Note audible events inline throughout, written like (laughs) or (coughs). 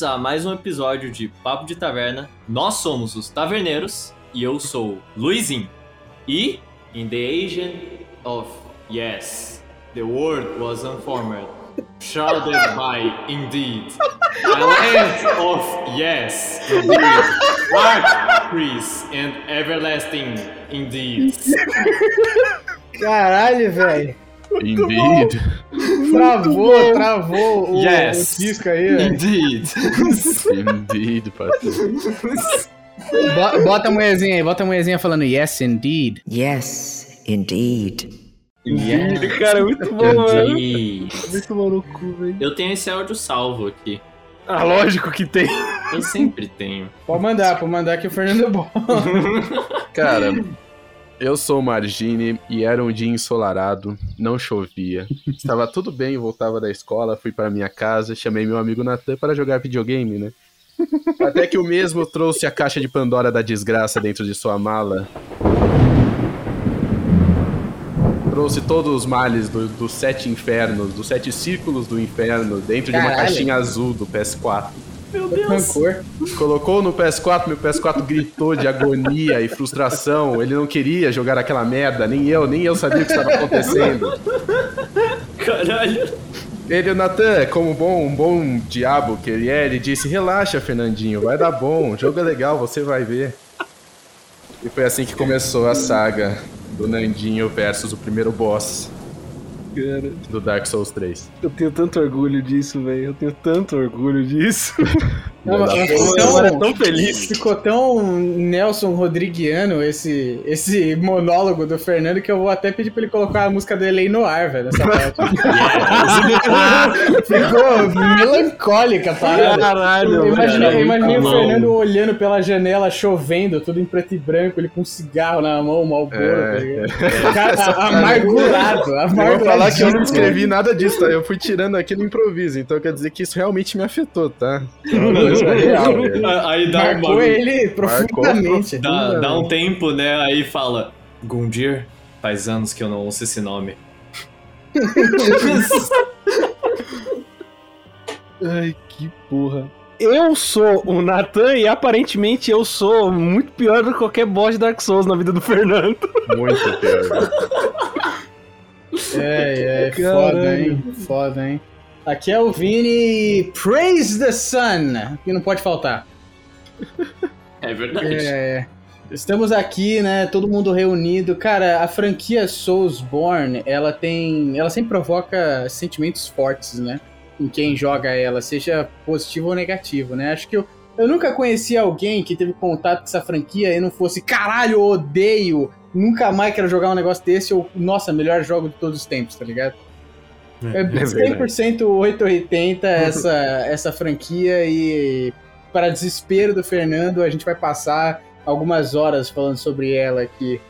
Bem-vindos a mais um episódio de Papo de Taverna. Nós somos os Taverneiros e eu sou Luizinho. E, in the Asian of Yes, the word was unformed, shrouded by indeed. A land of yes, indeed. Dark, Chris, and everlasting indeed. Caralho, velho. Indeed. Travou, travou o, Yes. o disco aí. ó. Indeed. (laughs) Indeed, parceiro. Bo- Bota a mulherzinha aí, bota a mulherzinha falando yes, indeed. Yes, indeed. Yeah. Cara, é muito bom, mano. Muito bom no cu, velho. Eu tenho esse áudio salvo aqui. Ah, lógico que tem. Eu sempre tenho. Pode mandar, pode mandar que o Fernando é bom. (laughs) Cara, eu sou o Margine e era um dia ensolarado, não chovia. Estava tudo bem, voltava da escola, fui para minha casa, chamei meu amigo Natan para jogar videogame, né? Até que o mesmo trouxe a caixa de Pandora da desgraça dentro de sua mala. Trouxe todos os males do- dos sete infernos, dos sete círculos do inferno, dentro de uma Caralho. caixinha azul do PS4. Meu Rancor. Colocou no PS4, meu PS4 gritou de agonia e frustração. Ele não queria jogar aquela merda, nem eu, nem eu sabia o que estava acontecendo. Caralho. Ele, o Natan, como bom, um bom diabo que ele é, ele disse: Relaxa, Fernandinho, vai dar bom, o jogo é legal, você vai ver. E foi assim que começou a saga do Nandinho versus o primeiro boss Cara, do Dark Souls 3. eu tenho tanto orgulho disso, velho. Eu tenho tanto orgulho disso. (laughs) Não, ficou Eu era tão, tão feliz. ficou tão Nelson Rodriguiano esse, esse monólogo do Fernando que eu vou até pedir pra ele colocar a música do Elei no ar, velho, nessa parte. (laughs) ficou melancólica a parada. Caralho, Eu imaginei, imaginei o. Fernando olhando pela janela, chovendo, tudo em preto e branco, ele com um cigarro na mão, um malboro, É, ligado? Cara, amargurado, Eu amargurado. Falar que eu não escrevi nada disso, tá? Eu fui tirando aqui no improviso, então quer dizer que isso realmente me afetou, tá? É real. (laughs) Aí dá um Marcou ele profundamente. Dá, dá um tempo, né? Aí fala: Gundir, faz anos que eu não ouço esse nome. (laughs) Ai, que porra. Eu sou o Nathan e aparentemente eu sou muito pior do que qualquer boss de Dark Souls na vida do Fernando. Muito pior. (laughs) É, é, (laughs) Caralho. foda, hein? Foda, hein? Aqui é o Vini Praise the Sun, que não pode faltar. (laughs) É verdade. É, estamos aqui, né? Todo mundo reunido. Cara, a franquia Soulsborne, ela tem. Ela sempre provoca sentimentos fortes, né? Em quem joga ela, seja positivo ou negativo, né? Acho que eu, eu nunca conheci alguém que teve contato com essa franquia e não fosse caralho, eu odeio, nunca mais quero jogar um negócio desse, ou nossa, melhor jogo de todos os tempos, tá ligado? É, verdade. 100% 880 essa, (laughs) essa franquia e para desespero do Fernando, a gente vai passar algumas horas falando sobre ela aqui.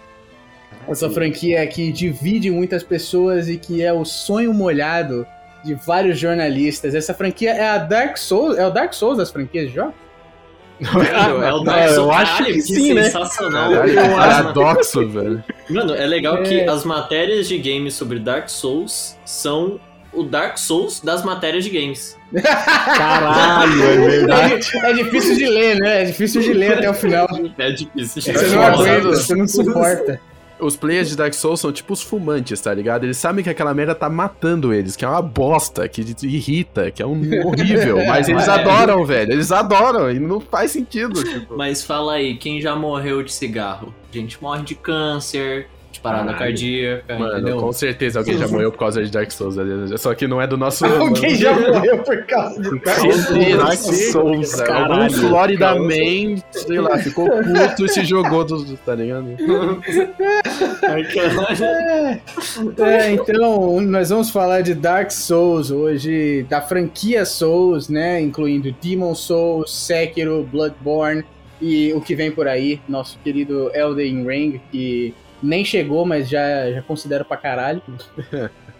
Essa franquia que divide muitas pessoas e que é o sonho molhado de vários jornalistas. Essa franquia é a Dark Souls, é o Dark Souls das franquias de jogos? Mano, é o Dark eu Souls. acho que sim, né? sensacional. Eu acho- paradoxo, velho. Mano, é legal É. que as matérias de games sobre Dark Souls são o Dark Souls das matérias de games. Caralho, é verdade. É, é difícil de ler, né? É difícil de ler até o final. É difícil. Você não aguenta, você não suporta. Os players de Dark Souls são tipo os fumantes, tá ligado? Eles sabem que aquela merda tá matando eles, que é uma bosta, que irrita, que é um horrível. (laughs) Mas eles É. adoram, velho. Eles adoram e não faz sentido, (laughs) tipo. Mas fala aí, quem já morreu de cigarro? Gente morre de câncer, de parada Caralho. cardíaca, Mano, entendeu? com certeza alguém já morreu por causa de Dark Souls. Só que não é do nosso. (laughs) Alguém já morreu por causa de Dark certeza, Souls, cara. Algum Florida Man, sei lá, ficou (laughs) puto e se jogou do. Tá ligado? (laughs) Caralho. É, então, nós vamos falar de Dark Souls hoje, da franquia Souls, né? Incluindo Demon Souls, Sekiro, Bloodborne e o que vem por aí, nosso querido Elden Ring, que nem chegou, mas já, já considero pra caralho. (laughs)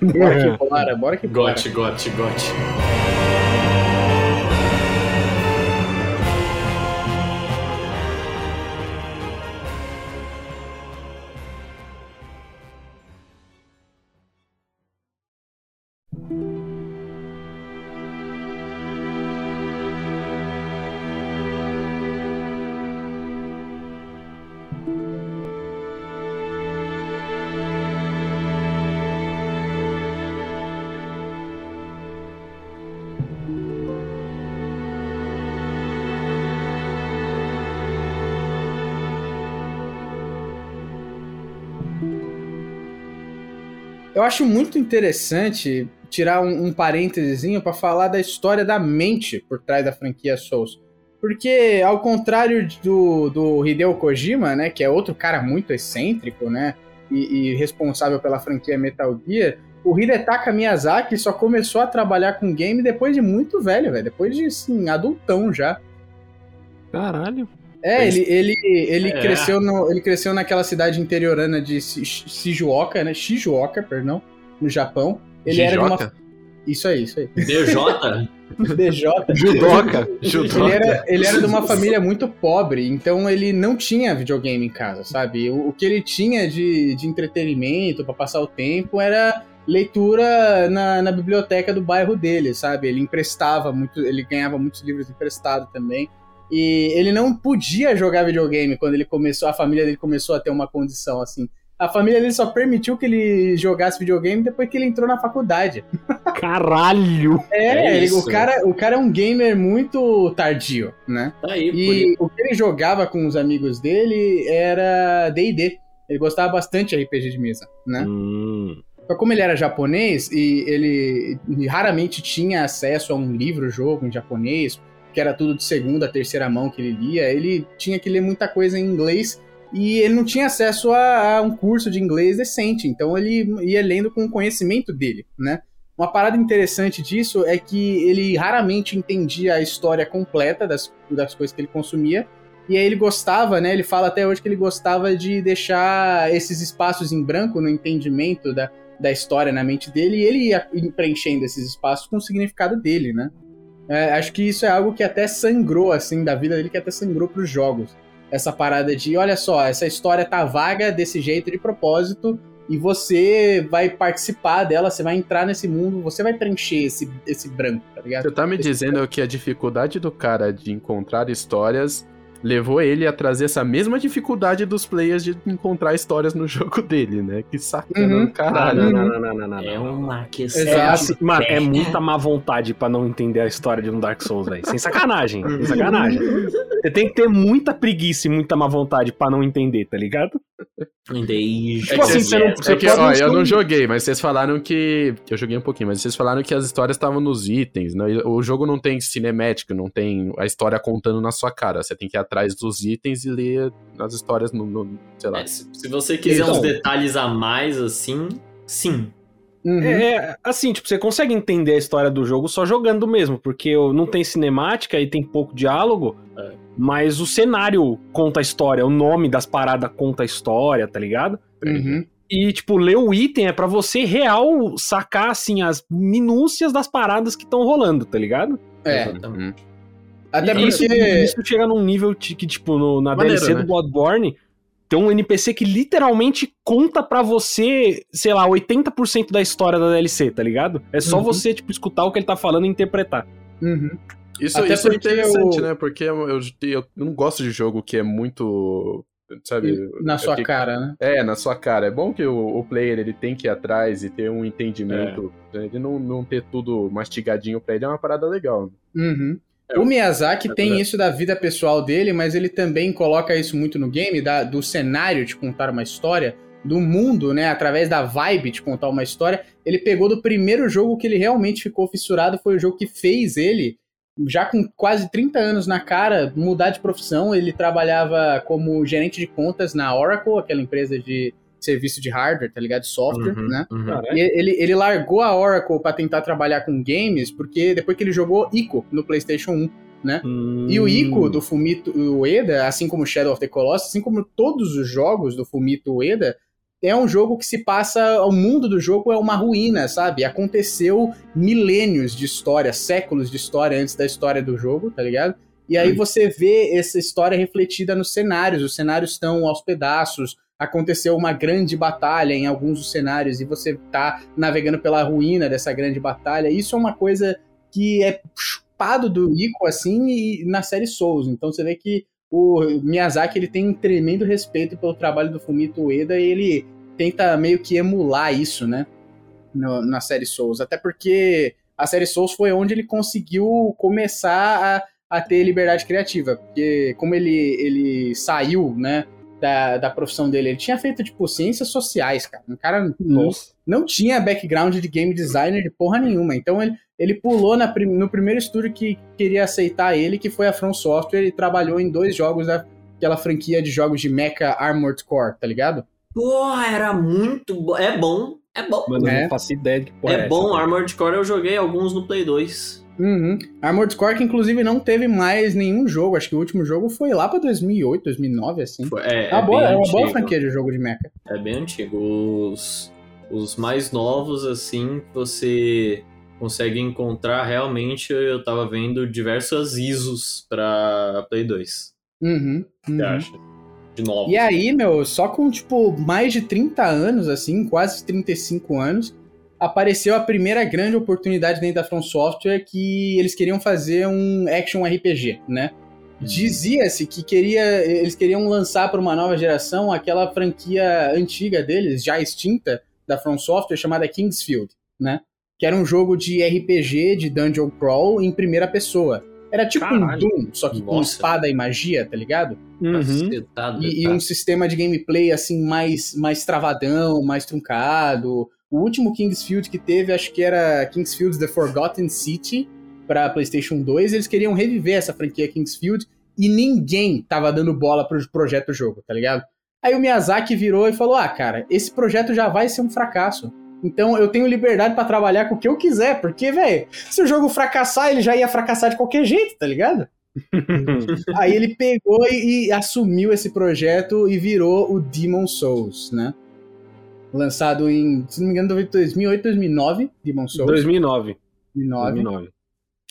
Bora que bora, bora que bora. Gote, gote, gote. Eu acho muito interessante tirar um, um parênteses para falar da história da mente por trás da franquia Souls. Porque, ao contrário do, do Hideo Kojima, né, que é outro cara muito excêntrico, né, e, e responsável pela franquia Metal Gear, o Hidetaka Miyazaki só começou a trabalhar com game depois de muito velho, velho. Depois de, assim, adultão já. Caralho. É, ele, ele, ele, É. cresceu no, ele cresceu naquela cidade interiorana de Shi- Shizuoka, né? Shizuoka, perdão, no Japão. Ele era de uma. Isso aí, isso aí. DJ? DJ. Judoca. Ele era, ele era de uma família muito pobre, então ele não tinha videogame em casa, sabe? O, o que ele tinha de, de entretenimento pra passar o tempo era leitura na, na biblioteca do bairro dele, sabe? Ele emprestava muito, ele ganhava muitos livros emprestados também. E ele não podia jogar videogame quando ele começou, a família dele começou a ter uma condição assim. A família dele só permitiu que ele jogasse videogame depois que ele entrou na faculdade. Caralho. (laughs) É, É ele- o, cara, o cara é um gamer muito tardio, né? Tá aí, por E o que ele jogava com os amigos dele era D&D. Ele gostava bastante de RPG de mesa, né? Hum. Só como ele era japonês e ele raramente tinha acesso a um livro-jogo em japonês, que era tudo de segunda, terceira mão que ele lia, ele tinha que ler muita coisa em inglês e ele não tinha acesso a, a um curso de inglês decente, então ele ia lendo com o conhecimento dele, né? Uma parada interessante disso é que ele raramente entendia a história completa das, das coisas que ele consumia, e aí ele gostava, né? Ele fala até hoje que ele gostava de deixar esses espaços em branco no entendimento da, da história na mente dele, e ele ia preenchendo esses espaços com o significado dele, né? É, acho que isso é algo que até sangrou, assim, da vida dele, que até sangrou pros jogos. Essa parada de, olha só, essa história tá vaga desse jeito de propósito, e você vai participar dela, você vai entrar nesse mundo, você vai preencher esse, esse branco, tá ligado? Você tá me dizendo que a dificuldade do cara de encontrar histórias levou ele a trazer essa mesma dificuldade dos players de encontrar histórias no (laughs) jogo dele, né? Que sacana Uhum. caralho. Não, não, não, não, não, não, É uma questão. É, assim, mano, é muita má vontade pra não entender a história de um Dark Souls, velho. Sem sacanagem, sem sacanagem. Você tem que ter muita preguiça e muita má vontade pra não entender, tá ligado? Entendi. Tipo assim, você não- É que, pode ó, não eu não joguei, mas vocês falaram que. Eu joguei um pouquinho, mas vocês falaram que as histórias estavam nos itens. Né? O jogo não tem cinemático, não tem a história contando na sua cara. Você tem que ir atrás dos itens e ler as histórias no. no- sei lá. É, se, se você quiser Então. uns detalhes a mais, assim, sim. Uhum. É, assim, tipo, você consegue entender a história do jogo só jogando mesmo, porque não tem cinemática e tem pouco diálogo, É. mas o cenário conta a história, o nome das paradas conta a história, tá ligado? Uhum. E, tipo, ler o item é pra você real sacar, assim, as minúcias das paradas que estão rolando, tá ligado? É, Exatamente. Uhum. Até E isso, porque... isso chega num nível que, tipo, no- na Maneiro, DLC né? do Bloodborne, tem um NPC que literalmente conta pra você, sei lá, 80% da história da DLC, tá ligado? É só Uhum. você, tipo, escutar o que ele tá falando e interpretar. Uhum. Isso, Até isso é porque interessante, o- né? Porque eu, eu, eu não gosto de jogo que é muito. Sabe? Na sua é que- cara, né? É, na sua cara. É bom que o, o player ele tem que ir atrás e ter um entendimento. né? Ele não, não ter tudo mastigadinho pra ele é uma parada legal. Uhum. É, O Miyazaki é tem isso da vida pessoal dele, mas ele também coloca isso muito no game, da- do cenário de contar uma história, do mundo, né? Através da vibe de contar uma história. Ele pegou do primeiro jogo que ele realmente ficou fissurado, foi o jogo que fez ele, já com quase 30 anos na cara, mudar de profissão. Ele trabalhava como gerente de contas na Oracle, aquela empresa de serviço de hardware, tá ligado? De software, Uhum, né? uhum. Cara, E ele, ele largou a Oracle pra tentar trabalhar com games, porque depois que ele jogou Ico no PlayStation 1. Hum, E o Ico do Fumito Ueda, assim como Shadow of the Colossus, assim como todos os jogos do Fumito Ueda, é um jogo que se passa. O mundo do jogo é uma ruína, sabe? Aconteceu milênios de história, séculos de história antes da história do jogo, tá ligado? E aí você vê essa história refletida nos cenários. Os cenários estão aos pedaços. Aconteceu uma grande batalha em alguns dos cenários e você tá navegando pela ruína dessa grande batalha. Isso é uma coisa que é chupado do Ico, assim, e na série Souls. Então você vê que o Miyazaki ele tem um tremendo respeito pelo trabalho do Fumito Ueda e ele tenta meio que emular isso, né? no- na série Souls. Até porque a série Souls foi onde ele conseguiu começar a, a ter liberdade criativa. Porque como ele, ele saiu, né? Da, da profissão dele. Ele tinha feito, tipo, ciências sociais, cara. Um cara não, Nossa. não tinha background de game designer de porra nenhuma. Então ele, ele pulou na prim- no primeiro estúdio que queria aceitar ele, que foi a From Software, e trabalhou em dois jogos daquela franquia de jogos de Mecha Armored Core, tá ligado? Porra, era muito bom. É bom, é bom. Mano, eu É. não faço ideia de que porra é essa, bom, cara. Armored Core eu joguei alguns no Play 2. Uhum. Armored Core que inclusive não teve mais nenhum jogo. Acho que o último jogo foi lá pra 2008, 2009, assim. É, É uma, boa, é uma boa franquia de jogo de mecha. É bem antigo. Os, os mais novos, assim, você consegue encontrar realmente. Eu tava vendo diversas ISOs pra Play 2. Uhum. Você uhum. acha? De novos. E aí, meu, só com, tipo, mais de 30 anos, assim, quase 35 anos, apareceu a primeira grande oportunidade dentro da From Software que eles queriam fazer um action RPG, né? Dizia-se que queria, eles queriam lançar para uma nova geração aquela franquia antiga deles, já extinta, da From Software, chamada Kingsfield, né? Que era um jogo de RPG, de dungeon crawl, em primeira pessoa. Era tipo Caralho. um Doom, só que com Nossa. espada e magia, tá ligado? Uhum. E, e tá. um sistema de gameplay assim mais, mais travadão, mais truncado. O último Kingsfield que teve, acho que era Kingsfield The Forgotten City para PlayStation 2. Eles queriam reviver essa franquia Kingsfield e ninguém tava dando bola pro projeto jogo, tá ligado? Aí o Miyazaki virou e falou: "Ah, cara, esse projeto já vai ser um fracasso. Então eu tenho liberdade pra trabalhar com o que eu quiser, porque, velho, se o jogo fracassar, ele já ia fracassar de qualquer jeito, tá ligado? (laughs) Aí ele pegou e, e assumiu esse projeto e virou o Demon Souls, né? Lançado em, se não me engano, 2008, 2009, Demon Souls. 2009. 2009. 2009.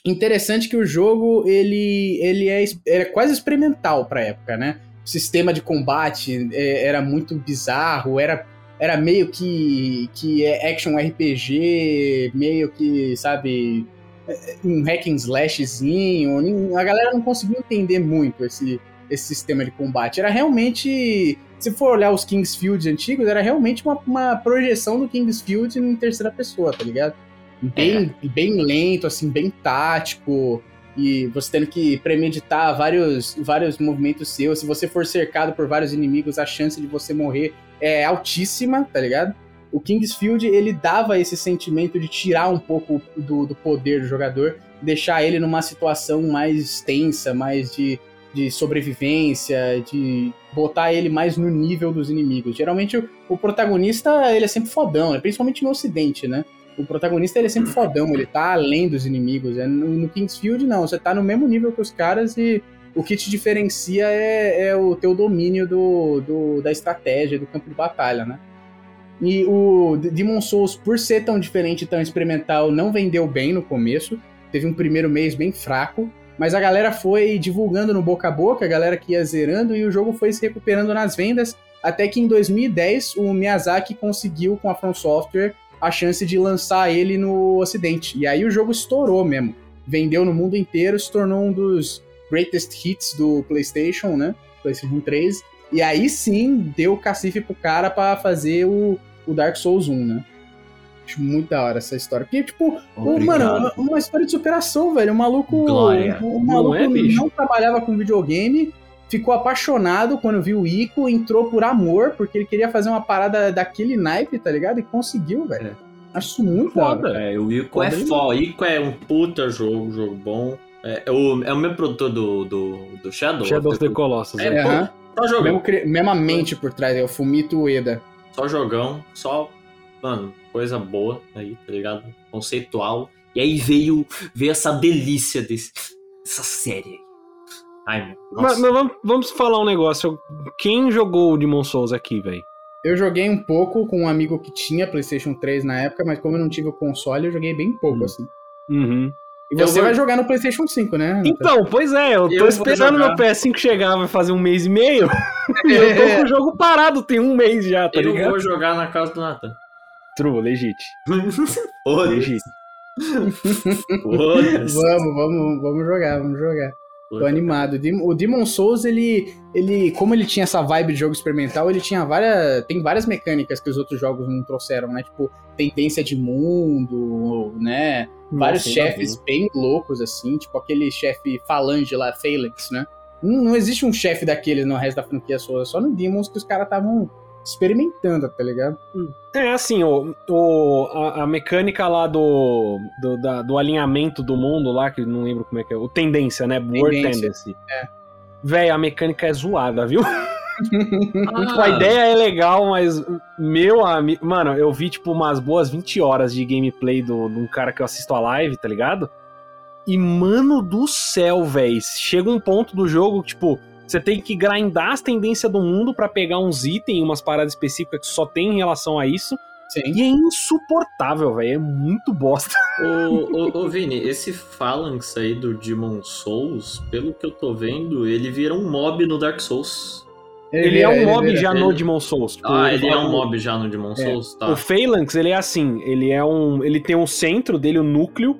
Interessante que o jogo, ele, ele é, era quase experimental pra época, né? O sistema de combate é, era muito bizarro, era, era meio que, que é action RPG, meio que, sabe, é, um hack and slashzinho. A galera não conseguiu entender muito esse, esse sistema de combate. Era realmente, se for olhar os Kingsfield antigos, era realmente uma, uma projeção do Kingsfield em terceira pessoa, tá ligado? Bem, bem lento, assim, bem tático. E você tendo que premeditar vários, vários movimentos seus. Se você for cercado por vários inimigos, a chance de você morrer é altíssima, tá ligado? O Kingsfield, ele dava esse sentimento de tirar um pouco do, do poder do jogador, deixar ele numa situação mais tensa, mais de, de sobrevivência, de botar ele mais no nível dos inimigos. Geralmente o, o protagonista, ele é sempre fodão, né? principalmente no ocidente, né? O protagonista, ele é sempre fodão, ele tá além dos inimigos. É, No, no Kingsfield, não, você tá no mesmo nível que os caras e o que te diferencia é, é o teu domínio do, do- da estratégia, do campo de batalha, né? E o Demon Souls, por ser tão diferente e tão experimental, não vendeu bem no começo. Teve um primeiro mês bem fraco. Mas a galera foi divulgando no boca a boca, a galera que ia zerando, e o jogo foi se recuperando nas vendas. Até que em 2010 o Miyazaki conseguiu, com a From Software, a chance de lançar ele no ocidente. E aí o jogo estourou mesmo. Vendeu no mundo inteiro, se tornou um dos greatest hits do PlayStation, né? PlayStation 3. E aí sim deu cacife pro cara pra fazer o, o Dark Souls 1, né? Acho muito da hora essa história. Porque, tipo, Obrigado. mano, uma, uma história de superação, velho. O maluco. Glória. O, o maluco Não é, não trabalhava com videogame, ficou apaixonado quando viu o Ico, entrou por amor, porque ele queria fazer uma parada daquele naipe, tá ligado? E conseguiu, velho. Acho isso muito da hora. Foda. É, o Ico é Foda foda. Ico é um puta jogo, jogo bom. É, é o, é o meu produtor do, do, do Shadow. Shadow of the Colossus. Colossus. É, pô, Aham. Só jogão. Mesmo mesma mente por trás, é o Fumito Ueda. Só jogão. Só, mano, coisa boa aí, tá ligado? Conceitual. E aí veio, veio essa delícia desse, dessa série aí. Ai, meu. Mas, Nossa. mas vamos, vamos falar um negócio. Quem jogou o Demon Souls aqui, velho? Eu joguei um pouco com um amigo que tinha PlayStation 3 na época, mas como eu não tive o console, eu joguei bem pouco, Hum. assim. Uhum. E Eu você vou- vai jogar no PlayStation 5, né? Então, pois é, eu tô Eu esperando meu PS5 chegar, vai fazer um mês e meio. (laughs) e eu tô com o jogo parado, tem um mês já, tá eu ligado? vou jogar na casa do Nathan. True, legit. (laughs) Legit. Vamos, vamos, vamos jogar, vamos jogar. Tô animado. O Dem- O Demon Souls, ele, ele, como ele tinha essa vibe de jogo experimental, ele tinha várias, tem várias mecânicas que os outros jogos não trouxeram, né? Tipo, tendência de mundo, né? Vários Nossa, chefes bem loucos, assim, tipo aquele chefe falange lá, Phalanx, né? Não, não existe um chefe daqueles no resto da franquia só, só no Demons que os caras estavam experimentando, tá ligado? É assim, o, o, a, a mecânica lá do, do, da- do alinhamento do mundo lá, que eu não lembro como é que é. O tendência, né? Word Tendência, Tendency. é. Véi, a mecânica é zoada, viu? (laughs) Ah, Tipo, a ideia é legal, mas meu amigo. Mano, eu vi, tipo, umas boas 20 horas de gameplay do- de um cara que eu assisto a live, tá ligado? E, mano do céu, véi. Chega um ponto do jogo, tipo, você tem que grindar as tendências do mundo pra pegar uns itens, umas paradas específicas que só tem em relação a isso. Sim. E é insuportável, velho. É muito bosta. (laughs) Ô, ô, ô, Vini, esse Phalanx aí do Demon Souls, pelo que eu tô vendo, ele vira um mob no Dark Souls. Ele, é um mob vira- já ele- no Demon Souls. Tipo, Ah, ele é um mob já no Demon Souls? Tá. O Phalanx, ele é assim, ele é um, ele tem um centro dele, o núcleo,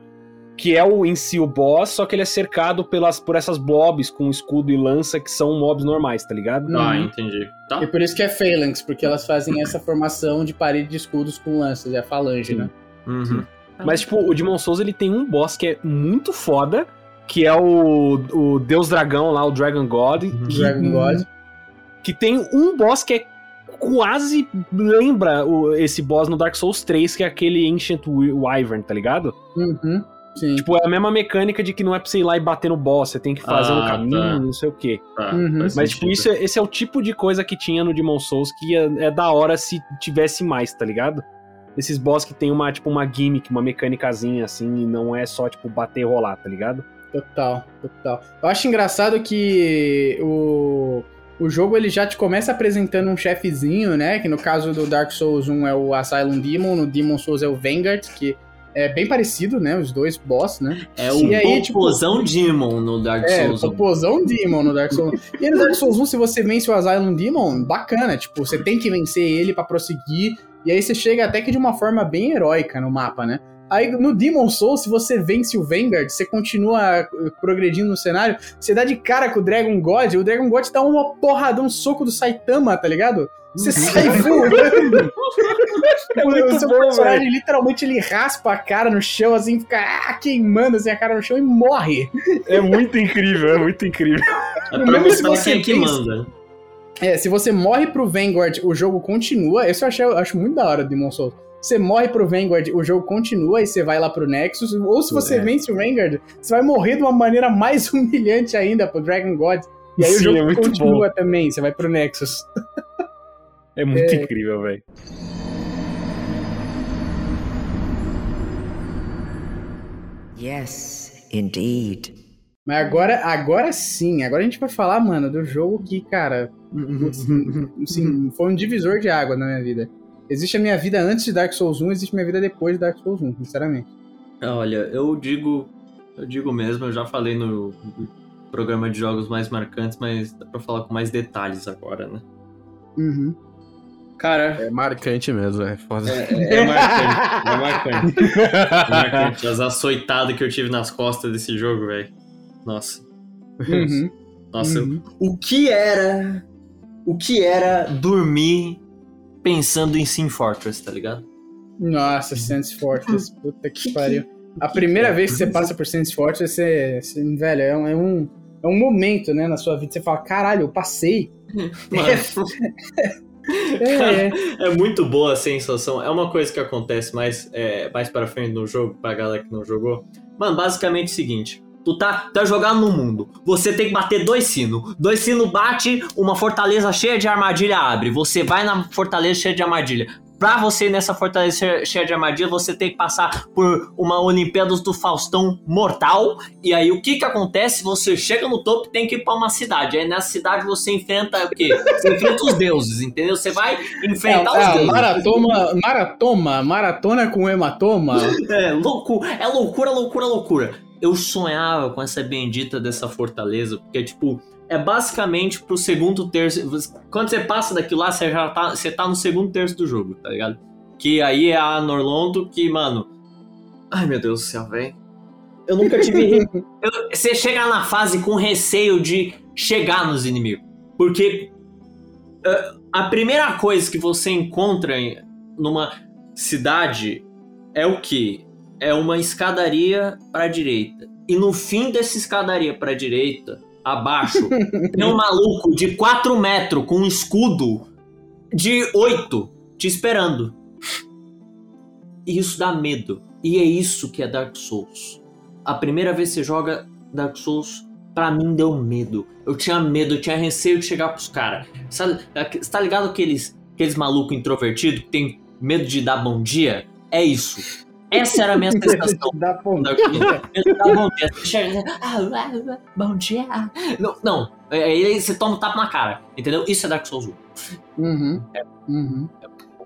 que é o em si o boss, só que ele é cercado pelas por essas blobs com escudo e lança que são mobs normais, tá ligado? Ah, Uhum. entendi. E Tá. por isso que é Phalanx, porque elas fazem essa formação de parede de escudos com lanças, é a falange, né? Uhum. Mas tipo, o Demon Souls ele tem um boss que é muito foda, que é o, o Deus Dragão lá, o Dragon God, que, Dragon God. que tem um boss que é quase lembra o- esse boss no Dark Souls 3, que é aquele Ancient Wy- Wyvern, tá ligado? Uhum. Sim. Tipo, é a mesma mecânica de que não é pra você ir lá e bater no boss, você tem que fazer um Ah, caminho, tá. não sei o quê. Tá, Uhum. Mas, tipo, isso é- esse é o tipo de coisa que tinha no Demon Souls que é, é da hora se tivesse mais, tá ligado? Esses boss que tem uma, tipo, uma gimmick, uma mecânicazinha, assim, e não é só, tipo, bater e rolar, tá ligado? Total, total. Eu acho engraçado que o, o jogo ele já te começa apresentando um chefezinho, né? Que no caso do Dark Souls 1 é o Asylum Demon, no Demon Souls é o Vanguard, que é bem parecido, né? Os dois boss, né? É o E aí, tipo- Popozão Demon no Dark É, Souls. popozão Demon no Dark Souls. E aí no Dark Souls 1, se você vence o Asylum Demon, bacana. Tipo, você tem que vencer ele pra prosseguir. E aí você chega até que de uma forma bem heróica no mapa, né? Aí no Demon Souls, se você vence o Vanguard, você continua eh, progredindo no cenário, você dá de cara com o Dragon God, o Dragon God dá uma porrada, um soco do Saitama, tá ligado? Você sai (laughs) voando. É muito o seu bom, personagem literalmente ele raspa a cara no chão, assim, fica ah, queimando assim, a cara no chão e morre. É muito incrível, é muito incrível. É pra mesmo se mostrar você quem é que manda. É, se você morre pro Vanguard, o jogo continua. Isso eu, achei, eu acho muito da hora do Demon Souls. Você morre pro Vanguard, o jogo continua e você vai lá pro Nexus. Ou se você É. vence o Vanguard, você vai morrer de uma maneira mais (laughs) humilhante ainda pro Dragon God. E aí o Sim, jogo é muito continua também, você vai pro Nexus. É muito É. incrível, velho. Yes, indeed. Mas agora, agora sim, agora a gente vai falar, mano, do jogo que, cara, (laughs) assim, foi um divisor de água na minha vida. Existe a minha vida antes de Dark Souls 1, existe a minha vida depois de Dark Souls 1, sinceramente. Olha, eu digo, eu digo mesmo, eu já falei no programa de jogos mais marcantes, mas dá pra falar com mais detalhes agora, né? Uhum. Cara, É marcante mesmo, é foda. é, é marcante, é marcante. É marcante. As açoitadas que eu tive nas costas desse jogo, velho. Nossa. Uhum. Nossa, Uhum. o que era. O que era dormir pensando em Sim Fortress, tá ligado? Nossa, Sense Fortress, puta que, pariu. A primeira é? vez que você passa por Sense Fortress, você, você- velho, é um, é um, é um momento, né, na sua vida. Você fala, caralho, eu passei. (laughs) Mano, (laughs) É, é. é muito boa a sensação. É uma coisa que acontece mais, é, mais pra frente no jogo, pra galera que não jogou. Mano, basicamente é o seguinte. Tu tá, tá jogando no mundo. Você tem que bater dois sinos. Dois sinos bate, uma fortaleza cheia de armadilha abre. Você vai na fortaleza cheia de armadilha. Pra você ir nessa fortaleza cheia- de armadilha, você tem que passar por uma Olimpíadas do Faustão mortal. E aí o que que acontece? Você chega no topo e tem que ir pra uma cidade. Aí nessa cidade você enfrenta o quê? Você enfrenta os deuses, entendeu? Você vai enfrentar É, os é, deuses. maratoma, maratoma, maratona com hematoma. (laughs) É, louco, é loucura, loucura, loucura. Eu sonhava com essa bendita dessa fortaleza, porque, tipo, é basicamente pro segundo terço. Quando você passa daquilo lá, você já tá, você tá no segundo terço do jogo, tá ligado? Que aí é a Norlondo que, mano. Ai meu Deus do céu, velho. Eu nunca tive. (laughs) Eu- você chega na fase com receio de chegar nos inimigos. Porque ah, a primeira coisa que você encontra em- numa cidade é o que? É uma escadaria para direita. E no fim dessa escadaria para direita abaixo, (laughs) tem um maluco de 4 metros com um escudo de 8 te esperando. E isso dá medo. E é isso que é Dark Souls. A primeira vez que você joga Dark Souls, pra mim deu medo. Eu tinha medo, eu tinha receio de chegar pros caras. Você tá ligado aqueles, aqueles malucos introvertidos que tem medo de dar bom dia? É isso. Essa era a minha sensação. Souls. Medo de dar bom dia. Você chega, ah, bom dia. Não, não. Aí você toma um tapa na cara. Entendeu? Isso é Dark Souls 1. Uhum. Uhum.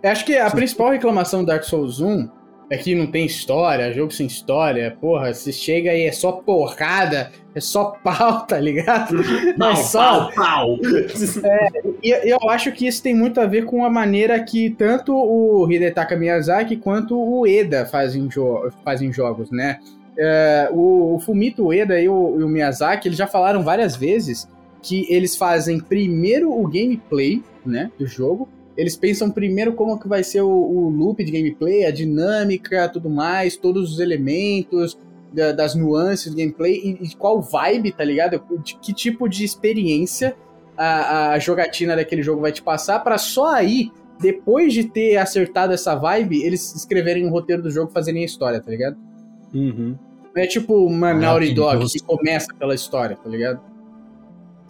Eu acho que a principal reclamação do Dark Souls 1 é que não tem história, jogo sem história. Porra, você chega e é só porrada, é só pau, tá ligado? (laughs) Não, é só. pau, pau. (laughs) E e eu acho que isso tem muito a ver com a maneira que tanto o Hidetaka Miyazaki quanto o Eda fazem, jo fazem jogos, né? É, o, o Fumito Ueda e o, e o Miyazaki, eles já falaram várias vezes que eles fazem primeiro o gameplay, né, do jogo. Eles pensam primeiro como que vai ser o, o loop de gameplay, a dinâmica, tudo mais, todos os elementos, da- das nuances do gameplay e, e qual vibe, tá ligado? De que tipo de experiência a, a jogatina daquele jogo vai te passar pra só aí, depois de ter acertado essa vibe, eles escreverem o roteiro do jogo fazerem a história, tá ligado? Uhum. Não é tipo uma Ah, Naughty Dog gosto. que começa pela história, tá ligado?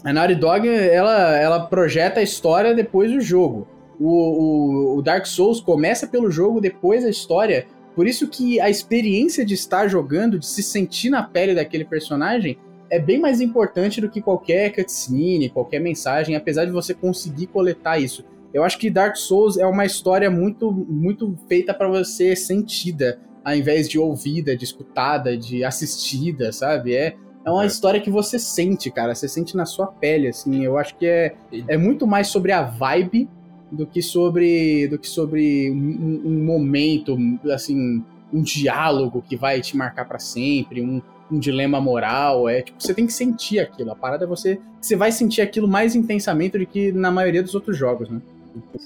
A Naughty Dog, ela, ela projeta a história depois do jogo. O, o, o Dark Souls começa pelo jogo, depois a história. Por isso que a experiência de estar jogando, de se sentir na pele daquele personagem, é bem mais importante do que qualquer cutscene, qualquer mensagem, apesar de você conseguir coletar isso. Eu acho que Dark Souls é uma história muito, muito feita para você sentida, ao invés de ouvida, de escutada, de assistida, sabe? É, é uma É. história que você sente, cara. Você sente na sua pele, assim. Eu acho que é, é muito mais sobre a vibe do que sobre do que sobre um, um momento, assim, um diálogo que vai te marcar pra sempre, um, um dilema moral. É tipo, você tem que sentir aquilo. A parada é você. Você vai sentir aquilo mais intensamente do que na maioria dos outros jogos, né?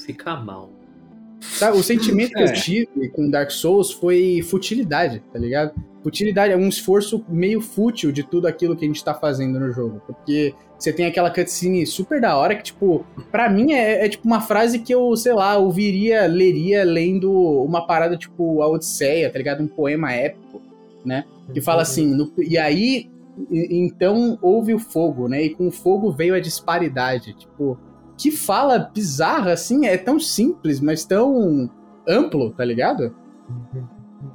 Fica mal. Sabe, o sentimento que É. eu tive com Dark Souls foi futilidade, tá ligado? Futilidade é um esforço meio fútil de tudo aquilo que a gente tá fazendo no jogo. Porque você tem aquela cutscene super da hora que, tipo, pra mim é, é tipo uma frase que eu, sei lá, ouviria, leria lendo uma parada tipo a Odisseia, tá ligado? Um poema épico, né? Que fala assim, no- e aí, então houve o fogo, né? E com o fogo veio a disparidade. Tipo, que fala bizarra, assim, é tão simples, mas tão amplo, tá ligado?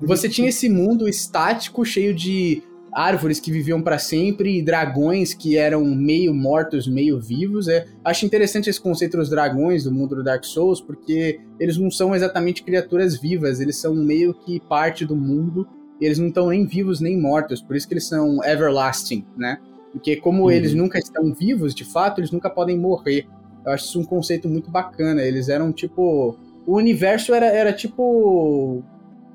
Você tinha esse mundo estático, cheio de árvores que viviam pra sempre e dragões que eram meio mortos, meio vivos. É, acho interessante esse conceito dos dragões do mundo do Dark Souls, porque eles não são exatamente criaturas vivas, eles são meio que parte do mundo, e eles não estão nem vivos nem mortos, por isso que eles são everlasting, né? Porque como Uhum. eles nunca estão vivos, de fato, eles nunca podem morrer. Eu acho isso um conceito muito bacana. Eles eram tipo. O universo era, era tipo.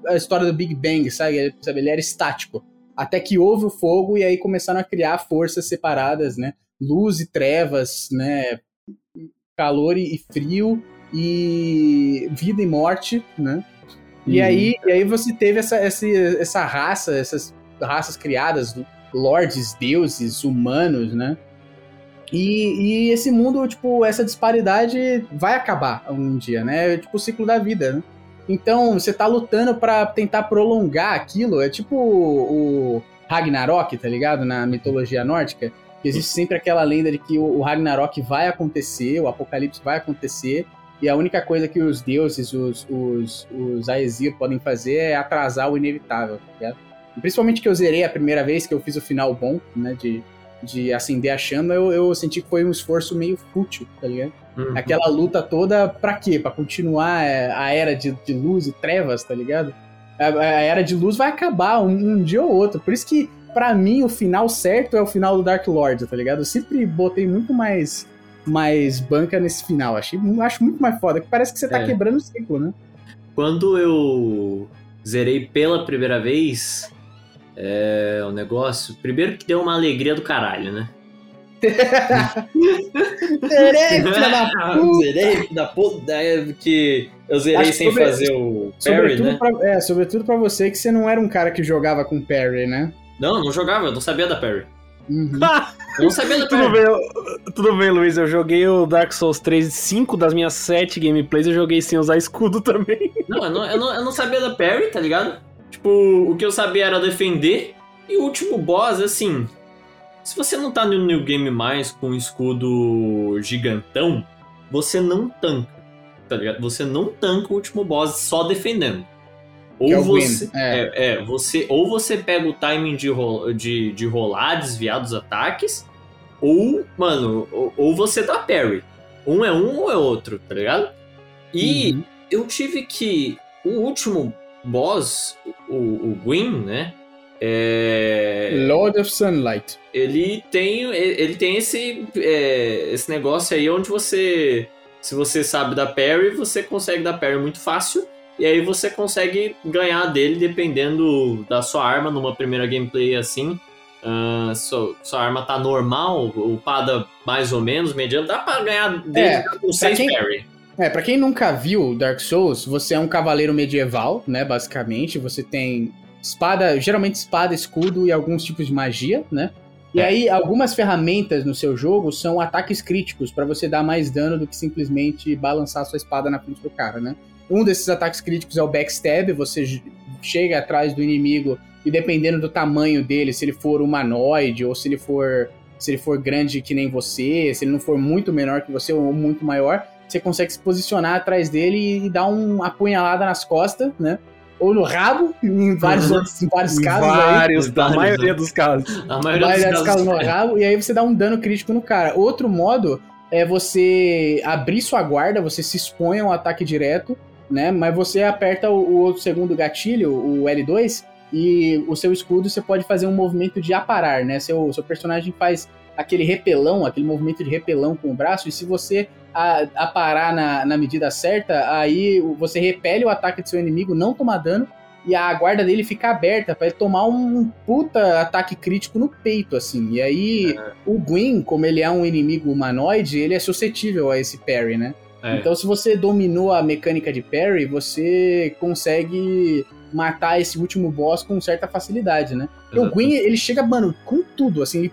A história do Big Bang, sabe? sabe? Ele era estático. Até que houve o fogo e aí começaram a criar forças separadas, né? Luz e trevas, né? Calor e frio e vida e morte, né? E Uhum. aí, e aí você teve essa, essa, essa raça, essas raças criadas, lords, deuses, humanos, né? E, e esse mundo, tipo, essa disparidade vai acabar um dia, né? É tipo o ciclo da vida, né? Então, você tá lutando pra tentar prolongar aquilo. É tipo o, Ragnarok, tá ligado? Na mitologia nórdica. Que existe sempre aquela lenda de que o, Ragnarok vai acontecer, o apocalipse vai acontecer. E a única coisa que os deuses, os, os, os Aesir podem fazer é atrasar o inevitável, tá ligado? Principalmente que eu zerei a primeira vez que eu fiz o final bom, né? De, de acender a chama, eu, eu senti que foi um esforço meio fútil, tá ligado? Uhum. Aquela luta toda pra quê? Pra continuar é, a era de, de luz e trevas, tá ligado? A, a era de luz vai acabar um, um dia ou outro. Por isso que, pra mim, o final certo é o final do Dark Lord, tá ligado? Eu sempre botei muito mais, mais banca nesse final. Achei, acho muito mais foda, que parece que você tá É. quebrando o ciclo, né? Quando eu zerei pela primeira vez, é o negócio. Primeiro que deu uma alegria do caralho, né? Zerei, filha da (laughs) puta! zerei, filho da puta, é porque eu zerei Acho que sem sobre- fazer o parry, Sobretudo, né? pra, é, sobretudo pra você que você não era um cara que jogava com parry, né? Não, não jogava, eu não sabia da parry. Uhum. (laughs) Eu não sabia da Tudo parry. bem, tudo bem, Luiz. Eu joguei o Dark Souls 3, 5 das minhas 7 gameplays eu joguei sem usar escudo (laughs) também. Não eu, não, eu não, eu não sabia da parry, tá ligado? Tipo, o que eu sabia era defender. E o último boss, assim. Se você não tá no New Game mais com um escudo gigantão, você não tanca. Tá ligado? Você não tanca o último boss só defendendo. Ou Que é você. É. É, é, você. Ou você pega o timing de, ro- de, de rolar, desviar dos ataques. Ou, mano, ou, ou você dá parry. Um é um ou é outro, tá ligado? E Uhum. eu tive que. O último boss, o, o Gwyn, né? É, Lord of Sunlight. ele tem, ele tem esse, é, esse negócio aí onde você. Se você sabe dar parry, você consegue dar parry muito fácil. E aí você consegue ganhar dele dependendo da sua arma numa primeira gameplay assim. ah, sua, sua arma tá normal, upada mais ou menos, mediano, dá pra ganhar dele É, com 6 quem- parry. É, pra quem nunca viu Dark Souls, você é um cavaleiro medieval, né, basicamente. Você tem espada, geralmente espada, escudo e alguns tipos de magia, né? E É. aí, algumas ferramentas no seu jogo são ataques críticos, pra você dar mais dano do que simplesmente balançar sua espada na frente do cara, né? Um desses ataques críticos é o backstab, você chega atrás do inimigo e dependendo do tamanho dele, se ele for humanoide ou se ele for se ele for grande que nem você, se ele não for muito menor que você ou muito maior, você consegue se posicionar atrás dele e dar uma apunhalada nas costas, né? Ou no rabo, em vários, Uhum. outros, em vários casos aí. vários, da Vários, maioria dos casos. A maioria Vai dos dar casos. escala no rabo, e aí você dá um dano crítico no cara. Outro modo é você abrir sua guarda, você se expõe a um ataque direto, né? Mas você aperta o, o outro segundo gatilho, o L2, e o seu escudo você pode fazer um movimento de aparar, né? Seu, seu personagem faz aquele repelão, aquele movimento de repelão com o braço, e se você a, aparar na, na medida certa, aí você repele o ataque do seu inimigo, não toma dano, e a guarda dele fica aberta pra ele tomar um puta ataque crítico no peito, assim. E aí, o Gwyn, como ele é um inimigo humanoide, ele é suscetível a esse parry, né? É. Então, se você dominou a mecânica de parry, você consegue matar esse último boss com certa facilidade, né? Porque o. Gwyn, ele chega, mano, com tudo, assim, ele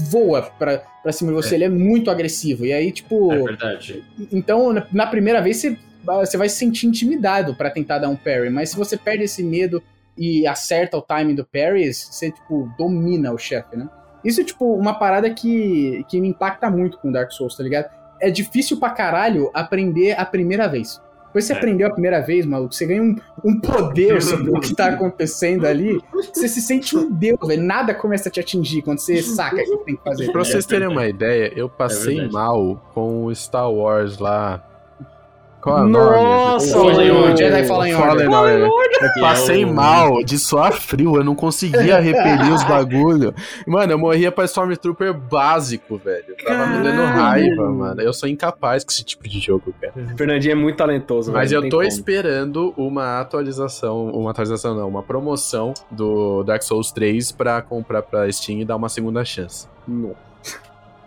voa pra, pra cima de você, É. ele é muito agressivo. E aí, tipo, É verdade. então, na- primeira vez, você, você vai se sentir intimidado pra tentar dar um parry, mas se você perde esse medo e acerta o timing do parry, você, tipo, domina o chefe, né? Isso é, tipo, uma parada que, que me impacta muito com Dark Souls, tá ligado? É difícil pra caralho aprender a primeira vez. Depois você É. aprendeu a primeira vez, maluco, você ganha um, um poder sobre o que tá acontecendo ali, você se sente um deus, velho. Nada começa a te atingir quando você saca o que tem que fazer. Pra vocês É terem uma ideia, eu passei verdade. mal com o Star Wars lá. Qual é o Nossa, nome? Fallen o- Jedi Fallen Order. Fallen Order. Eu passei o- mal de suar frio, eu não conseguia repelir os (laughs) bagulho. Mano, eu morria pra Stormtrooper básico, velho. Tava me dando raiva, mano. Eu sou incapaz com esse tipo de jogo, cara. Fernandinho é muito talentoso, Mas velho, eu tô como. esperando uma atualização, uma atualização não, uma promoção do Dark Souls 3 pra comprar pra Steam e dar uma segunda chance. Não.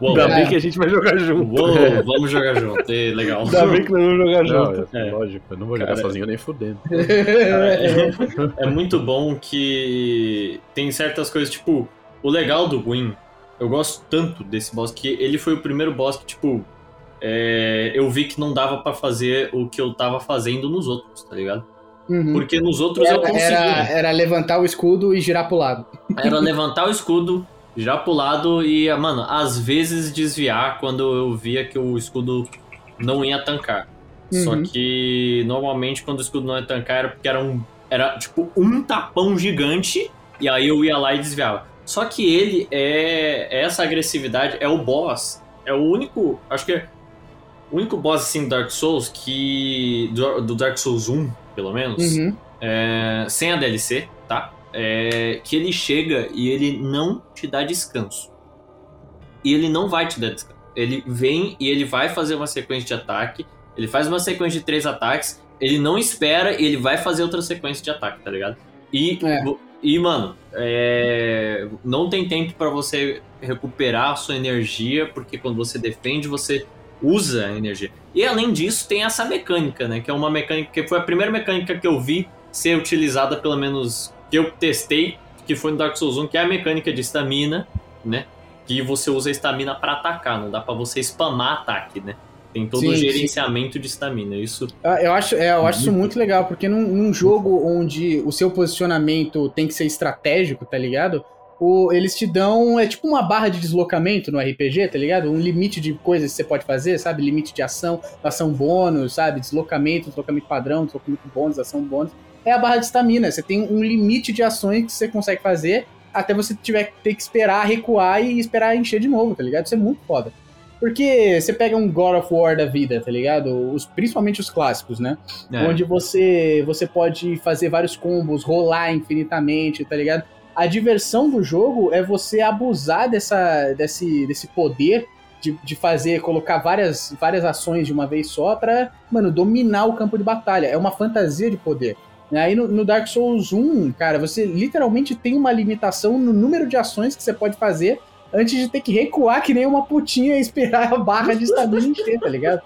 Uou, Ainda É. bem que a gente vai jogar junto. uou, vamos jogar junto. É legal. Ainda bem que nós vamos jogar Não, junto. eu- É. lógico, eu não vou jogar Cara. sozinho nem fudendo. (laughs) É muito bom que tem certas coisas, tipo, o legal do Gwyn, eu gosto tanto desse boss, que ele foi o primeiro boss que, tipo, é, eu vi que não dava pra fazer o que eu tava fazendo nos outros, tá ligado? Uhum. Porque nos outros eu Era, conseguia. era, era levantar o escudo e girar pro lado. Era levantar o escudo, já pro lado e, mano, às vezes desviar quando eu via que o escudo não ia tancar. Só Uhum. que normalmente quando o escudo não ia tancar era porque era um. Era tipo um tapão gigante e aí eu ia lá e desviava. Só que ele é. Essa agressividade é o boss. É o único. Acho que é o único boss assim do Dark Souls que. Do, do Dark Souls 1, pelo menos Uhum. é, sem a DLC, tá? É, que ele chega e ele não te dá descanso. E ele não vai te dar descanso. Ele vem e ele vai fazer uma sequência de ataque. Ele faz uma sequência de três ataques. Ele não espera e ele vai fazer outra sequência de ataque, tá ligado? E, É. e mano, é, não tem tempo pra você recuperar a sua energia, porque quando você defende, você usa a energia. E além disso, tem essa mecânica, né? Que é uma mecânica que foi a primeira mecânica que eu vi ser utilizada, pelo menos que eu testei, que foi no Dark Souls 1, que é a mecânica de estamina, né? que você usa a estamina pra atacar, não dá pra você spamar ataque, né? Tem todo Sim, o sim. gerenciamento de estamina. Isso Ah, Eu acho, é, eu acho isso muito legal, porque num, num jogo onde o seu posicionamento tem que ser estratégico, tá ligado? O, eles te dão, é tipo uma barra de deslocamento no RPG, tá ligado? Um limite de coisas que você pode fazer, sabe? Limite de ação, ação bônus, sabe? Deslocamento, deslocamento padrão, deslocamento bônus, ação bônus. É a barra de estamina, você tem um limite de ações que você consegue fazer até você tiver ter que esperar recuar e esperar encher de novo, tá ligado? Isso é muito foda. Porque você pega um God of War da vida, tá ligado? Os, principalmente os clássicos, né? é, onde você você pode fazer vários combos, rolar infinitamente, tá ligado? A diversão do jogo é você abusar dessa, desse, desse poder de, de fazer, colocar várias, várias ações de uma vez só pra, mano, dominar o campo de batalha. É uma fantasia de poder. Aí no, no Dark Souls 1, cara, você literalmente tem uma limitação no número de ações que você pode fazer antes de ter que recuar que nem uma putinha e esperar a barra de estamina encher, tá ligado?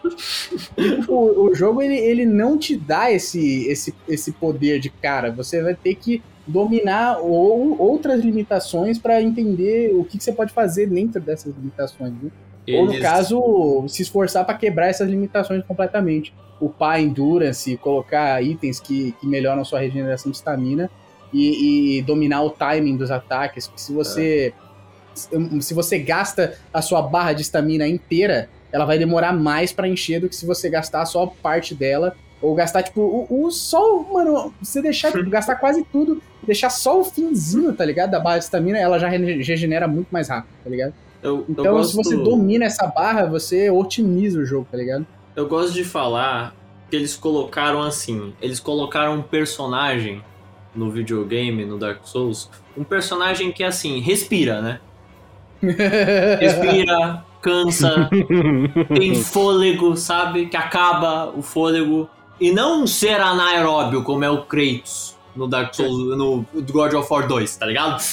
E, tipo, o, o jogo ele, ele não te dá esse, esse, esse poder de cara. Você vai ter que dominar ou, outras limitações pra entender o que, que você pode fazer dentro dessas limitações. Né? Ou no eles- caso, se esforçar pra quebrar essas limitações completamente. Upar endurance, colocar itens que, que melhoram sua regeneração de estamina e, e dominar o timing dos ataques. Porque se você. Se você gasta a sua barra de estamina inteira, ela vai demorar mais pra encher do que se você gastar só parte dela. Ou gastar, tipo, o, o só, mano, você deixar, tipo, gastar quase tudo, deixar só o finzinho, tá ligado? Da barra de estamina, ela já regenera muito mais rápido, tá ligado? eu, eu Então, gosto, se você domina essa barra, você otimiza o jogo, tá ligado? Eu gosto de falar que eles colocaram assim, eles colocaram um personagem no videogame, no Dark Souls, um personagem que assim, respira, né? (laughs) Respira, cansa, tem fôlego, sabe? Que acaba o fôlego. E não um ser anaeróbio como é o Kratos no Dark Souls, no God of War 2, tá ligado?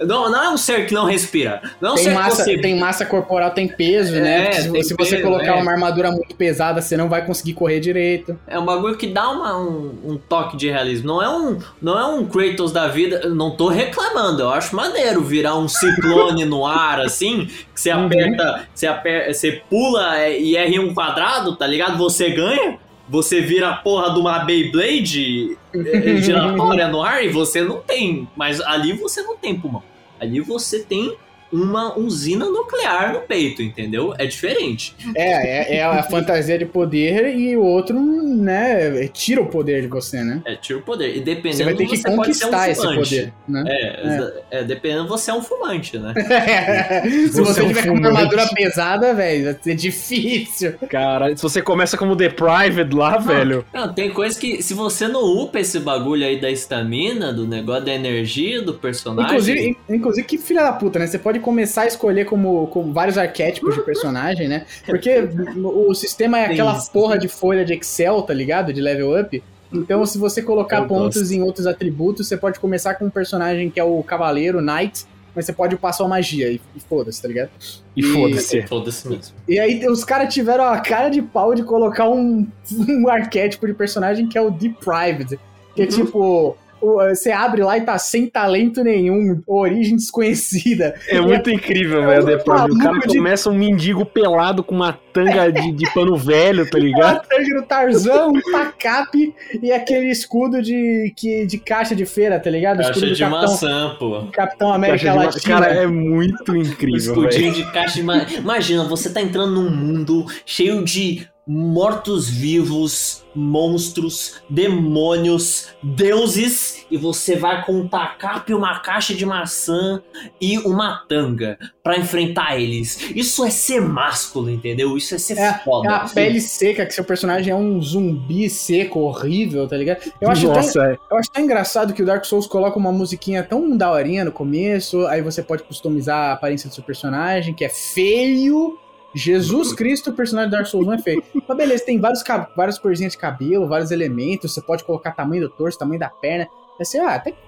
Não, não é um ser que não respira. Não é um tem, ser massa, tem massa corporal, tem peso, É, né? Se, se você peso, colocar é. uma armadura muito pesada, você não vai conseguir correr direito. É um bagulho que dá uma- um, um toque de realismo. Não é um, não é um Kratos da vida. eu Não tô reclamando. Eu acho maneiro virar um ciclone no ar, assim. Que você Uhum. aperta, você aperta, você pula é, e R1 quadrado, tá ligado? Você ganha. Você vira a porra de uma Beyblade é, giratória no ar e você não tem. Mas ali você não tem pulmão. Ali você tem uma usina nuclear no peito, entendeu? É diferente. É, é, é a fantasia de poder e o outro, né, tira o poder de você, né? É, tira o poder. E dependendo Você vai ter que você pode ser um conquistar esse fumante. poder, né? É, é. dependendo, você é um fumante, né? (laughs) Se Você você é um tiver com uma armadura pesada, velho, vai ser difícil. Cara, se você começa como The Private lá, velho. Não, tem coisa que, se você não upa esse bagulho aí da estamina, do negócio da energia do personagem. Inclusive, in- inclusive, que filha da puta, né? Você pode começar a escolher como, como vários arquétipos de personagem, né? Porque o sistema é aquela porra de folha de Excel, tá ligado? De level up. Então, se você colocar Eu pontos gosto. em outros atributos, você pode começar com um personagem que é o cavaleiro, knight, mas você pode upar sua magia e, e foda-se, tá ligado? E E- foda-se. Foda-se mesmo. E aí os caras tiveram a cara de pau de colocar um, (laughs) um arquétipo de personagem que é o Deprived. Que é tipo, o- você abre lá e tá sem talento nenhum, origem desconhecida. É muito incrível, velho. Private. O cara de- começa um mendigo pelado com uma tanga de, de pano velho, tá (laughs) ligado? Uma no Tarzan, um tacape e aquele escudo de, que, de caixa de feira, tá ligado? Caixa escudo do de Capitão, maçã, pô. Capitão América Caixa de ma- Latina. Cara, é muito incrível, velho. escudinho de caixa de maçã. Imagina, você tá entrando num mundo cheio de mortos-vivos, monstros, demônios, deuses, e você vai com um tacape, uma caixa de maçã e uma tanga pra enfrentar eles. Isso é ser másculo, entendeu? Isso é ser É foda. a pele seca, que seu personagem é um zumbi seco, horrível, tá ligado? Eu acho, tão, Nossa, é. eu acho tão engraçado que o Dark Souls coloca uma musiquinha tão daorinha no começo, aí você pode customizar a aparência do seu personagem, que é feio. Jesus Cristo, o personagem do Dark Souls não é feio. Mas beleza, tem vários, várias corzinhas de cabelo, vários elementos, você pode colocar tamanho do torso, tamanho da perna. Aí você, ah, até que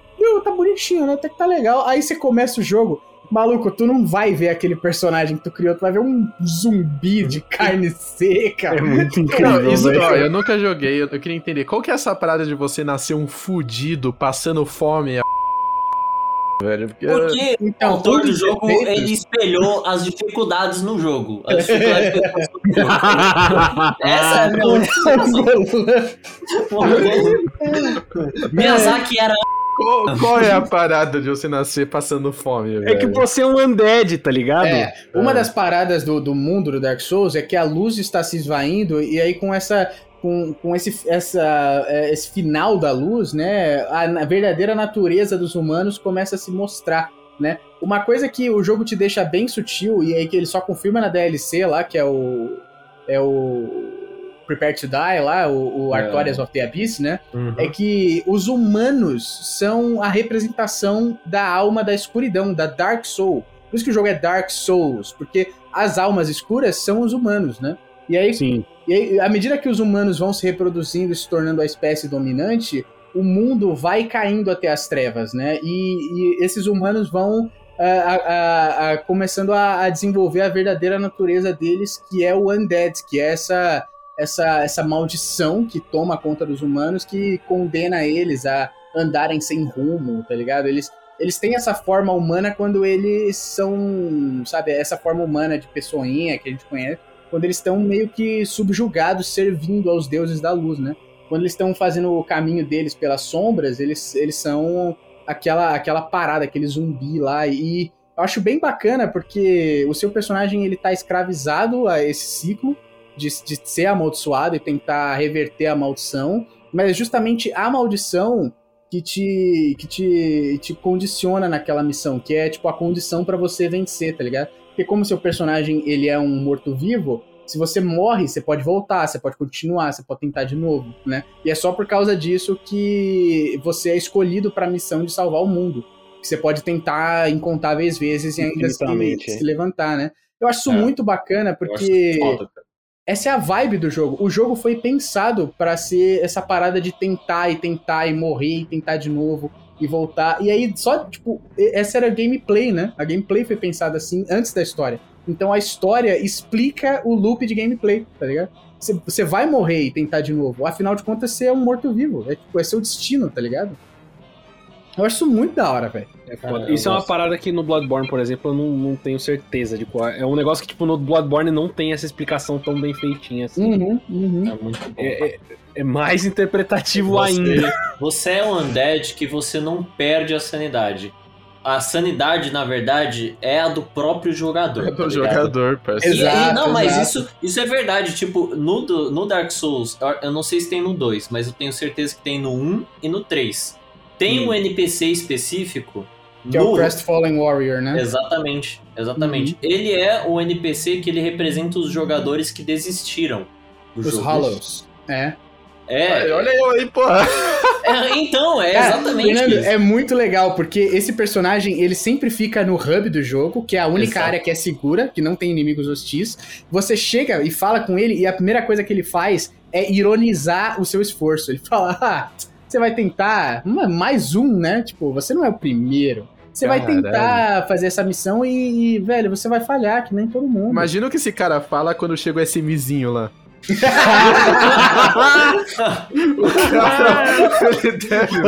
tá bonitinho, né? Até que tá legal. Aí você começa o jogo, maluco, tu não vai ver aquele personagem que tu criou, tu vai ver um zumbi de carne seca. É muito (laughs) Não, incrível, isso, velho. ó, eu nunca joguei, eu, eu queria entender. Qual que é essa parada de você nascer um fudido, passando fome? Velho. Porque... Porque o Então, autor todos do jogo, defeitos- ele espelhou as dificuldades no jogo. A dificuldade que ele passou no jogo. (laughs) Essa é a minha única. Miyazaki era Qual, qual é a parada de você nascer passando fome, velho? É que você é um undead, tá ligado? É, uma das paradas do, do mundo do Dark Souls é que a luz está se esvaindo e aí com essa com, com esse, essa, é, esse final da luz, né, a, verdadeira natureza dos humanos começa a se mostrar, né? Uma coisa que o jogo te deixa bem sutil e aí que ele só confirma na DLC lá, que é o é o Prepare to Die lá, o, o É. Artorias of the Abyss, né? Uhum. é que os humanos são a representação da alma da escuridão, da Dark Soul. Por isso que o jogo é Dark Souls, porque as almas escuras são os humanos, né? E aí, Sim. e aí, à medida que os humanos vão se reproduzindo e se tornando a espécie dominante, o mundo vai caindo até as trevas, né? E, e esses humanos vão ah, ah, ah, ah, começando a, a desenvolver a verdadeira natureza deles, que é o Undead, que é essa essa, essa maldição que toma conta dos humanos que condena eles a andarem sem rumo, tá ligado? Eles, eles têm essa forma humana quando eles são, sabe, essa forma humana de pessoinha que a gente conhece, quando eles estão meio que subjugados, servindo aos deuses da luz, né? Quando eles estão fazendo o caminho deles pelas sombras, eles, eles são aquela, aquela parada, aquele zumbi lá. E eu acho bem bacana porque o seu personagem ele tá escravizado a esse ciclo de, de ser amaldiçoado e tentar reverter a maldição, mas é justamente a maldição que te, que te, te condiciona naquela missão, que é tipo a condição pra você vencer, tá ligado? Porque como seu personagem ele é um morto-vivo, se você morre, você pode voltar, você pode continuar, você pode tentar de novo, né? E é só por causa disso que você é escolhido pra missão de salvar o mundo. Que você pode tentar incontáveis vezes e ainda se, se levantar, né? Eu acho isso É. muito bacana porque essa é a vibe do jogo. O jogo foi pensado pra ser essa parada de tentar e tentar e morrer e tentar de novo e voltar. E aí só, tipo, essa era a gameplay, né? A gameplay foi pensada assim antes da história. Então a história explica o loop de gameplay, tá ligado? Você vai morrer e tentar de novo. Afinal de contas, você é um morto-vivo. É, tipo, é seu destino, tá ligado? Eu acho isso muito da hora, velho. Cara, Isso eu é uma gosto. parada que no Bloodborne, por exemplo, eu não, não tenho certeza de qual é. É um negócio que, tipo, no Bloodborne não tem essa explicação tão bem feitinha assim. Uhum, uhum. É muito bom. É, é- é mais interpretativo Você- ainda. Você é um undead que você não perde a sanidade. A sanidade, na verdade, é a do próprio jogador. É tá do ligado? jogador, E- parceiro. e- Exato, não, mas exato. isso, isso é verdade. Tipo, no, no Dark Souls, eu- eu não sei se tem no 2, mas eu tenho certeza que tem no 1 e no 3. Tem Hum. um NPC específico Que é no... o Crestfallen Warrior, né? Exatamente, exatamente. Ele é o NPC que ele representa os jogadores que desistiram do Os jogo. Hollows. É. É, Olha eu aí, porra. é, então, é Cara, exatamente Fernando, isso. é muito legal, porque esse personagem, ele sempre fica no hub do jogo, que é a única Exato. área que é segura, que não tem inimigos hostis. Você chega e fala com ele, e a primeira coisa que ele faz é ironizar o seu esforço. Ele fala, ah, você vai tentar uma- mais um, né? Tipo, você não é o primeiro. Você vai Caralho. tentar fazer essa missão e, e, velho, você vai falhar, que nem todo mundo. Imagina o que esse cara fala quando chega o SMzinho lá. O cara, ele deve.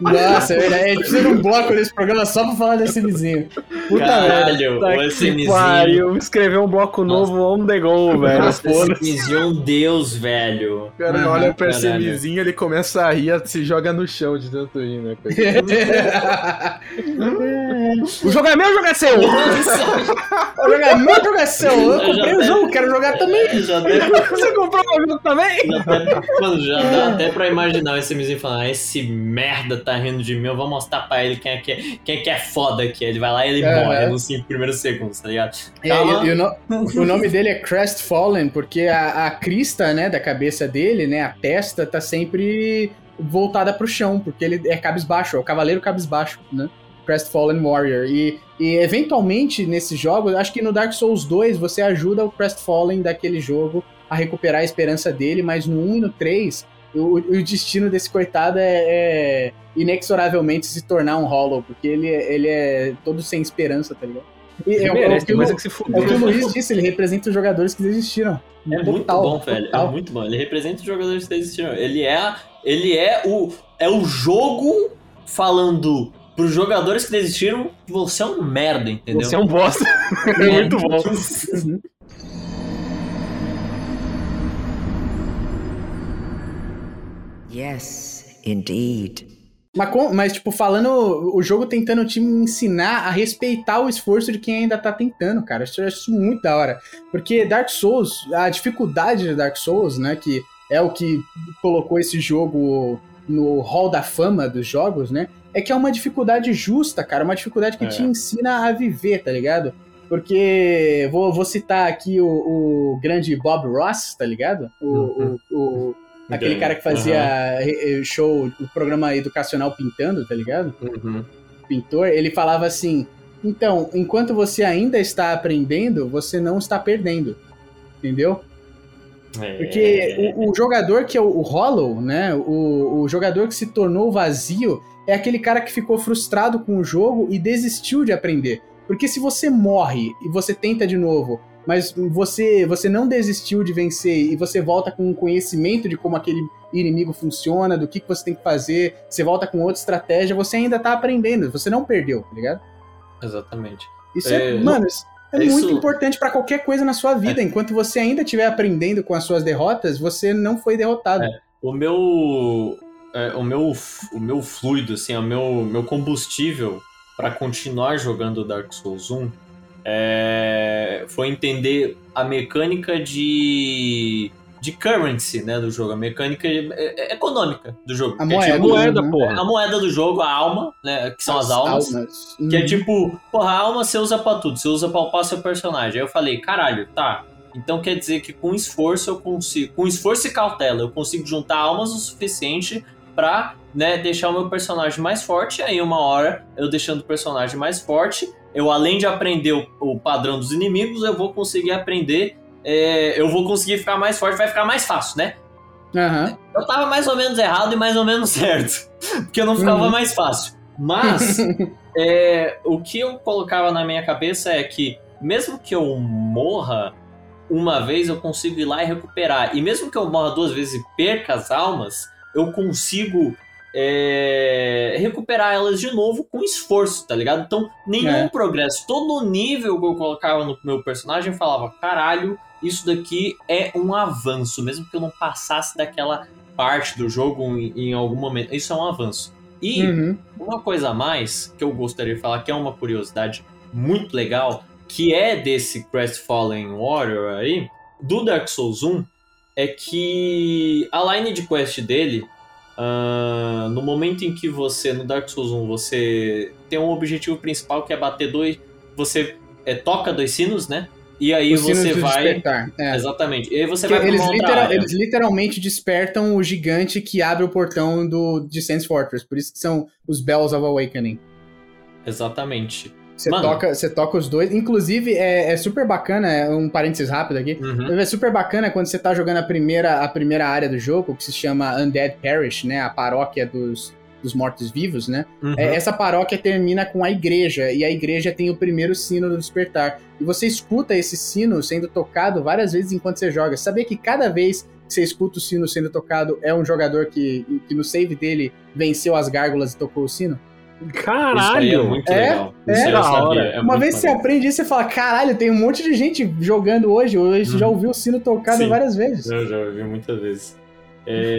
Nossa, é verdade. A gente precisa de um bloco nesse programa só pra falar desse vizinho. Puta merda. Caralho, Tá o que SMzinho. pariu, escrever um bloco novo on the go, velho. Nossa, esse SMzinho é um deus, velho. O cara Aham, olha pra caralho. SMzinho, ele começa a rir, se joga no chão de tanto rir, né? (laughs) (laughs) O jogo é meu ou o jogo é seu? (laughs) Vou jogar meu jogação. Eu Eu comprei o jogo, quero jogar também. Já deu, Você comprou o jogo também? já até, mano, já dá até pra imaginar o SMzinho falando, ah, esse merda tá rindo de mim, eu vou mostrar pra ele quem é que é, quem é, que é foda aqui. Ele vai lá e ele Aham. morre nos 5 primeiros segundos, tá ligado? É, Calma. e- e o, no- o nome dele é Crestfallen, porque a, a crista, né, da cabeça dele, né, a testa, tá sempre voltada pro chão, porque ele é cabisbaixo, é o cavaleiro cabisbaixo, né? Crestfallen Warrior. E, e eventualmente, nesses jogos, acho que no Dark Souls 2 você ajuda o Crestfallen daquele jogo a recuperar a esperança dele, mas no 1 e no 3, o, o destino desse coitado é, é inexoravelmente se tornar um Hollow, porque ele, é- ele é todo sem esperança, tá ligado? E é, o- é o Merece, que tem o- coisa que se é o que o Luiz disse, ele representa os jogadores que desistiram. É muito Total, bom, velho. total. É muito bom. Ele representa os jogadores que desistiram. Ele é, ele é o, é o jogo falando pros jogadores que desistiram, você é um merda, entendeu? Você é um bosta. (laughs) É muito bom. Yes, indeed. Mas, com- mas, tipo, falando, o jogo tentando te ensinar a respeitar o esforço de quem ainda tá tentando, cara. Isso isso muito da hora. Porque Dark Souls, a dificuldade de Dark Souls, né, que é o que colocou esse jogo no hall da fama dos jogos, né, é que é uma dificuldade justa, cara. Uma dificuldade que É. te ensina a viver, tá ligado? Porque, vou, vou citar aqui o, o grande Bob Ross, tá ligado? O, Uhum. o, o- Aquele cara que fazia eh, show, o programa educacional pintando, tá ligado? Uhum. Pintor, ele falava assim: então, enquanto você ainda está aprendendo, você não está perdendo. Entendeu? É. Porque o, o jogador que é o, o Hollow, né? O, o jogador que se tornou vazio é aquele cara que ficou frustrado com o jogo e desistiu de aprender. Porque se você morre e você tenta de novo, mas você, você não desistiu de vencer e você volta com um conhecimento de como aquele inimigo funciona, do que, que você tem que fazer, você volta com outra estratégia, você ainda tá aprendendo, você não perdeu, tá ligado? Exatamente. Isso é, É, mano, isso é é muito isso- importante pra qualquer coisa na sua vida. Enquanto você ainda estiver aprendendo com as suas derrotas, você não foi derrotado. O meu. É, o meu o meu fluido, assim, o meu, meu combustível para continuar jogando Dark Souls 1 é, foi entender a mecânica de. de currency, né, do jogo, a mecânica é- é- econômica do jogo. A Que é moeda, tipo- moeda, né? porra. a moeda do jogo, a alma, né? Que são as, almas. Que é Uhum. tipo, porra, a alma você usa pra tudo, você usa pra upar seu personagem. Aí eu falei, caralho, tá. Então quer dizer que com esforço eu consigo, com esforço e cautela, eu consigo juntar almas o suficiente pra, né, deixar o meu personagem mais forte. Aí uma hora, eu deixando o personagem mais forte, eu além de aprender o, o padrão dos inimigos, eu vou conseguir aprender, é, eu vou conseguir ficar mais forte, vai ficar mais fácil, né? Aham. Eu tava mais ou menos errado e mais ou menos (laughs) certo. Porque não ficava Uhum. mais fácil. Mas (laughs) é, o que eu colocava na minha cabeça é que, mesmo que eu morra uma vez, eu consigo ir lá e recuperar. E mesmo que eu morra duas vezes e perca as almas, eu consigo é, recuperar elas de novo com esforço, tá ligado? Então, nenhum É. progresso. Todo nível que eu colocava no meu personagem eu falava, caralho, isso daqui é um avanço, mesmo que eu não passasse daquela parte do jogo em, em algum momento. Isso é um avanço. E Uhum. uma coisa a mais que eu gostaria de falar, que é uma curiosidade muito legal, que é desse Crestfallen Warrior aí, do Dark Souls 1, é que a line de quest dele, ah, no momento em que você, no Dark Souls 1, você tem um objetivo principal que é bater dois. Você é, toca dois sinos, né? E aí Os você vai. despertar. É. Exatamente. E aí você Porque vai pra eles, uma outra litera- área. eles literalmente despertam o gigante que abre o portão do, de Sands Fortress. Por isso que são os Bells of Awakening. Exatamente. Você Mano. toca, você toca os dois. Inclusive, é, é super bacana, é um parênteses rápido aqui. Uhum. É super bacana quando você tá jogando a primeira, a primeira área do jogo, que se chama Undead Parish, né? A paróquia dos, dos mortos-vivos, né? Uhum. É, essa paróquia termina com a igreja, e a igreja tem o primeiro sino do despertar. E você escuta esse sino sendo tocado várias vezes enquanto você joga. Sabia que cada vez que você escuta o sino sendo tocado é um jogador que, que no save dele venceu as gárgulas e tocou o sino? Isso aí é Caralho! muito É, legal. é. Isso aí eu sabia, hora. é Uma muito vez que você aprende isso, você fala: caralho, tem um monte de gente jogando hoje. Hoje você já Uhum. ouviu o sino tocado Sim. várias vezes. Eu já ouvi muitas vezes. É,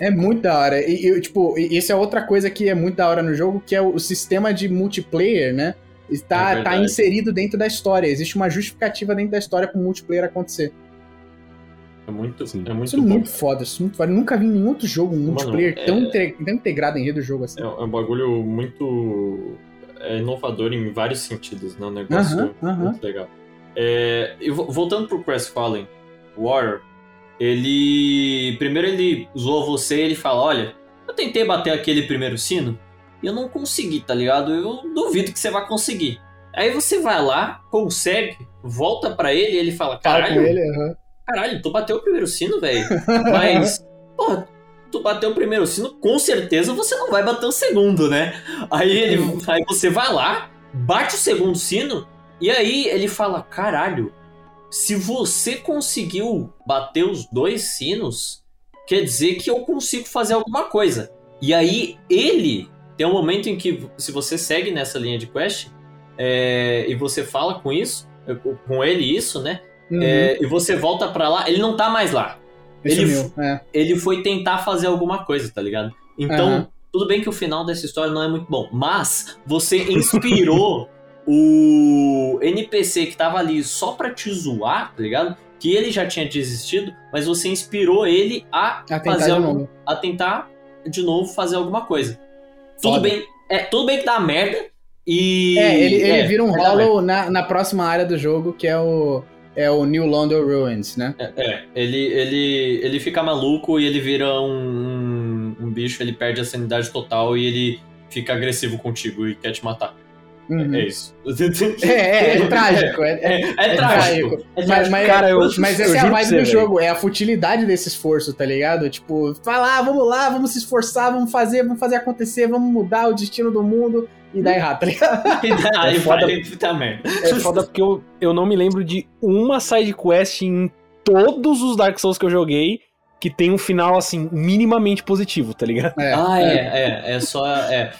É muito da hora. E, e, tipo, e isso é outra coisa que é muito da hora no jogo, que é o, sistema de multiplayer, né? É Está tá verdade. inserido dentro da história. Existe uma justificativa dentro da história para o multiplayer acontecer. É muito, Sim. é muito Isso é bom. muito foda, isso é muito foda. Eu nunca vi nenhum outro jogo, um Mano, multiplayer é- tão, inte- tão integrado em rede do jogo assim. É, é um bagulho muito é, inovador em vários sentidos, né? Um negócio Aham, aham. muito legal. É, e vo- voltando pro Crestfallen Warrior, ele. Primeiro ele zoou você e ele fala: Olha, eu tentei bater aquele primeiro sino e eu não consegui, tá ligado? Eu duvido que você vai conseguir. Aí você vai lá, consegue, volta pra ele e ele fala: Caralho, ele. Caralho, tu bateu o primeiro sino, velho. Mas, (laughs) porra, tu bateu o primeiro sino, com certeza você não vai bater o segundo, né? Aí ele, aí você vai lá, bate o segundo sino, e aí ele fala: caralho, se você conseguiu bater os dois sinos, quer dizer que eu consigo fazer alguma coisa. E aí ele tem um momento em que, se você segue nessa linha de quest é, e você fala com isso, com ele isso, né? Uhum. é, e você volta pra lá, ele não tá mais lá. Esse ele- é é. Ele foi tentar fazer alguma coisa, tá ligado? Então, Aham. tudo bem que o final dessa história não é muito bom, mas você (laughs) inspirou o NPC que tava ali só pra te zoar, tá ligado? Que ele já tinha desistido, mas você inspirou ele a, A tentar fazer de algum- novo. a tentar de novo fazer alguma coisa. Tudo Foda. bem, é, tudo bem que dá merda e É, ele, ele é, vira um merda. hollow na, na próxima área do jogo, que é o, é o New London Ruins, né? É, ele, ele, ele fica maluco e ele vira um, um, um bicho, ele perde a sanidade total e ele fica agressivo contigo e quer te matar. Uhum. É isso. (laughs) É, é, é trágico. É, É, é- é é trágico. trágico. É Mas, trágico. mas, Cara, eu- mas eu essa é a vibe do jogo, é a futilidade desse esforço, tá ligado? Tipo, vai lá, vamos lá, vamos se esforçar, vamos fazer, vamos fazer acontecer, vamos mudar o destino do mundo e dá errado, tá ligado? (laughs) Aí É foda. merda. É foda porque eu, eu não me lembro de uma side quest em todos os Dark Souls que eu joguei que tem um final, assim, minimamente positivo, tá ligado? É, ah, é, é, é só. É,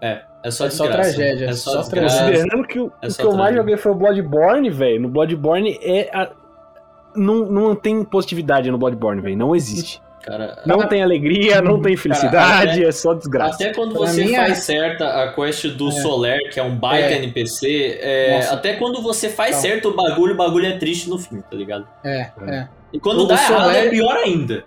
é, é só É só tragédia, É só, só tragédia. Considerando que o, É o que eu mais joguei foi o Bloodborne, velho. No Bloodborne é. a- Não, não tem positividade no Bloodborne, velho. Não existe. Cara, Não tem alegria, não tem felicidade, é só desgraça. Até quando Pra você mim, faz é- certa a quest do É. Soler, que é um baita É. NPC, é, até quando você faz Não. certo o bagulho, o bagulho é triste no fim, tá ligado? É, é. E quando O dá errado Soler- é pior ainda.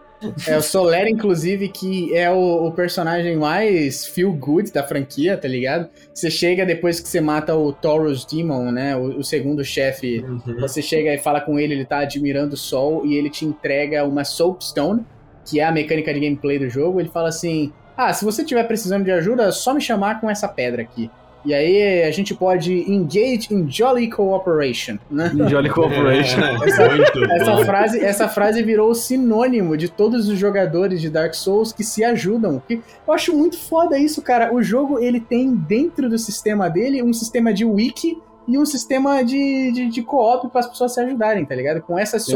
É o Soler, inclusive, que é o, o personagem mais feel good da franquia, tá ligado? Você chega depois que você mata o Taurus Demon, né? O, o segundo chefe. Você chega e fala com ele, ele tá admirando o sol e ele te entrega uma Soapstone, que é a mecânica de gameplay do jogo. Ele fala assim: Ah, se você tiver precisando de ajuda, é só me chamar com essa pedra aqui. E aí a gente pode engage in jolly cooperation, né? Jolly Corporation. (laughs) Muito Essa bom. frase, essa frase virou sinônimo de todos os jogadores de Dark Souls que se ajudam. Eu acho muito foda isso, cara. O jogo ele tem dentro do sistema dele um sistema de wiki e um sistema de, de, de co-op para as pessoas se ajudarem, tá ligado? Com essas É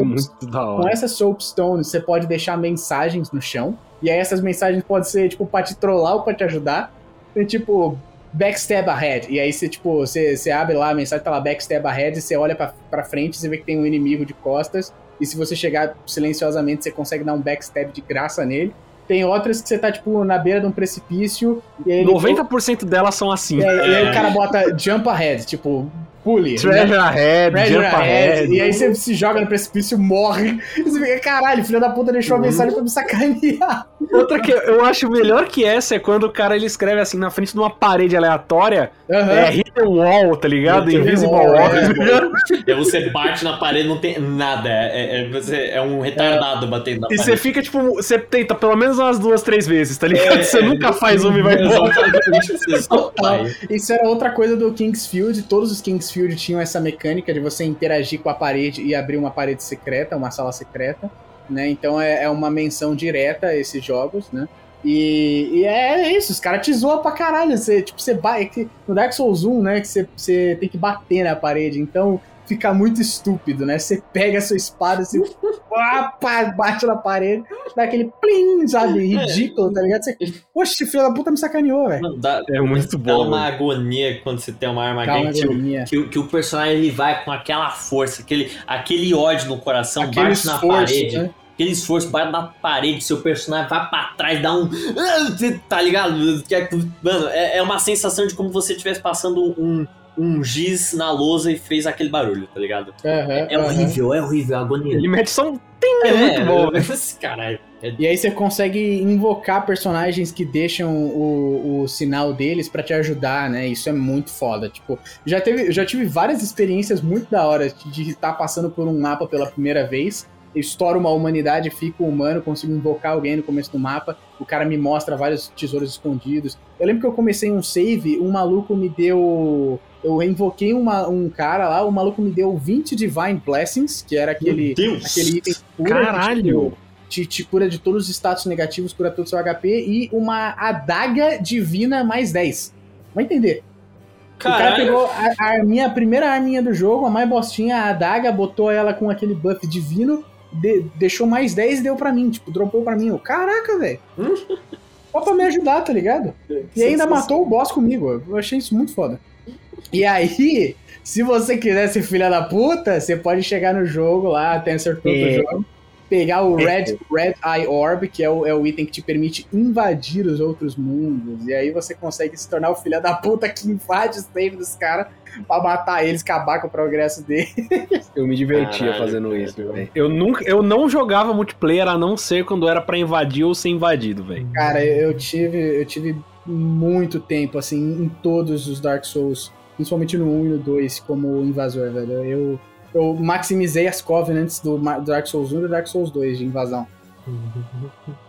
com essas soapstones você pode deixar mensagens no chão. E aí essas mensagens podem ser tipo pra te trollar ou pra te ajudar. Tem tipo backstab ahead. E aí você, tipo, você, você abre lá a mensagem, tá lá backstab ahead, e você olha pra, pra frente, você vê que tem um inimigo de costas. E se você chegar silenciosamente, você consegue dar um backstab de graça nele. Tem outras que você tá, tipo, na beira de um precipício. E aí, ele- 90% delas são assim. aí, e aí o (laughs) cara bota jump ahead, tipo, pule. né? Treasure ahead, Treasure jump ahead. E aí você se joga no precipício, morre. E você fica, caralho, filho da puta deixou a mensagem pra me sacanear. Outra que eu acho melhor que essa é quando o cara ele escreve assim na frente de uma parede aleatória, Aham. é hidden wall, tá ligado? Hidden Invisible wall, wall. é. tá ligado? E aí você bate na parede, não tem nada. É, é, você, é um retardado batendo na E você parede. fica, tipo, você tenta pelo menos umas duas, três vezes, tá ligado? Você nunca faz uma e vai embora. Você. Isso era outra coisa do Kingsfield. Todos os Kingsfield tinham essa mecânica de você interagir com a parede e abrir uma parede secreta, uma sala secreta. Né? Então é, é uma menção direta a esses jogos, né? E, e é isso, os caras te zoam pra caralho. Você, tipo, você bate. No Dark Souls 1, né? Que você, você tem que bater na parede. Então fica muito estúpido, né? Você pega a sua espada, você pá, bate na parede, dá aquele plim, sabe? Ridículo, tá ligado? Você, Poxa, filho da puta me sacaneou, velho. Dá, É muito dá bom. uma velho. agonia quando você tem uma arma Calma, que, que, o- que o personagem ele vai com aquela força, aquele, aquele ódio no coração, Aquele bate na esforço, parede. né? Aquele esforço bate na parede, seu personagem vai pra trás, dá um. Tá ligado? É- Mano, é, é uma sensação de como você estivesse passando um, um giz na lousa e fez aquele barulho, tá ligado? Aham, É aham. horrível, é horrível, a agonia. Ele mete só um ting, é muito bom, velho. (laughs) Esse Caralho. É E aí você consegue invocar personagens que deixam o, o sinal deles pra te ajudar, né? Isso é muito foda. Tipo, já teve, eu já tive várias experiências muito da hora de estar passando por um mapa pela primeira vez. Eu estouro uma humanidade, fico humano, consigo invocar alguém no começo do mapa. O cara me mostra vários tesouros escondidos. Eu lembro que eu comecei um save, um maluco me deu. Eu invoquei uma- um cara lá, o maluco me deu 20 Divine Blessings, que era aquele, aquele item cura que, Caralho! te, te cura de todos os status negativos, cura todo o seu HP e uma adaga divina mais 10. Vai entender. O cara Caralho. pegou a, a arminha, a primeira arminha do jogo, a mais bostinha, a adaga, botou ela com aquele buff divino, de- deixou mais 10 e deu pra mim. Tipo, dropou pra mim. Eu, caraca, velho. Só pra me ajudar, tá ligado? E ainda matou o boss comigo. Eu achei isso muito foda. E aí, se você quiser ser filha da puta, você pode chegar no jogo lá, tem certo ponto do É. jogo, pegar o Red, Red Eye Orb, que é o, é o item que te permite invadir os outros mundos. E aí você consegue se tornar o filho da puta que invade o save dos caras pra matar eles, acabar com o progresso dele. Eu me divertia Caralho, fazendo cara. isso, velho. Eu nunca, eu não jogava multiplayer a não ser quando era pra invadir ou ser invadido, velho. Cara, eu tive, eu tive muito tempo, assim, em todos os Dark Souls, principalmente no 1 e no 2, como invasor, velho. Eu, eu maximizei as Covenants do Dark Souls 1 e do Dark Souls 2 de invasão.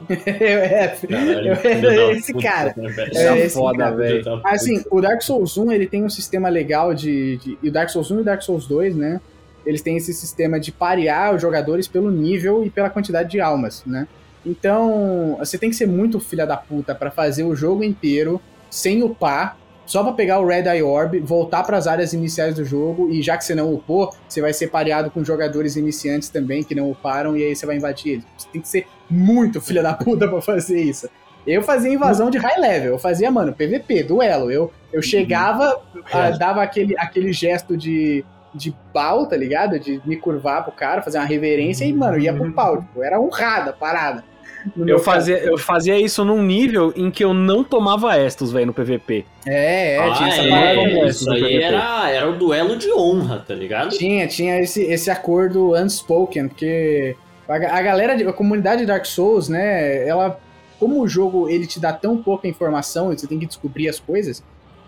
eu, (laughs) é, Caralho, eu era da esse cara. né? É, Essa esse foda, velho. Puta. Assim, o Dark Souls 1, ele tem um sistema legal de, de- E o Dark Souls 1 e o Dark Souls 2, né? Eles têm esse sistema de parear os jogadores pelo nível e pela quantidade de almas, né? Então, você tem que ser muito filha da puta pra fazer o jogo inteiro sem upar, só pra pegar o Red Eye Orb, voltar pras áreas iniciais do jogo, e já que você não upou, você vai ser pareado com jogadores iniciantes também que não uparam, e aí você vai invadir eles. Você tem que ser muito filha da puta pra fazer isso. Eu fazia invasão de high level, eu fazia, mano, PVP, duelo. Eu, eu chegava, ah, dava aquele, aquele gesto de, de pau, tá ligado? De me curvar pro cara, fazer uma reverência e, mano, ia pro pau. Tipo, era honrada parada. Eu fazia, eu fazia isso num nível em que eu não tomava Estus, velho, no PVP. É, é, tinha Ah, essa é, parada. isso aí era, era o duelo de honra, tá ligado? Tinha, tinha esse, esse acordo unspoken, porque a, a galera, a comunidade de Dark Souls, né, ela, como o jogo ele te dá tão pouca informação e você tem que descobrir as coisas,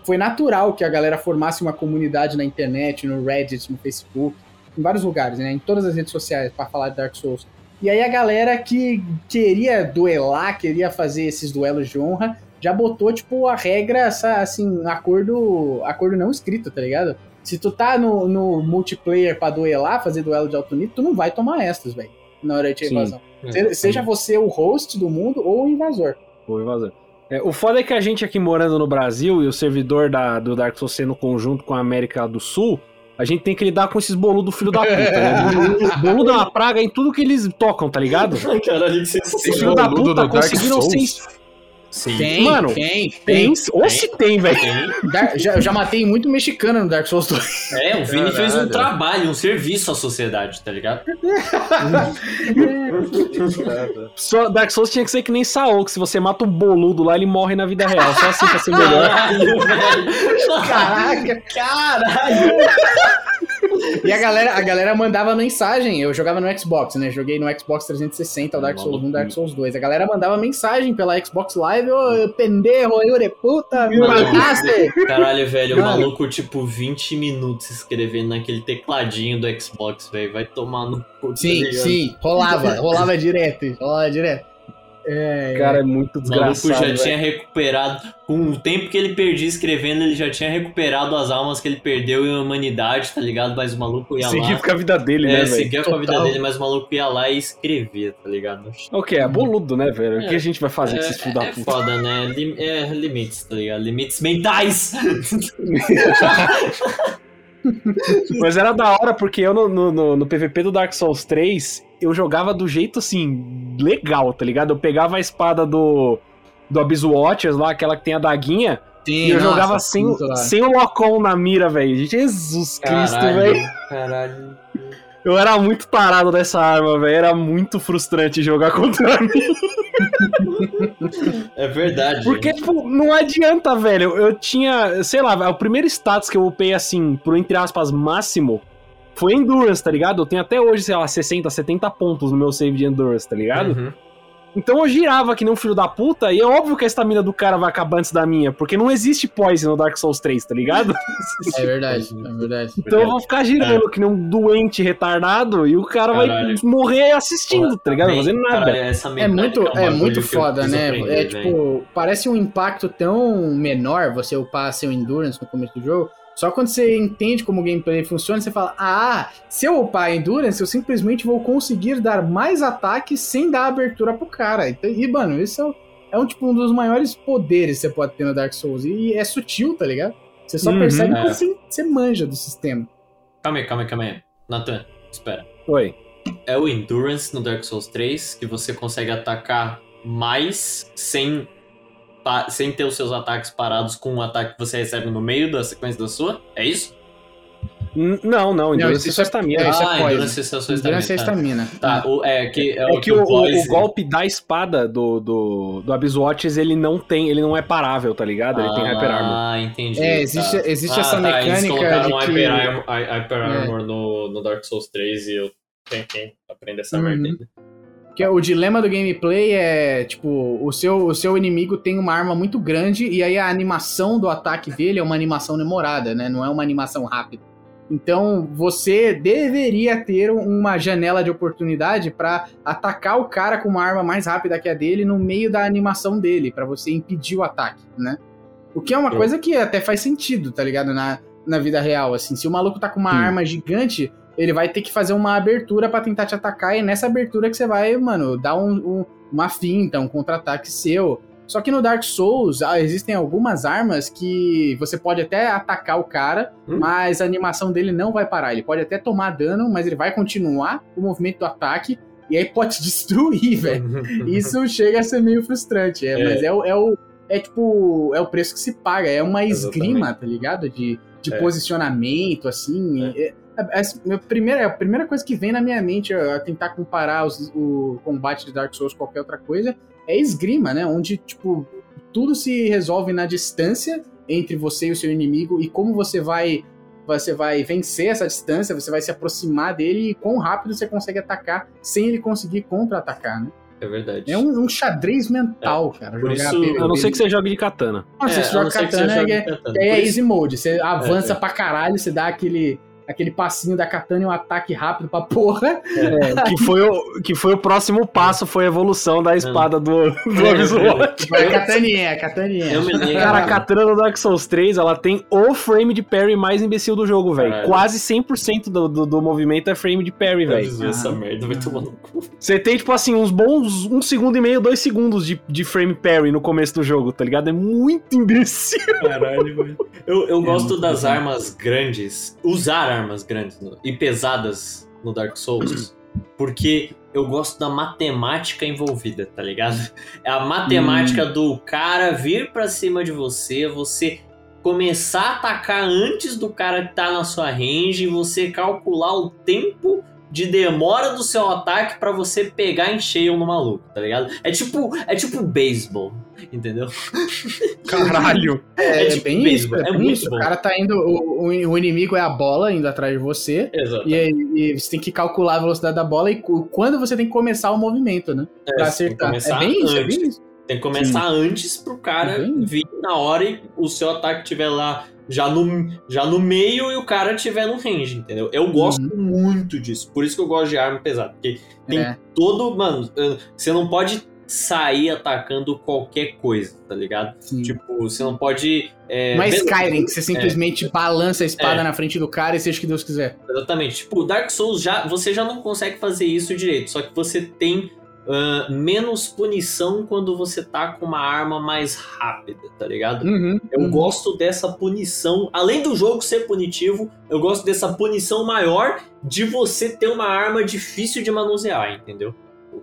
foi natural que a galera formasse uma comunidade na internet, no Reddit, no Facebook, em vários lugares, né, em todas as redes sociais para falar de Dark Souls. E aí a galera que queria duelar, queria fazer esses duelos de honra, já botou, tipo, a regra, essa, assim, acordo, acordo não escrito, tá ligado? Se tu tá no, no multiplayer pra duelar, fazer duelo de alto nível, tu não vai tomar estas, velho, na hora de Sim. invasão. Se- Seja você o host do mundo ou o invasor. Vou invasor. É, o foda é que a gente aqui morando no Brasil e o servidor da, do Dark Souls sendo conjunto com a América do Sul, a gente tem que lidar com esses boludos filho da puta, né? Boludo- é uma praga em tudo que eles tocam, tá ligado? Caralho, que Os filhos da puta conseguiram ser... Sim. Mano, tem, Tem, ou se tem, velho. Tem. Já, eu já matei muito mexicano no Dark Souls 2. É, o Vini fez um Caralho. trabalho, um serviço à sociedade, tá ligado? (laughs) Só Dark Souls tinha que ser que nem Saul, que se você mata um boludo lá, ele morre na vida real. Só assim pra ser melhor. Caralho, velho. Caraca! Caralho! (laughs) E a galera, a galera mandava mensagem. Eu jogava no Xbox, né? Joguei no Xbox 360, o Dark Souls 1, Dark Souls 2. A galera mandava mensagem pela Xbox Live: Ô, pendejo, eu de puta, me Mano. mataste! Caralho, velho, o maluco, tipo, 20 minutos escrevendo naquele tecladinho do Xbox, velho. Vai tomar no cu. tá Sim, sim, rolava, rolava direto, rolava direto. É, Cara, é muito O maluco desgraçado. já velho. tinha recuperado. Com o tempo que ele perdia escrevendo, ele já tinha recuperado as almas que ele perdeu em humanidade, tá ligado? Mas o maluco ia Seguir lá. com a vida dele, né, É, velho? seguia com a vida dele, mas o maluco ia lá e escrevia, tá ligado? O que? É boludo, né, velho? O que É. a gente vai fazer com esses filhos da é puta? foda, né? Lim- é, limites, tá ligado? Limites mentais! (laughs) (laughs) (laughs) Mas era da hora, porque eu no, no, no- PVP do Dark Souls 3, eu jogava do jeito assim, legal, tá ligado? Eu pegava a espada do, do Abyss Watchers lá, aquela que tem a daguinha, sim, e eu nossa, jogava sem, sem o Locom na mira, velho. Jesus Cristo, velho. Caralho, caralho. Eu era muito tarado dessa arma, velho. Era muito frustrante jogar (laughs) contra mim. É verdade. Porque, tipo, não adianta, velho. Eu tinha, sei lá, o primeiro status que eu upei assim, pro entre aspas, máximo, foi Endurance, tá ligado? Eu tenho até hoje, sei lá, 60, 70 pontos no meu save de Endurance, tá ligado? Uhum. Então eu girava que nem um filho da puta, e é óbvio que a estamina do cara vai acabar antes da minha, porque não existe poison no Dark Souls 3, tá ligado? (laughs) É verdade, é verdade. Então eu vou ficar girando que nem um doente retardado, e o cara Caralho. vai morrer assistindo, tá ligado? Não Bem, fazendo nada. caralho, É muito, é bagulho muito foda, né? aprender, é tipo, parece um impacto tão menor você upar seu endurance no começo do jogo. Só quando você entende como o gameplay funciona, você fala: Ah, se eu upar endurance, eu simplesmente vou conseguir dar mais ataques sem dar abertura pro cara. Então, e, mano, isso é, um- é um tipo um dos maiores poderes que você pode ter no Dark Souls. E é sutil, tá ligado? Você só Uhum, percebe é. quando você, você manja do sistema. Calma aí, calma aí, calma aí. Nathan, espera. Oi. É o Endurance no Dark Souls 3 que você consegue atacar mais sem sem ter os seus ataques parados com um ataque que você recebe no meio da sequência da sua? É isso? Não, não, endurance isso é é- estamina. é, isso ah, poison. endurance é sua Endurance é estamina. estamina. Tá, o, é que é, É que o, o- o golpe da espada do, do, do Abyss Watches, ele não tem, ele não é parável, tá ligado? Ele tem Hyper Armor. Ah, entendi. É, existe, tá. existe Ah, essa tá, eles mecânica colocaram de um que... Hyper Armor, Hy- Hyper É. Armor no, no Dark Souls 3 e eu tenho que aprender essa Uhum. merda ainda. Que o dilema do gameplay é, tipo, o seu, o seu inimigo tem uma arma muito grande e aí a animação do ataque dele é uma animação demorada, né? Não é uma animação rápida. Então, você deveria ter uma janela de oportunidade pra atacar o cara com uma arma mais rápida que a dele no meio da animação dele, pra você impedir o ataque, né? O que é uma coisa que até faz sentido, tá ligado? Na, na vida real, assim. Se o maluco tá com uma Sim. arma gigante, ele vai ter que fazer uma abertura pra tentar te atacar, e é nessa abertura que você vai, mano, dar um- um- uma finta, um contra-ataque seu. Só que no Dark Souls ah, existem algumas armas que você pode até atacar o cara, Hum. mas a animação dele não vai parar. Ele pode até tomar dano, mas ele vai continuar o movimento do ataque, e aí pode te (laughs) destruir, velho. (laughs) Isso chega a ser meio frustrante, é, É. mas é, o- é o. É tipo. É o preço que se paga. É uma esgrima, Exatamente. tá ligado? De, de É. posicionamento, assim. É. é- é- a, primeira, a primeira coisa que vem na minha mente a, a tentar comparar os- o combate de Dark Souls com qualquer outra coisa é esgrima, né? Onde, tipo, tudo se resolve na distância entre você e o seu inimigo e como você vai. Você vai vencer essa distância, você vai se aproximar dele e quão rápido você consegue atacar sem ele conseguir contra-atacar, né? É verdade. É um, um xadrez mental, cara. por jogar isso-. A não ser que você jogue de katana. Nossa, É, você a joga katana, é, katana. é, easy mode. Você avança é. pra caralho, você dá aquele, aquele passinho da katana e um ataque rápido pra porra. É, que, foi o, que foi o próximo passo, foi a evolução da espada do, do É, Abyss é. A kataninha, a. Cara, a katana do Dark Souls 3, ela tem o frame de parry mais imbecil do jogo, velho. Quase 100% do, do, do movimento é frame de parry, velho. essa merda, vai tomar no cu. Você tem, tipo assim, uns bons um segundo e meio, dois segundos de, de frame parry no começo do jogo, tá ligado? É muito imbecil. Caralho, velho. Eu, eu gosto muito das bom. armas grandes, usar armas grandes no- e pesadas no Dark Souls, (clears throat) porque eu gosto da matemática envolvida, tá ligado? É (laughs) a matemática do cara vir pra cima de você, você começar a atacar antes do cara que tá na sua range, você calcular o tempo de demora do seu ataque pra você pegar em cheio no maluco, tá ligado? É tipo, é tipo beisebol, entendeu? Caralho. É, é tipo bem isso, beisebol, é, é bem muito isso. bom. O cara tá indo. O, o- inimigo é a bola indo atrás de você. Exato. E, aí- e você tem que calcular a velocidade da bola e quando você tem que começar o movimento, né? Pra É, que acertar. É bem isso, é antes. bem isso. Tem que começar antes pro cara Bem. vir na hora e o seu ataque estiver lá já no, já no meio e o cara estiver no range, entendeu? Eu gosto muito disso. Por isso que eu gosto de arma pesada. Porque tem É. todo. Mano, você não pode sair atacando qualquer coisa, tá ligado? Sim. Tipo, você não pode. É, Não é Skyrim, que você simplesmente balança a espada É. na frente do cara e seja o que Deus quiser. Exatamente. Tipo, Dark Souls já você já não consegue fazer isso direito. Só que você tem ah, menos punição quando você tá com uma arma mais rápida, tá ligado? Uhum, Eu uhum. gosto dessa punição. Além do jogo ser punitivo, eu gosto dessa punição maior de você ter uma arma difícil de manusear, entendeu?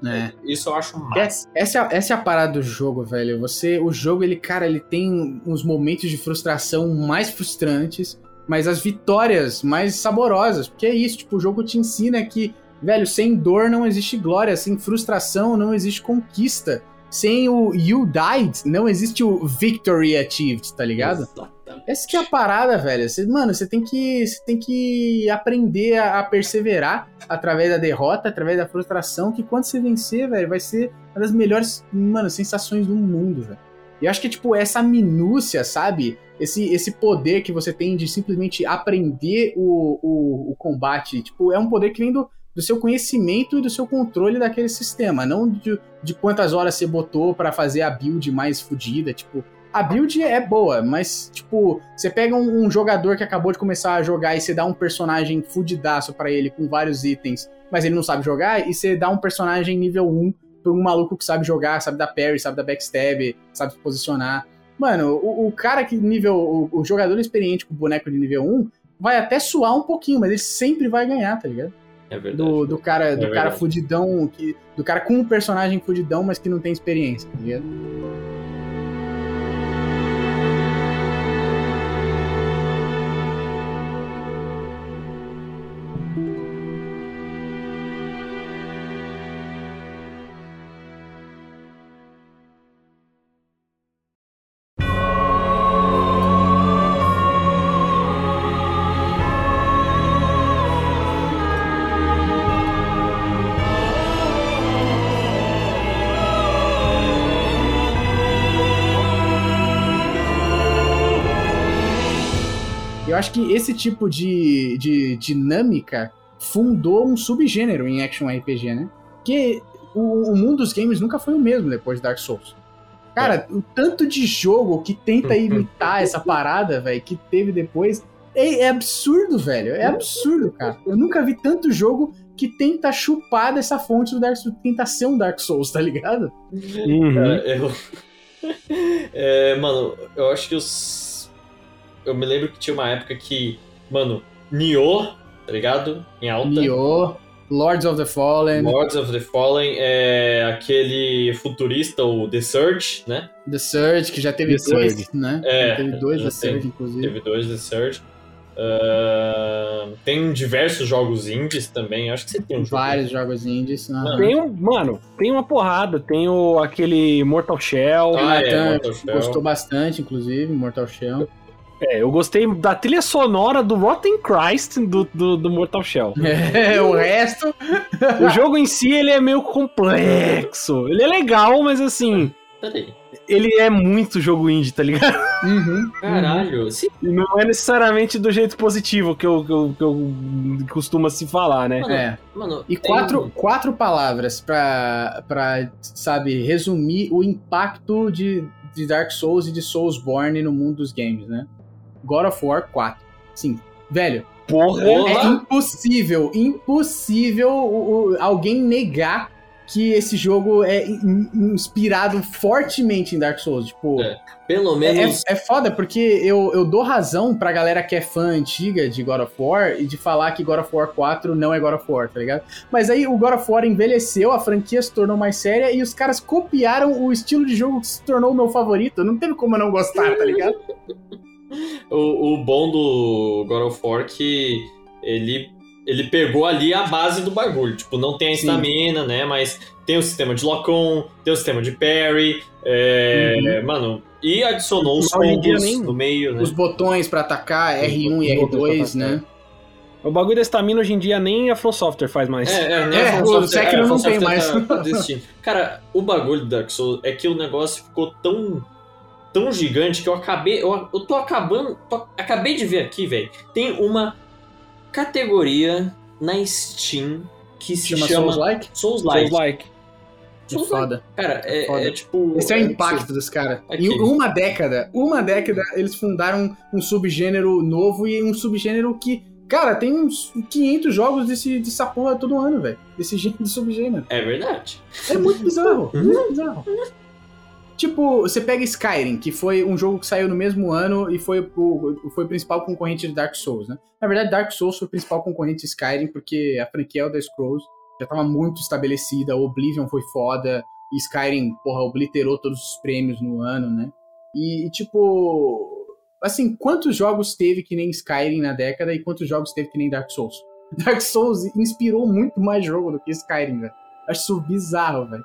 É. Isso eu acho massa. Essa, é essa é a parada do jogo, velho. Você, o jogo, ele, cara, ele tem uns momentos de frustração mais frustrantes, mas as vitórias mais saborosas. Porque é isso, tipo, o jogo te ensina que, velho, sem dor não existe glória, sem frustração não existe conquista. Sem o You Died, não existe o Victory Achieved, tá ligado? Exatamente. Essa que é a parada, velho. Você, mano, você tem que, você tem que aprender a, a perseverar através da derrota, através da frustração, que quando você vencer, velho, vai ser uma das melhores, mano, sensações do mundo, velho. E eu acho que, tipo, essa minúcia, sabe? Esse, esse poder que você tem de simplesmente aprender o, o, o combate, tipo, é um poder que vem do, do seu conhecimento e do seu controle daquele sistema, não de, de quantas horas você botou pra fazer a build mais fodida, tipo, a build é boa, mas, tipo, você pega um, um jogador que acabou de começar a jogar e você dá um personagem fudidaço pra ele com vários itens, mas ele não sabe jogar, e você dá um personagem nível 1 pra um maluco que sabe jogar, sabe dar parry, sabe dar backstab, sabe se posicionar. Mano, o, o cara que nível. O, o jogador experiente com boneco de nível 1 vai até suar um pouquinho, mas ele sempre vai ganhar, tá ligado? É verdade. Do, do cara, do cara fudidão, que, do cara com um personagem fudidão, mas que não tem experiência, tá ligado? Acho que esse tipo de, de dinâmica fundou um subgênero em action RPG, né? Porque o, o mundo dos games nunca foi o mesmo depois de Dark Souls. Cara, o tanto de jogo que tenta imitar essa parada, velho, que teve depois, é, é absurdo, velho. É absurdo, cara. Eu nunca vi tanto jogo que tenta chupar dessa fonte do Dark Souls, tenta ser um Dark Souls, tá ligado? Uhum. Cara, eu. (laughs) É, mano, eu acho que os. Eu me lembro que tinha uma época que, mano, Nioh, tá ligado? Em alta. Nioh, Lords of the Fallen, Lords of the Fallen, é aquele futurista, o The Surge, né? The Surge, que já teve The dois, Surge. né? É, já teve dois The Surge, teve. inclusive. Teve dois The Surge. Ah, tem diversos jogos indies também. Acho que você tem um jogo. Vários jogos indies. aham. Tem um, mano, tem uma porrada. Tem o, aquele Mortal Shell. Ah, é, Mortal Shell. gostou bastante, inclusive, Mortal Shell. É, eu gostei da trilha sonora do Rotten Christ do, do, do Mortal Shell. (laughs) É, o resto. o jogo em si, ele é meio complexo. Ele é legal, mas assim, Peraí. ele é muito jogo indie, tá ligado? Uhum. Caralho. Sim, E não é necessariamente do jeito positivo que eu, que eu, que eu costuma se falar, né? mano. É. mano E quatro, quatro palavras pra, pra, sabe, resumir o impacto de, de Dark Souls e de Soulsborne no mundo dos games, né? God of War 4. Sim, velho, Porra! É impossível, impossível o- o- alguém negar que esse jogo é in- inspirado fortemente em Dark Souls. Tipo, É. Pelo É, menos. é foda porque eu, eu dou razão pra galera que é fã antiga de God of War e de falar que God of War 4 não é God of War, tá ligado? Mas aí o God of War envelheceu, a franquia se tornou mais séria e os caras copiaram o estilo de jogo que se tornou o meu favorito. Não teve como eu não gostar, tá ligado? (laughs) O, o bom do God of War que ele, ele pegou ali a base do bagulho. Tipo, não tem a estamina, né? Mas tem o sistema de lock-on, tem o sistema de parry. é, Mano, e adicionou os combos no meio, né? Os botões pra atacar, R1 e Os botões R2, pra né? O bagulho da estamina hoje em dia nem a From Software faz mais. É, é, né? É, A From o Sekiro é, não tem Software mais. tá desistindo. Cara, o bagulho do Dark Souls é que o negócio ficou tão tão gigante que eu acabei eu, eu tô acabando, tô- acabei de ver aqui, velho. Tem uma categoria na Steam que se Chama, chama, Souls-like? Souls-like. Souls like. Que Souls-like. foda. Cara, é, Foda. é tipo Esse é o é impacto dos caras. Aqui. Em uma década, uma década, eles fundaram um subgênero novo e um subgênero que, cara, tem uns 500 jogos desse, dessa porra todo ano, velho. Desse gênero de subgênero. É verdade. É muito bizarro, Uhum. muito bizarro. Tipo, você pega Skyrim, que foi um jogo que saiu no mesmo ano e foi o, foi o principal concorrente de Dark Souls, né? Na verdade, Dark Souls foi o principal concorrente de Skyrim, porque a franquia Elder Scrolls já tava muito estabelecida, Oblivion foi foda, Skyrim, porra, obliterou todos os prêmios no ano, né? E, tipo, assim, quantos jogos teve que nem Skyrim na década e quantos jogos teve que nem Dark Souls? (laughs) Dark Souls inspirou muito mais jogo do que Skyrim, velho. Acho isso bizarro, velho.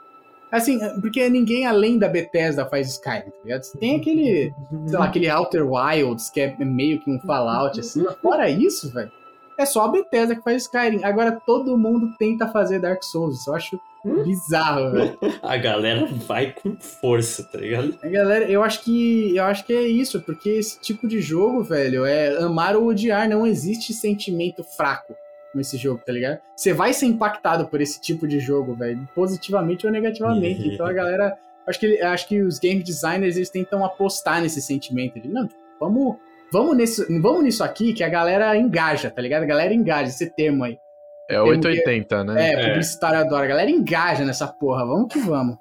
Assim, porque ninguém além da Bethesda faz Skyrim, tá ligado? Tem aquele, sei lá, aquele Outer Wilds, que é meio que um Fallout, assim. Mas fora isso, velho, é só a Bethesda que faz Skyrim. Agora todo mundo tenta fazer Dark Souls. Isso eu acho bizarro, velho. (laughs) A galera vai com força, tá ligado? A galera, eu acho que eu acho que é isso, porque esse tipo de jogo, velho, é amar ou odiar, não existe sentimento fraco nesse jogo, tá ligado? Você vai ser impactado por esse tipo de jogo, velho, positivamente ou negativamente. então a galera, acho que acho que os game designers eles tentam apostar nesse sentimento de, não, vamos Vamos nisso, vamos nisso aqui que a galera engaja, tá ligado? A galera engaja, esse termo aí. É 880, né? É, É. publicitário adora. A galera engaja nessa porra. Vamos que vamos.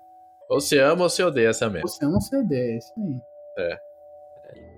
Ou você ama ou você odeia essa merda. Você não sei ideia, é isso aí. É.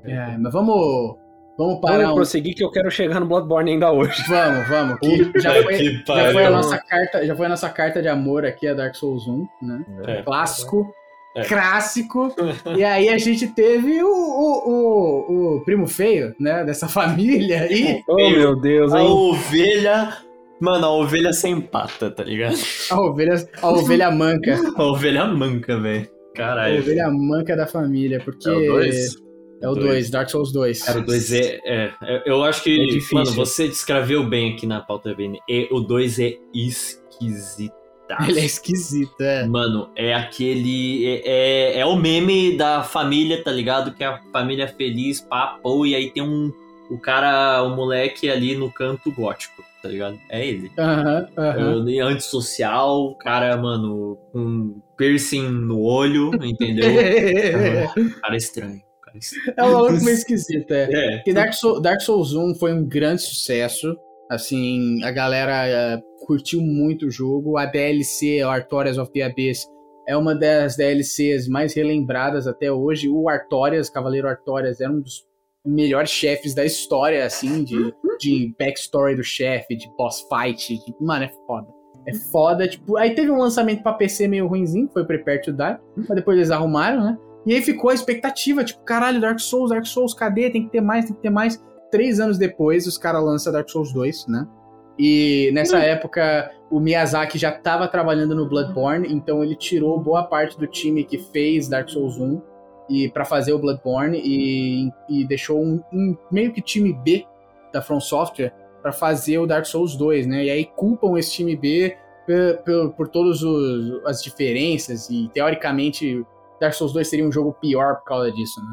É, mas vamos. Vamos parar Vamos um. prosseguir que eu quero chegar no Bloodborne ainda hoje. Vamos, vamos. Que já, foi, que já, foi pariu. a nossa carta, já foi a nossa carta de amor aqui a Dark Souls 1, né? É. Clássico. É. Clássico. (laughs) E aí a gente teve o, o, o, o primo feio, né? Dessa (laughs) família aí. Oh, meu Deus, A hein? ovelha. Mano, a ovelha sem pata, tá ligado? A ovelha, a ovelha manca. (laughs) A ovelha manca, velho. A Caralho. ovelha manca da família, porque. É o 2? É o Dois. 2, Dark Souls 2. Cara, o 2 é, é, é- Eu acho que. É difícil. Mano, você descreveu bem aqui na pauta, Vini. E o 2 é esquisito. Ele é esquisito, é. Mano, é aquele. É, é, é o meme da família, tá ligado? Que a família é feliz, papo, e aí tem um, o cara, o moleque ali no canto gótico, tá ligado? É ele. Aham. Eu, antissocial, o cara, mano, com piercing no olho, entendeu? (laughs) cara estranho. É um maluco meio esquisito, é. É. Porque Dark, Soul- Dark Souls 1 foi um grande sucesso. Assim, a galera eh, curtiu muito o jogo. A DLC, Artorias of the Abyss, é uma das DLCs mais relembradas até hoje. O Artorias, Cavaleiro Artorias, era um dos melhores chefes da história, assim, de, de backstory do chefe, de boss fight. de- mano, é foda. É foda, tipo. Aí teve um lançamento pra PC meio ruimzinho, que foi Prepare to Die, mas depois eles arrumaram, né? E aí ficou a expectativa, tipo, caralho, Dark Souls, Dark Souls, cadê? Tem que ter mais, tem que ter mais. Três anos depois, os caras lançam Dark Souls 2, né? E nessa época, o Miyazaki já tava trabalhando no Bloodborne, então ele tirou boa parte do time que fez Dark Souls 1 e para fazer o Bloodborne e, e deixou um, um meio que time B da From Software para fazer o Dark Souls 2, né? E aí culpam esse time B por, por, por todas as diferenças e teoricamente Dark Souls 2 seria um jogo pior por causa disso, né?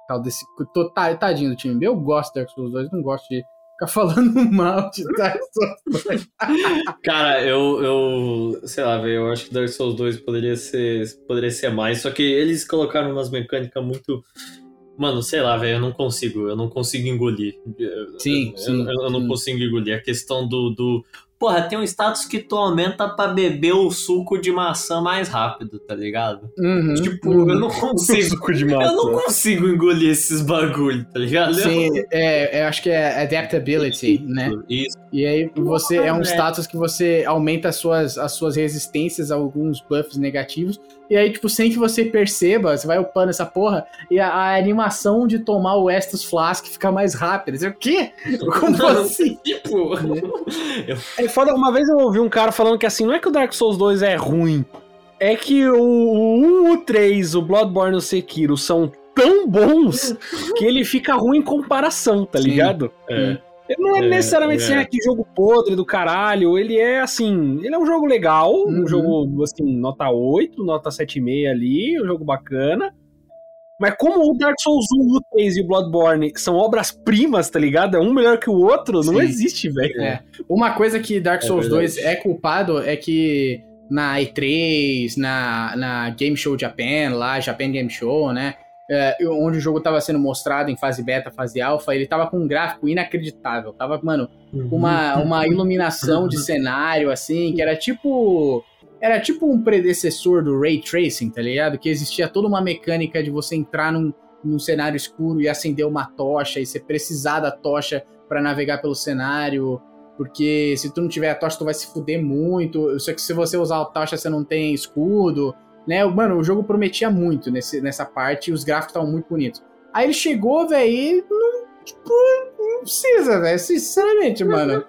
Por causa desse tô- tadinho do time. Eu gosto de Dark Souls 2, não gosto de ficar (laughs) falando mal de Dark Souls 2. (laughs) Cara, eu, eu sei lá, velho, eu acho que Dark Souls 2 poderia ser, poderia ser mais, só que eles colocaram umas mecânicas muito. Mano, sei lá, velho, eu não consigo, eu não consigo engolir. Sim, eu, sim, eu, eu não sim. consigo engolir. A questão do, do. Porra, tem um status que tu aumenta pra beber o suco de maçã mais rápido, tá ligado? Uhum, Tipo, uhum. eu não consigo. Suco de Eu maçã. não consigo engolir esses bagulho, tá ligado? Sim, é, eu acho que é adaptability, né? Isso. E aí você é um velho. status que você aumenta as suas, as suas resistências a alguns buffs negativos. E aí, tipo, sem que você perceba, você vai upando essa porra, e a, a animação de tomar o Estus Flask fica mais rápida. Você, o quê? (laughs) Como assim? Tipo. (laughs) É foda, uma vez eu ouvi um cara falando que assim, não é que o Dark Souls 2 é ruim, é que o, o 1, o 3, o Bloodborne e o Sekiro são tão bons (laughs) que ele fica ruim em comparação, tá Sim. ligado? é. Ele não é, É, necessariamente é. assim, ah, que jogo podre do caralho, ele é assim, ele é um jogo legal, Uhum. um jogo assim, nota 8, nota 7,5 ali, um jogo bacana. Mas como o Dark Souls 1, o 3 e o Bloodborne são obras-primas, tá ligado? É um melhor que o outro, não Sim. existe, velho. É. Uma coisa que Dark É Souls 2 verdade. é culpado é que na E3, na, na Game Show Japan, lá, Japan Game Show, né? É, onde o jogo tava sendo mostrado em fase beta, fase alpha, ele tava com um gráfico inacreditável. Tava, mano, uma, uma iluminação de cenário, assim, que era tipo. Era tipo um predecessor do Ray Tracing, tá ligado? Que existia toda uma mecânica de você entrar num, num cenário escuro e acender uma tocha, e você precisar da tocha para navegar pelo cenário. Porque se tu não tiver a tocha, tu vai se fuder muito. Só que se você usar a tocha, você não tem escudo. Né? Mano, o jogo prometia muito nesse, nessa parte e os gráficos estavam muito bonitos. Aí ele chegou, velho, e não, tipo, não precisa, velho. Sinceramente, mano.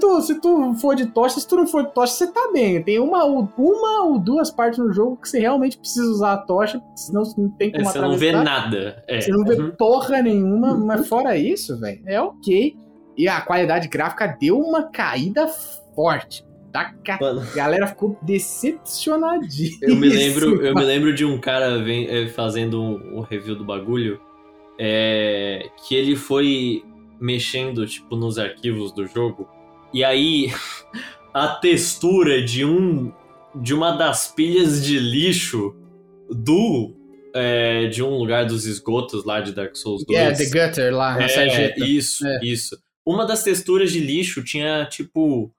Tô- se tu for de tocha, se tu não for de tocha, você tá bem. Tem uma, ou- uma ou duas partes no jogo que você realmente precisa usar a tocha, senão você não tem É, como você não vê nada. É. Você não vê Uhum. porra nenhuma, mas fora isso, velho, é ok. E a qualidade gráfica deu uma caída forte. Ca... Mano, A galera ficou decepcionadíssima. eu me lembro, eu me (laughs) lembro de um cara vem- eh, fazendo um, um review do bagulho, é, que ele foi mexendo tipo nos arquivos do jogo e aí (laughs) a textura de um de uma das pilhas de lixo do é, de um lugar dos esgotos lá de Dark Souls 2. É, The Gutter lá, na É, isso, É. isso. Uma das texturas de lixo tinha, tipo,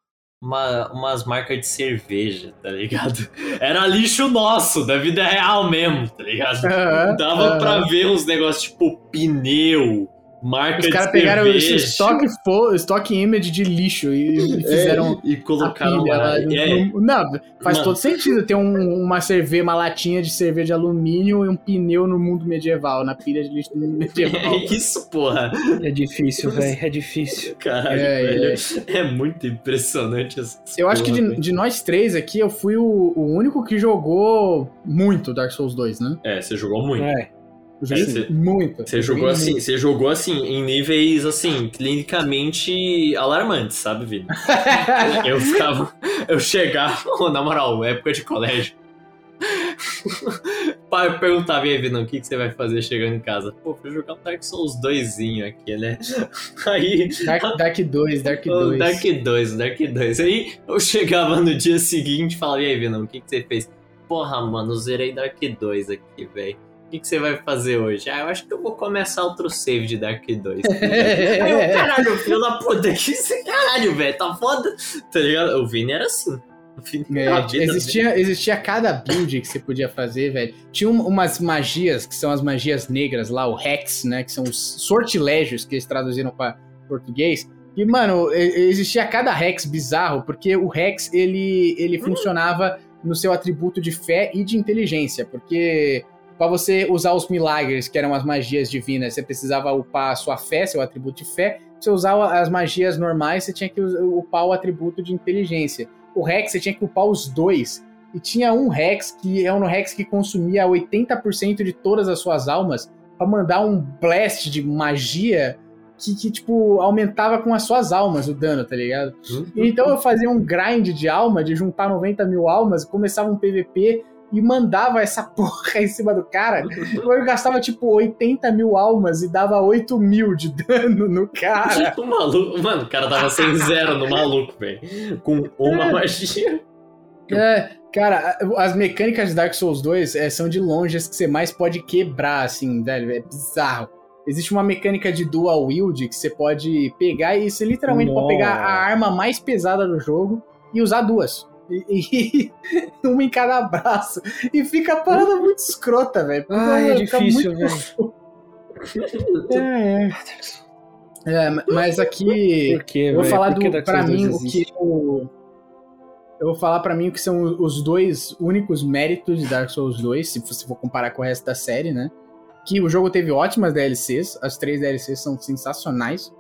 uma- umas marcas de cerveja, tá ligado? Era lixo nosso, da vida real mesmo, tá ligado? Aham, Dava aham. pra ver uns negócios tipo pneu, marca Os caras pegaram cerveja. esse estoque, fo- estoque image de lixo e, e fizeram É, e a colocaram pilha lá. É, no- não, faz Mano. todo sentido ter um- uma cerveja, uma latinha de cerveja de alumínio e um pneu no mundo medieval, na pilha de lixo do mundo (laughs) medieval. é isso, porra. É difícil, velho, é difícil. Caralho, É, velho. É, muito impressionante essa Eu acho que porra, de, de nós três aqui, eu fui o, o único que jogou muito Dark Souls 2, né? É, você jogou muito. É. Eu joguei É, cê- muito. Você Eu jogou assim, muito. você jogou assim em níveis assim clinicamente alarmantes, sabe, Vini? (laughs) eu ficava, eu chegava, (laughs) na moral, época de colégio. (laughs) pai perguntava, e aí, Vinão, o que, que você vai fazer chegando em casa? Pô, vou jogar um Dark Souls 2 aqui, né? Aí. Dark, Dark 2, Dark o 2. Dark 2, Dark 2. Aí eu chegava no dia seguinte e falava, e aí, Vinão, o que, que você fez? Porra, mano, zerei Dark 2 aqui, velho. O que, que você vai fazer hoje? Ah, eu acho que eu vou começar outro save de Dark 2. Aí eu, (laughs) caralho, filho da puta, que esse caralho, velho, tá foda. Tá ligado? O Vini era assim. O Vini É, existia, existia cada build que você podia fazer, velho. Tinha um- umas magias, que são as magias negras lá, o Hex, né? Que são os sortilégios que eles traduziram para português. E, mano, existia cada Hex bizarro, porque o Hex, ele, ele funcionava no seu atributo de fé e de inteligência, porque para você usar os milagres, que eram as magias divinas, você precisava upar a sua fé, seu atributo de fé. Se você usava as magias normais, você tinha que upar o atributo de inteligência o Rex você tinha que upar os dois. E tinha um Rex que é um Rex que consumia 80% de todas as suas almas pra mandar um blast de magia que, que, tipo, aumentava com as suas almas o dano, tá ligado? Então eu fazia um grind de alma, de juntar 90 mil almas, começava um PVP e mandava essa (laughs) porra em cima do cara. Eu gastava tipo 80 mil almas e dava 8 mil de dano no cara. (laughs) O maluco, mano, o cara tava sem zero no maluco, velho. Com uma É. magia. É, cara, as mecânicas de Dark Souls 2 é, são de longe as que você mais pode quebrar, assim, velho. É bizarro. Existe uma mecânica de dual wield que você pode pegar e você literalmente pode pegar a arma mais pesada do jogo e usar duas. E, e- (laughs) uma em cada braço. E fica a parada muito escrota, velho. Ai, é difícil, muito- (laughs) É, é. É, mas aqui. Quê, Eu vou velho? falar do, pra Souls 2 mim o que eu, eu vou falar pra mim o que são os dois únicos méritos de Dark Souls 2, se você for comparar com o resto da série, né? Que o jogo teve ótimas DLCs, as três DLCs são sensacionais.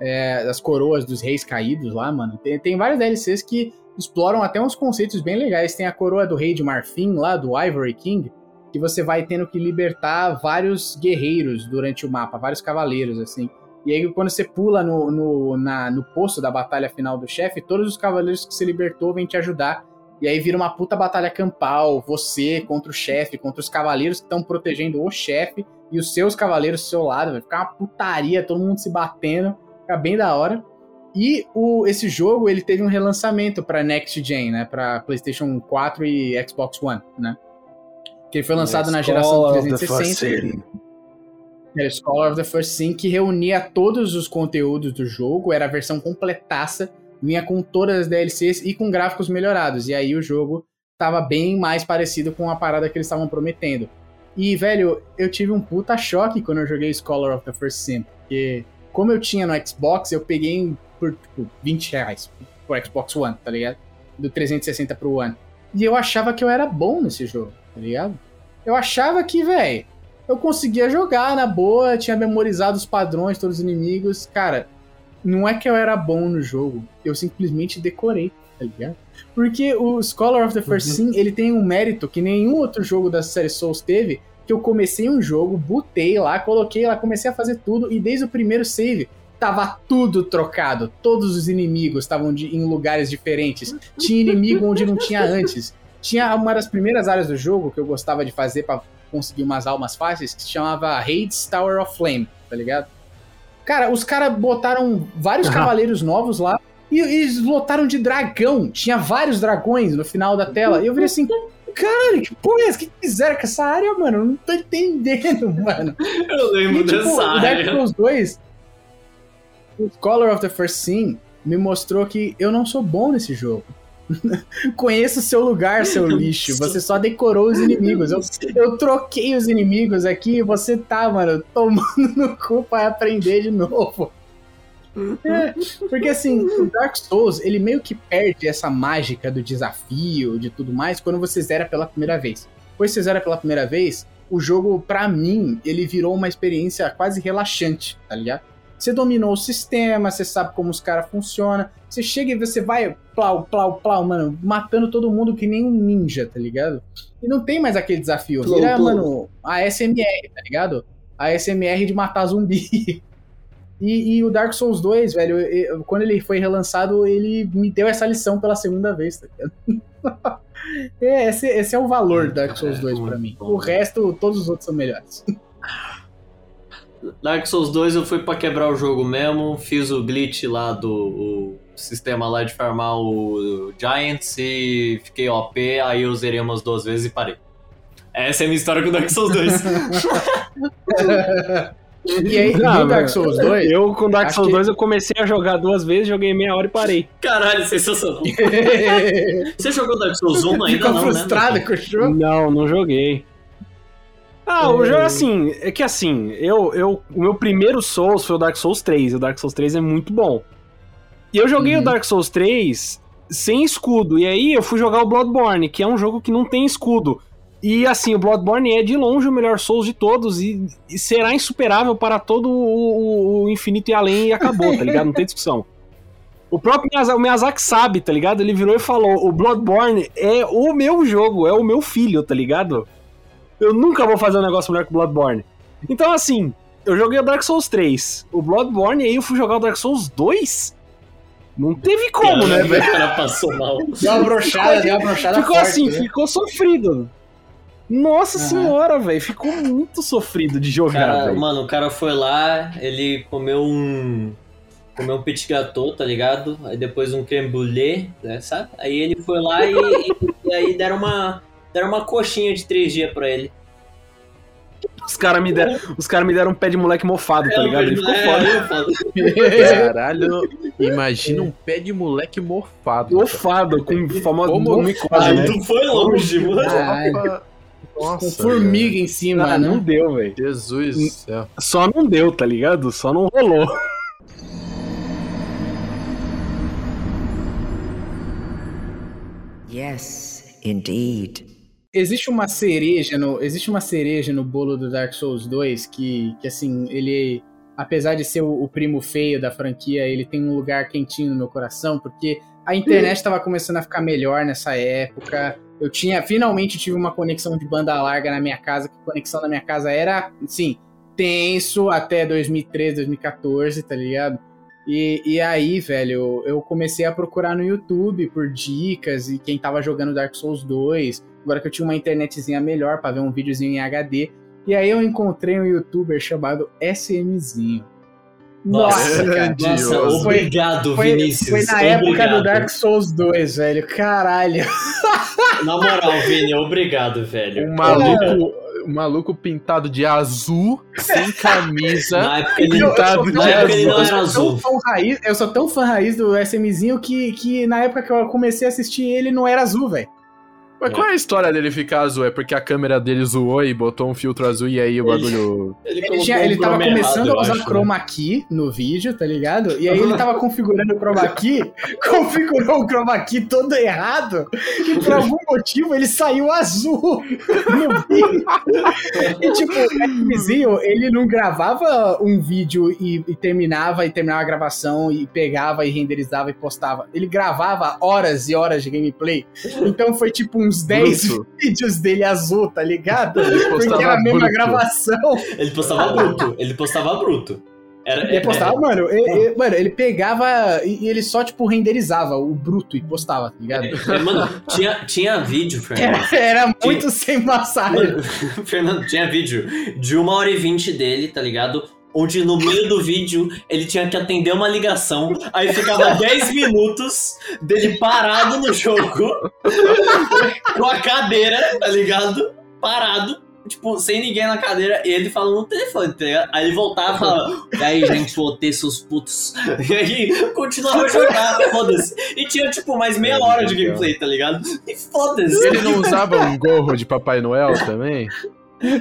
É, as coroas dos reis caídos lá, mano. Tem, tem várias DLCs que exploram até uns conceitos bem legais. Tem a coroa do rei de Marfim lá, do Ivory King, que você vai tendo que libertar vários guerreiros durante o mapa, vários cavaleiros, assim. E aí, quando você pula no, no, na- no posto da batalha final do chefe, todos os cavaleiros que você libertou vêm te ajudar. E aí vira uma puta batalha campal, você contra o chefe, contra os cavaleiros que estão protegendo o chefe e os seus cavaleiros do seu lado. Vai ficar uma putaria, todo mundo se batendo, fica bem da hora. E o, esse jogo ele teve um relançamento para Next Gen, né? Para PlayStation 4 e Xbox One, né? Que ele foi lançado na geração Scholar of the 360. Era Scholar of the First Sin, que reunia todos os conteúdos do jogo, era a versão completaça, vinha com todas as DLCs e com gráficos melhorados. E aí o jogo tava bem mais parecido com a parada que eles estavam prometendo. E, velho, eu tive um puta choque quando eu joguei Scholar of the First Sin, porque como eu tinha no Xbox, eu peguei por, tipo, 20 reais pro Xbox One, tá ligado? Do 360 pro One. E eu achava que eu era bom nesse jogo, tá ligado? Eu achava que, velho, eu conseguia jogar na boa, tinha memorizado os padrões, todos os inimigos. Cara, não é que eu era bom no jogo, eu simplesmente decorei, tá ligado? Porque o Scholar of the First Sin, ele tem um mérito que nenhum outro jogo da série Souls teve, que eu comecei um jogo, botei lá, coloquei lá, comecei a fazer tudo, e desde o primeiro save, tava tudo trocado. Todos os inimigos estavam em lugares diferentes. Tinha inimigo onde não tinha antes. Tinha uma das primeiras áreas do jogo que eu gostava de fazer pra conseguir umas almas fáceis, que se chamava Hades Tower of Flame, tá ligado? Cara, os caras botaram vários Aham. cavaleiros novos lá e, eles lotaram de dragão. Tinha vários dragões no final da tela. E eu virei assim, caralho, que porra é essa? O que fizeram com essa área, mano? Eu não tô entendendo, (laughs) mano. Eu lembro E, tipo, dessa o Dark área. Souls 2, o Scholar of the First Sin, me mostrou que eu não sou bom nesse jogo. (laughs) Conheça o seu lugar, seu lixo. Você só decorou os inimigos. Eu, eu troquei os inimigos aqui e você tá, mano, tomando (laughs) no cu pra aprender de novo. É, porque assim, o Dark Souls, ele meio que perde essa mágica do desafio, de tudo mais, quando você zera pela primeira vez. Depois que você zera pela primeira vez, o jogo, pra mim, ele virou uma experiência quase relaxante, tá ligado? Você dominou o sistema, você sabe como os caras funcionam. Você chega e você vai plau, plau, plau, mano, matando todo mundo que nem um ninja, tá ligado? E não tem mais aquele desafio. Vira, plou. mano, a SMR, tá ligado? A SMR de matar zumbi. (laughs) E, e o Dark Souls 2, velho, eu- eu- quando ele foi relançado, ele me deu essa lição pela segunda vez, tá ligado? (laughs) É, esse, esse é o valor do Dark Souls 2 pra mim. O resto, todos os outros são melhores. (laughs) Dark Souls 2 eu fui pra quebrar o jogo mesmo, fiz o glitch lá do o sistema lá de farmar o Giants e fiquei OP, aí eu zerei umas duas vezes e parei. Essa é a minha história com o Dark Souls 2. (laughs) E aí, Não, no Dark Souls 2, Eu, com Dark Souls que- 2, eu comecei a jogar duas vezes, joguei meia hora e parei. Caralho, sensacional. (laughs) Você jogou Dark Souls 1 ainda fica não, frustrado né? com o jogo. Não, não joguei. Ah, o jogo é assim, é que assim, eu, eu, o meu primeiro Souls foi o Dark Souls 3, e o Dark Souls 3 é muito bom. E eu joguei Uhum. o Dark Souls 3 sem escudo, e aí eu fui jogar o Bloodborne, que é um jogo que não tem escudo. E assim, o Bloodborne é de longe o melhor Souls de todos, e, e será insuperável para todo o, o- o infinito e além, e acabou, tá ligado? Não tem discussão. O próprio Miyazaki, o Miyazaki sabe, tá ligado? Ele virou e falou: o Bloodborne é o meu jogo, é o meu filho, tá ligado? Eu nunca vou fazer um negócio melhor que o Bloodborne. Então, assim, eu joguei o Dark Souls 3, o Bloodborne, e aí eu fui jogar o Dark Souls 2. Não teve como, né, velho? (laughs) O cara passou mal. Deu uma brochada, deu uma brochada Ficou forte, assim, né? ficou sofrido. Nossa Aham. senhora, velho, ficou muito sofrido de jogar, Cara, mano, o cara foi lá, ele comeu um. Comeu um petit gâteau, tá ligado? Aí depois um creme brulee, né, sabe? Aí ele foi lá e, e- e aí deram uma. Deram uma coxinha de três dias pra ele. Os caras me, deram, os cara me deram um pé de moleque mofado, tá ligado? Ele ficou É, foda. Caralho, imagina um pé de moleque morfado. Mofado, com famoso Como- micose, Aí né? tu foi longe, mano. Caralho, Nossa, com formiga em cima, Ah, não né? deu, velho. Jesus do céu. Só não deu, tá ligado? Só não rolou. Yes, indeed. Existe uma cereja no, existe uma cereja no bolo do Dark Souls 2 que, que assim, ele, apesar de ser o, o primo feio da franquia, ele tem um lugar quentinho no meu coração, porque a internet estava começando a ficar melhor nessa época. Eu tinha, finalmente tive uma conexão de banda larga na minha casa, que a conexão na minha casa era, assim, tenso até 2013, 2014, tá ligado? E, e aí, velho, eu comecei a procurar no YouTube por dicas e quem tava jogando Dark Souls 2. Agora que eu tinha uma internetzinha melhor pra ver um videozinho em HD. E aí eu encontrei um youtuber chamado SMzinho. Nossa, Grandioso. Nossa, Foi- obrigado, Foi, Vinícius. foi na época obrigado. do Dark Souls 2, velho. Caralho. (laughs) Na moral, Vini, obrigado, velho. Um maluco, um maluco pintado de azul, sem (laughs) camisa. Na época ele, Eu- eu Pintado sou de na época ele não azul. era Eu sou azul. tão fã raiz, eu sou tão fã raiz do SMzinho que, que na época que eu comecei a assistir ele não era azul, velho. Mas qual é a história dele ficar azul? É porque a câmera dele zoou e botou um filtro azul e aí o bagulho. (laughs) Ele, Ele, tinha- um ele tava começando errado, a usar acho, chroma key no vídeo, tá ligado? E aí ele tava (laughs) configurando o chroma key, (laughs) configurou o chroma key todo errado, e por algum motivo ele saiu azul no vídeo. E tipo, o vizinho, ele não gravava um vídeo e, e terminava, e terminava a gravação, e pegava e renderizava e postava. Ele gravava horas e horas de gameplay. Então foi tipo uns 10 Bruto. vídeos dele azul, tá ligado? Porque era a mesma bruto. gravação. Ele postava bruto. Ele postava bruto. Era, Ele postava, mano, ele, ele- mano, ele pegava e, ele só, tipo, renderizava o bruto e postava, tá ligado? é, mano, tinha, tinha vídeo, (laughs) Fernando. Era, era muito sem passagem. Mano, (laughs) Fernando, tinha vídeo de uma hora e vinte dele, tá ligado? Onde no meio do vídeo ele tinha que atender uma ligação, aí ficava 10 minutos dele parado no jogo, (laughs) com a cadeira, tá ligado? Parado, tipo, sem ninguém na cadeira, e ele falando no telefone, tá ligado? Aí ele voltava e falava, e aí, gente, voltei, seus putos. (laughs) E aí continuava a jogar, foda-se. E tinha, tipo, mais meia hora de gameplay, tá ligado? E foda-se. Ele não usava um gorro de Papai Noel também?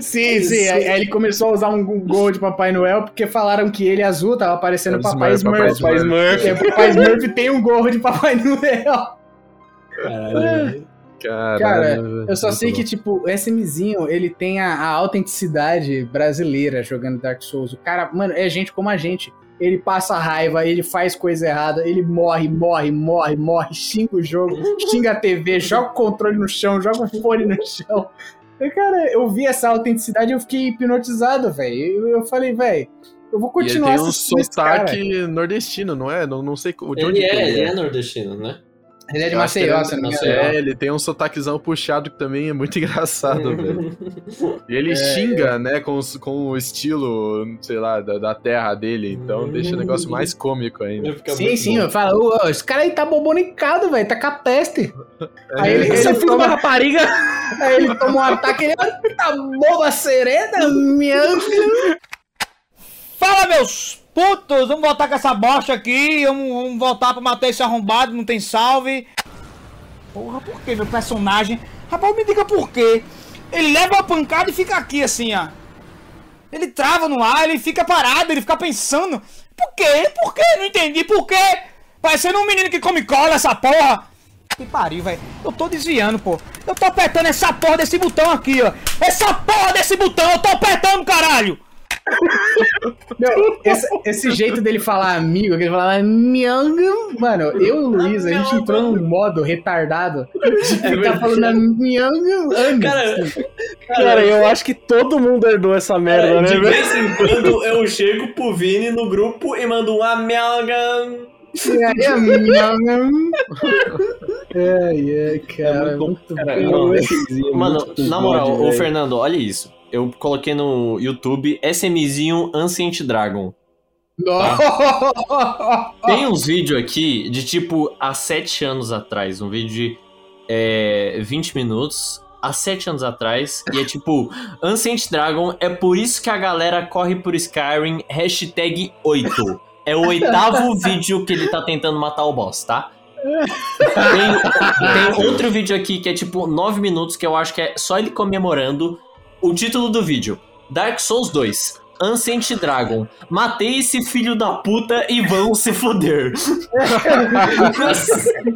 Sim, sim. Aí, aí ele começou a usar um gol de Papai Noel porque falaram que ele azul tava parecendo Papai Smurf, Papai Smurf. Smurf. Porque o Papai Smurf tem um gorro de Papai (laughs) Noel. Caralho. Caralho, Cara. Eu só Muito sei que, tipo, o SMzinho, ele tem a, a autenticidade brasileira jogando Dark Souls. O cara, mano, é gente como a gente. Ele passa raiva, ele faz coisa errada, ele morre, morre, morre, morre, xinga o jogo, xinga a TV, joga o controle no chão, joga o fone no chão. E, cara, eu vi essa autenticidade e eu fiquei hipnotizado, velho. Eu, eu falei, velho, eu vou E ele continuar tem um assistindo esse cara. sotaque nordestino, não é? Não, não sei de onde Ele que é, ele é nordestino, né? Ele é de Maceió, ele é se não me engano. É, ele tem um sotaquezão puxado que também é muito (laughs) engraçado, (laughs) velho. E É, ele xinga, né, com, com o estilo, sei lá, da, da terra dele, então deixa o negócio mais cômico ainda. Fica Sim, sim, bom. eu falo, ô, esse cara aí tá bobonicado, velho, tá com a peste. Aí ele, é ele filho da toma, rapariga. aí ele toma um ataque, ele, "Ah, tá boba serena, minha... Fala, meus putos! Vamos voltar com essa bosta aqui. Vamos, vamos voltar pra matar esse arrombado, não tem salve. Porra, por que meu personagem? Rapaz, me diga por quê. Ele leva uma pancada e fica aqui assim, ó. Ele trava no ar, ele fica parado, ele fica pensando. Por quê? Por quê? Não entendi. Por quê? Parecendo um menino que come cola, essa porra. Que pariu, velho. Eu tô desviando, pô. Eu tô apertando essa porra desse botão aqui, ó. Essa porra desse botão, eu tô apertando, caralho. Meu, esse, esse jeito dele falar amigo, que ele fala mianga, mano, eu e o Luiz, a gente entrou num modo retardado de ficar verdade. falando mianga anos. Cara, Cara, eu acho que todo mundo herdou essa merda, É, né, de vez em quando eu chego pro Vini no grupo e mando um amelgam. É, mianga. Ai, ai, cara, muito Cara, bom. não, Mano, na moral, ô Fernando, olha isso. Eu coloquei no YouTube SMzinho Ancient Dragon. Nossa. Tem uns vídeos aqui de tipo há 7 anos atrás. Um vídeo de é, 20 minutos. Há 7 anos atrás. E é tipo, Ancient Dragon é por isso que a galera corre por Skyrim. Hashtag 8. É o oitavo (laughs) vídeo que ele tá tentando matar o boss, tá? Tem, tem outro vídeo aqui que é tipo 9 minutos, que eu acho que é só ele comemorando. O título do vídeo: Dark Souls 2. Ancient Dragon. Matei esse filho da puta e vão se foder. (laughs)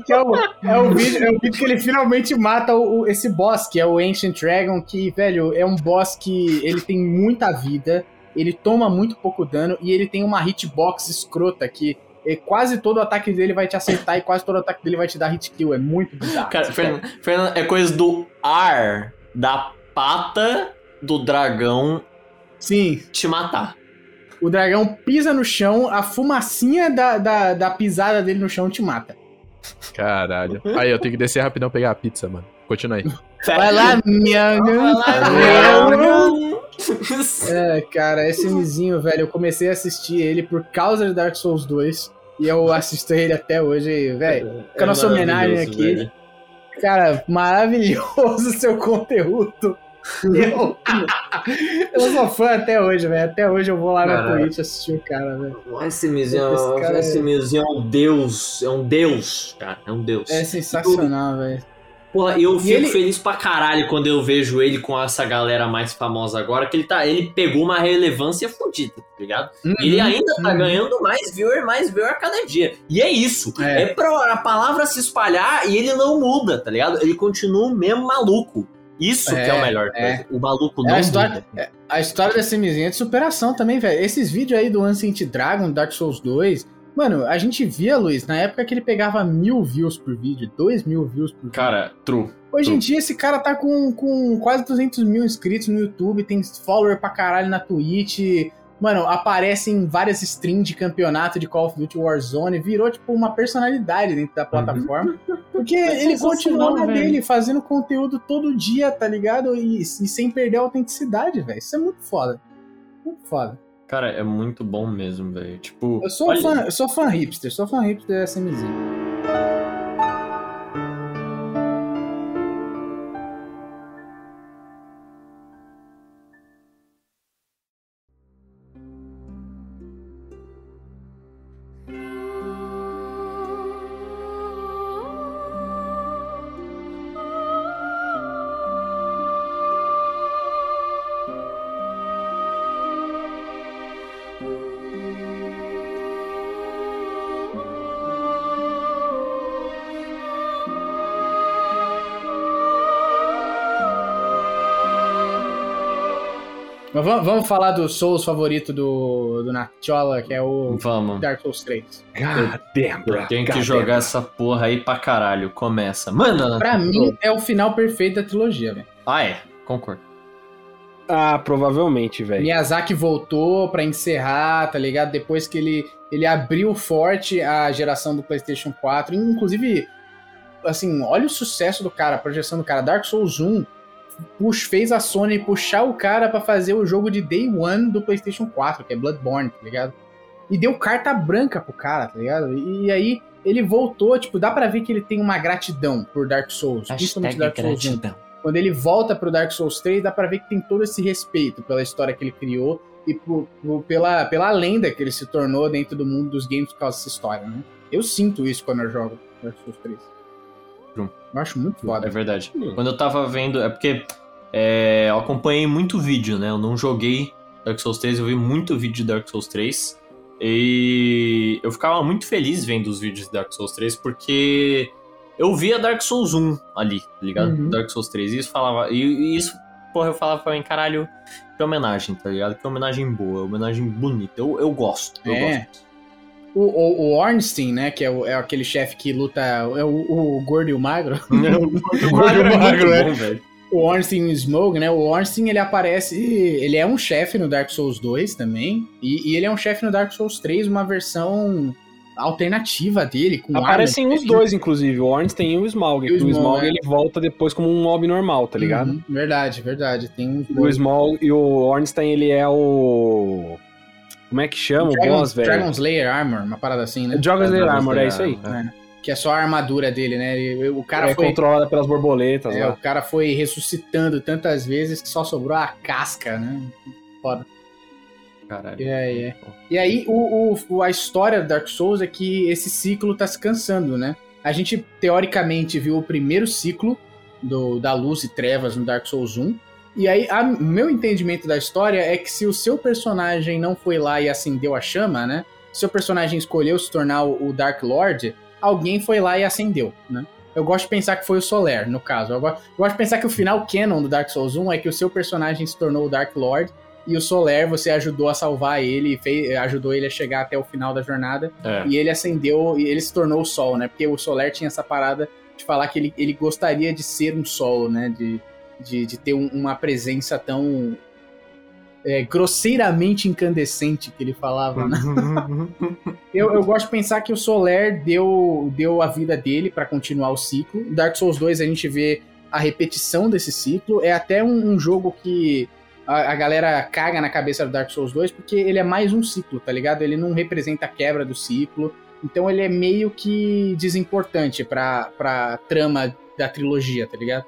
É, o, é, o vídeo, é o vídeo que ele finalmente mata o, esse boss, que é o Ancient Dragon, que, velho, é um boss que ele tem muita vida, ele toma muito pouco dano e ele tem uma hitbox escrota que é, quase todo o ataque dele vai te acertar e quase todo o ataque dele vai te dar hit kill. É muito bizarro. Cara, Fernando, Fernando, é coisa do ar da pata do dragão Sim, te matar. o dragão pisa no chão, a fumacinha da, da, da pisada dele no chão te mata. Caralho. Aí, eu tenho que descer rapidão pegar a pizza, mano. Continua aí. Vai lá, minha. É, cara, esse Mizinho, velho, eu comecei a assistir ele por causa de Dark Souls 2. E eu assisto ele até hoje, velho. Fica a nossa homenagem aqui. velho. Cara, maravilhoso (laughs) o seu conteúdo. Eu, eu sou fã até hoje, velho. Até hoje eu vou lá na Caralho. Twitch assistir o cara, velho. Esse Mizinho, Esse cara é- esse Mizinho é um deus. É um deus, cara. É um deus. É sensacional, velho. Porra, eu fico ele- feliz pra caralho quando eu vejo ele com essa galera mais famosa agora, que ele tá. Ele pegou uma relevância fodida, tá ligado? E ele ainda tá uhum. ganhando mais viewer, mais viewer a cada dia. E é isso. É. É, pra a palavra se espalhar e ele não muda, tá ligado? Ele continua o mesmo maluco. Isso que é o É, melhor. é. O maluco É não a história- muda. A história desse Mizinho é de superação também, velho. Esses vídeos aí do Ancient Dragon, Dark Souls 2. Mano, a gente via, Luiz, na época que ele pegava mil views por vídeo, dois mil views por vídeo. Cara, true. Hoje em dia, esse cara tá com, com quase 200 mil inscritos no YouTube, tem follower pra caralho na Twitch. Mano, aparece em várias streams de campeonato de Call of Duty Warzone. Virou, tipo, uma personalidade dentro da plataforma. Porque É ele continua na dele, fazendo conteúdo todo dia, tá ligado? E, e sem perder a autenticidade, velho. Isso é muito foda. Muito foda. Cara, é muito bom mesmo, velho. Tipo. Eu sou, olha- fã, eu sou fã hipster, sou fã hipster da SMZ. Vamos, falar do Souls favorito do, do Natchola, que é o Vamos. Dark Souls 3. God damn, bro. Eu tenho que God jogar damn. essa porra aí pra caralho. Começa. Manda. Pra mim, é o final perfeito da trilogia, velho. Ah, é. Concordo. Ah, provavelmente, velho. Miyazaki voltou pra encerrar, tá ligado? Depois que ele, ele abriu forte a geração do PlayStation 4. Inclusive, assim, olha o sucesso do cara, a projeção do cara. Dark Souls 1 pux, fez a Sony puxar o cara pra fazer o jogo de Day One do PlayStation 4, que é Bloodborne, tá ligado? E deu carta branca pro cara, tá ligado? E, aí ele voltou, tipo, dá pra ver que ele tem uma gratidão por Dark Souls, principalmente Dark Souls 1. Quando ele volta pro Dark Souls 3, dá pra ver que tem todo esse respeito pela história que ele criou e por, por, pela, pela lenda que ele se tornou dentro do mundo dos games por causa dessa história, né? Eu sinto isso quando eu jogo Dark Souls 3. Eu acho muito foda. É verdade. Quando eu tava vendo. É porque é, eu acompanhei muito vídeo, né? Eu não joguei Dark Souls 3, eu vi muito vídeo de Dark Souls 3. E eu ficava muito feliz vendo os vídeos de Dark Souls 3 porque eu via Dark Souls 1 ali, tá ligado? Uhum. Dark Souls 3. E isso falava. E, e, isso, porra, eu falava pra mim, caralho, que homenagem, tá ligado? Que homenagem boa, homenagem bonita. Eu, eu gosto. Eu é. gosto. O, o, o, Ornstein, né? Que é, o, é aquele chefe que luta. É o, o, gordo e o magro. Não, (laughs) o gordo e o (laughs) magro, é. Bom, o Ornstein Smoke, né? O Ornstein ele aparece. Ele é um chefe no Dark Souls 2 também. E, e ele é um chefe no Dark Souls 3, uma versão alternativa dele. Com Aparecem os dois, inclusive, o Ornstein e o Smaug. E o, o Smaug é. ele volta depois como um mob normal, tá ligado? Uhum, verdade, verdade. Tem o Smaug e o Ornstein ele é o. Como é que chama o, Dragon, boss, velho? Dragon Slayer Armor, uma parada assim, né? Dragon Slayer Armor, é isso aí. É. Que é só a armadura dele, né? O cara é foi. controlada pelas borboletas. É, lá. o cara foi ressuscitando tantas vezes que só sobrou a casca, né? Foda. Caralho. É, é. E aí, o, o, a história do Dark Souls é que esse ciclo tá se cansando, né? A gente, teoricamente, viu o primeiro ciclo do, da luz e trevas no Dark Souls 1. E aí, o meu entendimento da história é que se o seu personagem não foi lá e acendeu a chama, né? Se seu personagem escolheu se tornar o, Dark Lord, alguém foi lá e acendeu, né? Eu gosto de pensar que foi o Soler, no caso. Eu gosto, eu gosto de pensar que o final canon do Dark Souls 1 é que o seu personagem se tornou o Dark Lord e o Soler você ajudou a salvar ele, fez, ajudou ele a chegar até o final da jornada. É. E ele acendeu, e ele se tornou o Sol, né? Porque o Soler tinha essa parada de falar que ele, ele gostaria de ser um Sol, né? De, de, de ter um, uma presença tão é, grosseiramente incandescente que ele falava, né? eu, eu gosto de pensar que o Soler deu, deu a vida dele para continuar o ciclo. Dark Souls 2 a gente vê a repetição desse ciclo. É até um, um jogo que a, a, galera caga na cabeça do Dark Souls 2 porque ele é mais um ciclo, tá ligado? Ele não representa a quebra do ciclo. Então ele é meio que desimportante pra, pra trama da trilogia, tá ligado?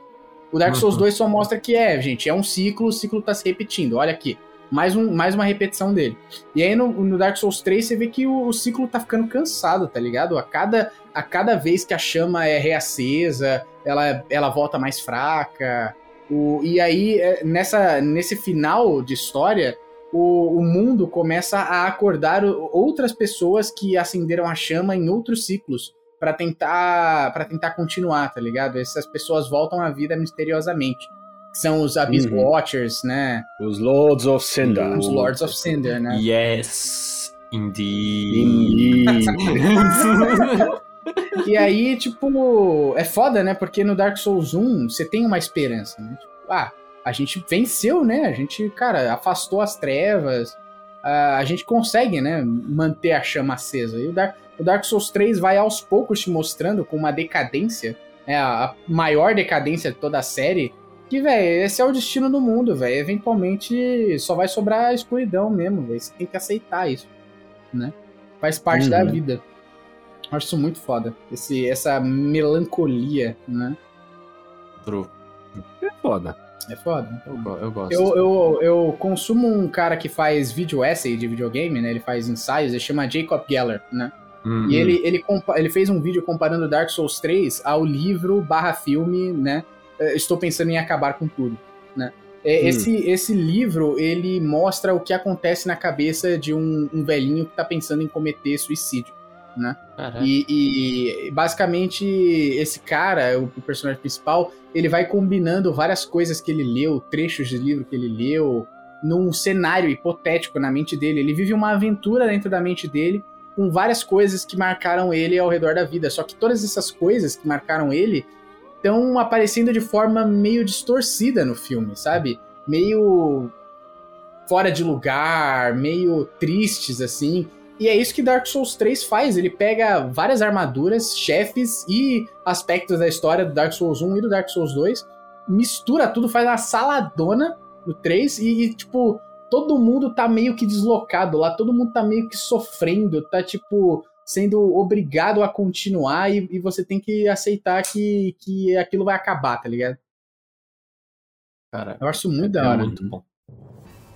O Dark Souls 2 uhum. só mostra que é, gente, é um ciclo, o ciclo tá se repetindo. Olha aqui. Mais, um, mais uma repetição dele. E aí no, no Dark Souls 3 você vê que o, o, ciclo tá ficando cansado, tá ligado? A cada, a cada vez que a chama é reacesa, ela, ela volta mais fraca. O, e aí, é, nessa, nesse final de história, o, o mundo começa a acordar outras pessoas que acenderam a chama em outros ciclos para tentar para tentar continuar, tá ligado? Essas pessoas voltam à vida misteriosamente. São os Abyss uhum. Watchers, né? Os Lords of Cinder. Os Lords of Cinder, né? Yes, indeed. indeed. (laughs) e aí, tipo, é foda, né? Porque no Dark Souls 1 você tem uma esperança, né? Tipo, ah, a gente venceu, né? A gente, cara, afastou as trevas. A, a gente consegue, né? Manter a chama acesa. E o Dark, o Dark Souls 3 vai aos poucos te mostrando com uma decadência, né? A maior decadência de toda a série. Que, velho, esse é o destino do mundo, velho. Eventualmente só vai sobrar a escuridão mesmo, velho. Você tem que aceitar isso, né? Faz parte uhum. da vida. Acho isso muito foda. Esse, essa melancolia, né? True. É foda. É foda. Eu, eu gosto. Eu, eu, eu, consumo um cara que faz vídeo essay de videogame, né? Ele faz ensaios, ele chama Jacob Geller, né? Uhum. E ele, ele, ele fez um vídeo comparando Dark Souls 3 ao livro barra filme, né? Eh, Estou pensando em acabar com tudo, né? É, hum. Esse, esse livro, ele mostra o que acontece na cabeça de um, um velhinho que tá pensando em cometer suicídio né? E, e, basicamente esse cara, o, o, personagem principal, ele vai combinando várias coisas que ele leu, trechos de livro que ele leu, num cenário hipotético na mente dele. Ele vive uma aventura dentro da mente dele com várias coisas que marcaram ele ao redor da vida. Só que todas essas coisas que marcaram ele estão aparecendo de forma meio distorcida no filme, sabe? Meio fora de lugar, meio tristes assim. E é isso que Dark Souls 3 faz. Ele pega várias armaduras, chefes e aspectos da história do Dark Souls 1 e do Dark Souls 2, mistura tudo, faz uma saladona no 3 e, e, tipo, todo mundo tá meio que deslocado lá, todo mundo tá meio que sofrendo, tá tipo sendo obrigado a continuar e, e você tem que aceitar que, que aquilo vai acabar, tá ligado? Cara, Eu acho muito é da hora. muito bom.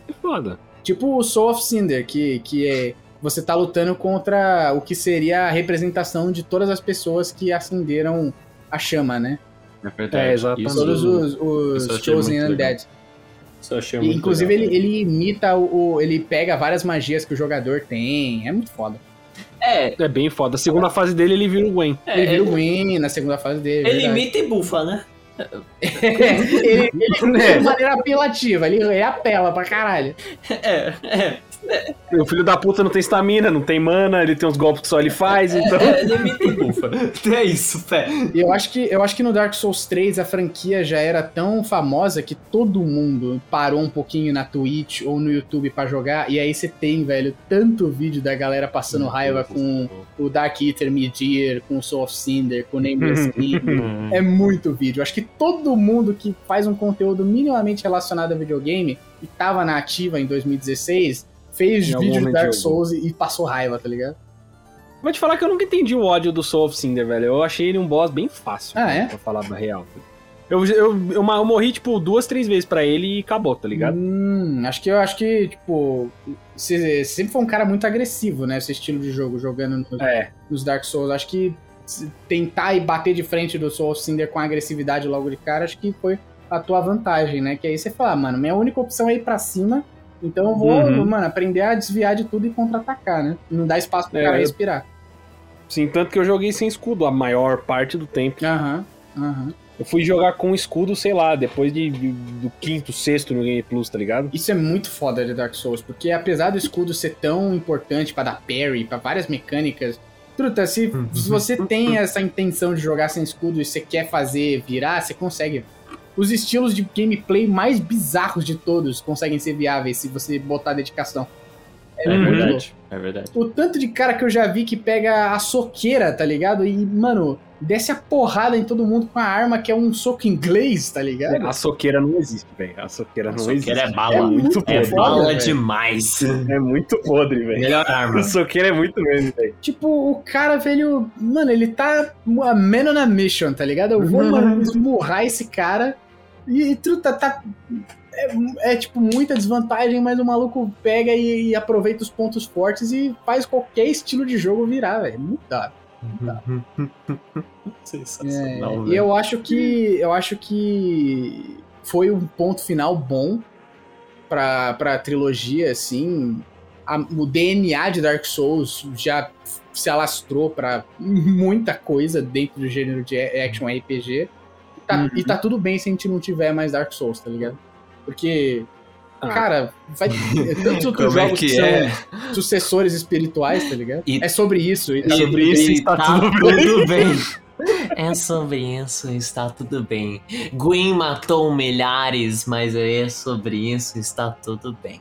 É foda. Tipo o Soul of Cinder, que, que é. Você tá lutando contra o que seria a representação de todas as pessoas que acenderam a chama, né? É verdade. É, exatamente. Todos os, os Chosen muito legal. Isso eu achei E, muito inclusive, legal. ele, ele imita o, o- Ele pega várias magias que o jogador tem. É muito foda. É, É bem foda. A segunda fase dele, ele vira o Gwen. é, ele vira o Gwyn na segunda fase dele. ele verdade. imita e bufa, né? (laughs) ele, ele (laughs) de maneira apelativa, ele, ele apela pra caralho. É, é. O filho da puta não tem estamina, não tem mana, ele tem uns golpes que só ele faz, então. É, ele bufa. (laughs) É isso, fé. E eu acho que eu acho que no Dark Souls 3 a franquia já era tão famosa que todo mundo parou um pouquinho na Twitch ou no YouTube pra jogar. E aí você tem, velho, tanto vídeo da galera passando raiva com o Dark Eater Midir, com o Soul of Cinder, com o Nameless (laughs) King. É muito vídeo. Acho que todo mundo que faz um conteúdo minimamente relacionado a videogame e tava na ativa em 2016 fez Em vídeo de Dark. Souls e e passou raiva, tá ligado? Vou te falar que eu nunca entendi o ódio do Soul of Cinder, velho. Eu achei ele um boss bem fácil. Ah, é? Pra falar da real. Eu, eu, eu, eu morri, tipo, duas, três vezes pra ele e acabou, tá ligado? Hum, acho que eu acho que, tipo, você sempre foi um cara muito agressivo, né? Esse estilo de jogo, jogando no- É. nos Dark Souls. Acho que tentar e bater de frente do Soul of Cinder com agressividade logo de cara, acho que foi a tua vantagem, né? Que aí você fala, ah, mano, minha única opção é ir pra cima, então eu vou, Uhum. mano, aprender a desviar de tudo e contra-atacar, né? Não dá espaço pro É, cara respirar. Sim, tanto que eu joguei sem escudo a maior parte do tempo. Aham, aham. Eu fui jogar com escudo, sei lá, depois de, de- do quinto, sexto no Game Plus, tá ligado? Isso é muito foda de Dark Souls, porque apesar do escudo ser tão importante pra dar parry, pra várias mecânicas, truta, se, se você tem essa intenção de jogar sem escudo e você quer fazer virar, você consegue. Os estilos de gameplay mais bizarros de todos conseguem ser viáveis se você botar dedicação. É, É Uhum. muito louco. verdade. É verdade. O tanto de cara que eu já vi que pega a soqueira, tá ligado? E, mano, desce a porrada em todo mundo com a arma que é um soco inglês, tá ligado? A soqueira não existe, velho. A soqueira não Soqueira existe. é bala. É muito É É podre. bala velho. demais. É muito podre, velho. Melhor arma. A soqueira é muito mesmo, velho. Tipo, o cara, velho, mano, ele tá a man on a mission, tá ligado? Eu vou, mano, (laughs) esmurrar esse cara e, e truta, tá. É, é, tipo muita desvantagem, mas o maluco pega e, e aproveita os pontos fortes e faz qualquer estilo de jogo virar, velho. Muito da. (laughs) Sensacional, É, e eu acho que eu acho que foi um ponto final bom pra, pra trilogia, assim. A- o DNA de Dark Souls já se alastrou pra muita coisa dentro do gênero de action RPG. E tá, Uhum. e tá tudo bem se a gente não tiver mais Dark Souls, tá ligado? Porque, Ah. cara, vai (laughs) ter tantos outros Como é jogos que, que são é? sucessores espirituais, tá ligado? E- é sobre isso. E, É sobre isso, está tudo bem. É sobre isso, está tudo bem. Gwen matou milhares, mas é sobre isso, está tudo bem.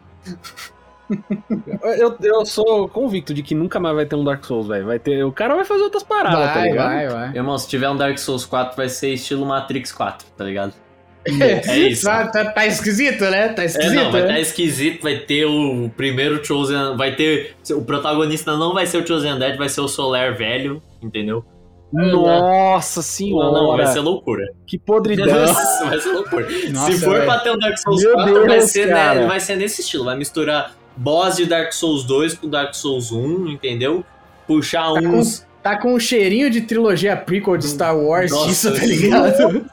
Eu, eu sou convicto de que nunca mais vai ter um Dark Souls, velho. Vai ter. O cara vai fazer outras paradas, tá vai, ligado? vai, vai. Irmão, se tiver um Dark Souls 4, vai ser estilo Matrix 4, tá ligado? É isso. Tá, tá- tá esquisito, né? Tá É, esquisito. não, vai né? estar esquisito, vai ter o primeiro Chosen, vai ter, o protagonista não vai ser o Chosen Dead, vai ser o Solar velho, entendeu? Nossa senhora. Não, não, vai ser loucura. Que podridão. (laughs) vai ser loucura. Nossa, Se for velho. pra ter um Dark Souls Meu 4, vai, Deus, ser, cara. né, vai ser nesse estilo, vai misturar boss de Dark Souls 2 com Dark Souls 1, entendeu? Puxar Tá uns... Tá com um cheirinho de trilogia prequel de Star Wars Nossa, disso, tá ligado?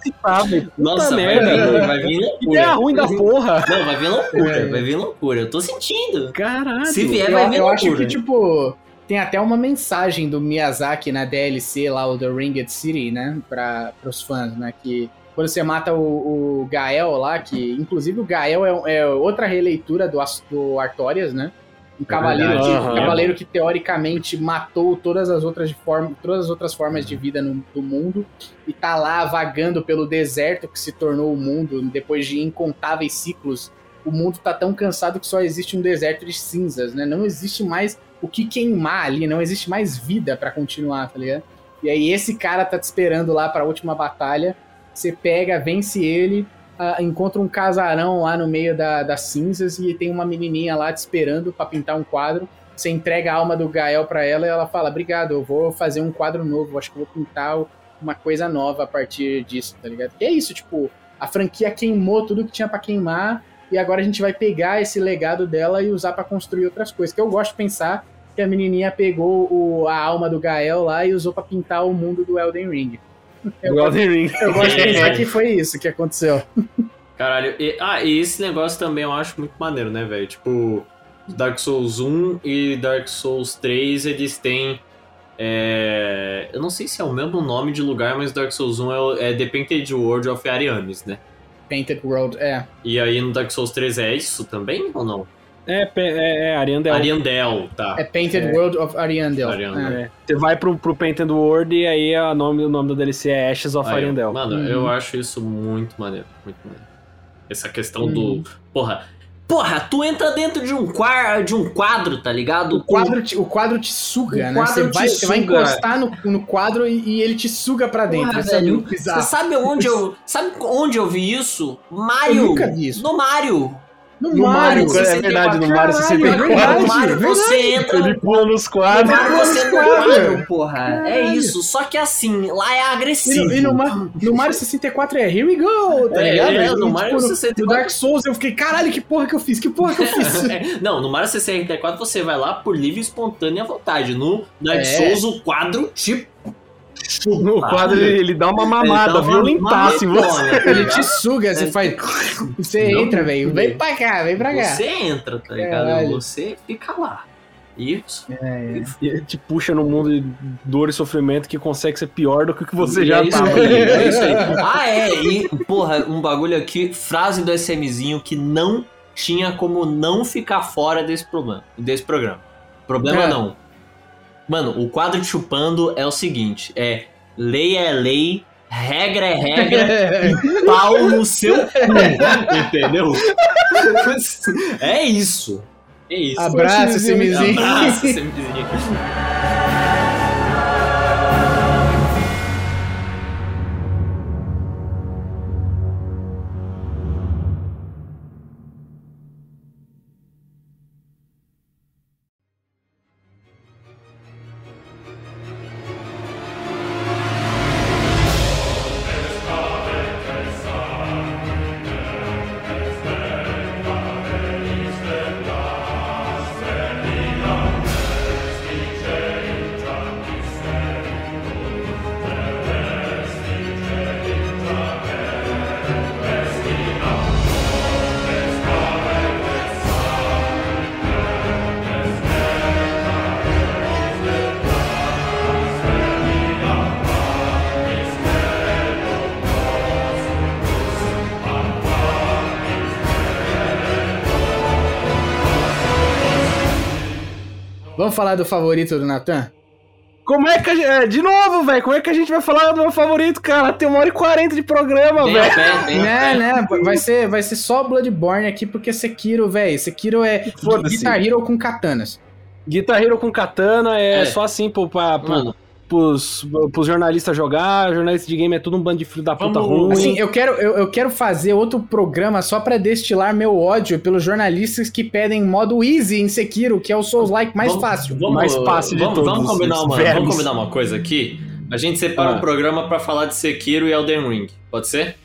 Velho. Nossa, vai merda, vir, velho. vai vir Ideia loucura. ruim da porra. Não, vai vir loucura, É. vai vir loucura. Eu tô sentindo. Caralho. Se vier, Eu, vai vir eu acho loucura. que, tipo, tem até uma mensagem do Miyazaki na DLC lá, o The Ringed City, né? Pra, pros fãs, né? Que quando você mata o, o Gael lá, que inclusive o Gael é, é outra releitura do, As- do Artorias, né? Um cavaleiro, verdade. que, Aham. cavaleiro que teoricamente matou todas as outras, forma, todas as outras formas de vida no, do mundo e tá lá vagando pelo deserto que se tornou o mundo depois de incontáveis ciclos o mundo tá tão cansado que só existe um deserto de cinzas, né? Não existe mais o que queimar ali, não existe mais vida para continuar, tá ligado? E aí esse cara tá te esperando lá pra última batalha, você pega, vence ele, uh, encontra um casarão lá no meio da, das cinzas e tem uma menininha lá te esperando para pintar um quadro. Você entrega a alma do Gael para ela e ela fala: Obrigado, eu vou fazer um quadro novo, acho que vou pintar uma coisa nova a partir disso, tá ligado? E é isso, tipo, a franquia queimou tudo que tinha para queimar e agora a gente vai pegar esse legado dela e usar para construir outras coisas. Que eu gosto de pensar que a menininha pegou o, a alma do Gael lá e usou para pintar o mundo do Elden Ring. Eu, Elden Ring. Eu gosto de pensar que foi isso que aconteceu. Caralho, e, ah, e esse negócio também eu acho muito maneiro, né, velho? Tipo, Dark Souls 1 e Dark Souls 3, eles têm. É... Eu não sei se é o mesmo nome de lugar, mas Dark Souls 1 é, é The Painted World of Arianes, né? Painted World, é. E aí no Dark Souls 3 é isso também ou não? É, é, é Ariandel. Ariandel, tá. É Painted é. World of Ariandel. Ariandel. É. Você vai pro, pro Painted World e aí o nome, o nome do DLC é Ashes of aí, Ariandel. Mano, uhum. eu acho isso muito maneiro, muito maneiro. Essa questão uhum. do... Porra, Porra, tu entra dentro de um, quadro, de um quadro, tá ligado? O quadro te, o quadro te suga, o né? Você vai, suga. vai encostar no, no quadro e, e, ele te suga pra dentro. Porra, isso velho, é muito bizarro. Você sabe onde eu. Sabe onde eu vi isso? Mario. Eu nunca vi isso. No Mario. No, no Mario, Mario é verdade, no Mario 64. Verdade, no Mario você entra. Ele pula nos quadros. No Mario você entra no quadro, porra. Caralho. É isso. Só que assim, lá é agressivo. E no, e no, no Mario 64 é here we go, tá é, ligado? É, no Mario tipo, 64. No Dark Souls eu fiquei, caralho, que porra que eu fiz? Que porra que eu fiz? (laughs) é, não, no Mario 64 você vai lá por livre e espontânea vontade. No Dark é. Souls o quadro tipo no quadro ele, ele, dá uma mamada violentaça em você. Ele te suga, você é. faz. Você não, entra, velho. Vem pra cá, vem pra cá. Você entra, tá ligado? Caralho. Você fica lá. Isso. É, é. E te puxa no mundo de dor e sofrimento que consegue ser pior do que o que você e já é tava. Aí, é isso aí. Ah, é. E, porra, um bagulho aqui, frase do SMzinho que não tinha como não ficar fora desse problema. Desse programa. Problema é. não Mano, o quadro de chupando é o seguinte: é lei é lei, regra é regra e (laughs) pau no seu cu. Entendeu? (laughs) É isso. É isso. Abraço, Semizinho. Abraço, Semizinho. Vamos falar do favorito do Natan? Como é que a gente. É, de novo, velho. Como é que a gente vai falar do meu favorito, cara? Tem uma hora e quarenta de programa, velho. Né, né? Vai ser, vai ser só Bloodborne aqui, porque Sekiro, velho. Sekiro é Guitar Hero com katanas. Guitar Hero com katana é, é. só assim, pô, pra, pros, pros jornalistas jogar, jornalista de game é tudo um bando de filho da puta Vamos, ruim. Assim, eu quero, eu, eu quero fazer outro programa só para destilar meu ódio pelos jornalistas que pedem modo easy em Sekiro, que é o Souls-like mais vamos, fácil. Vamos, mais fácil vamos, de todos. Vamos combinar, uma, vamos combinar uma coisa aqui? A gente separa ah. um programa para falar de Sekiro e Elden Ring. Pode ser?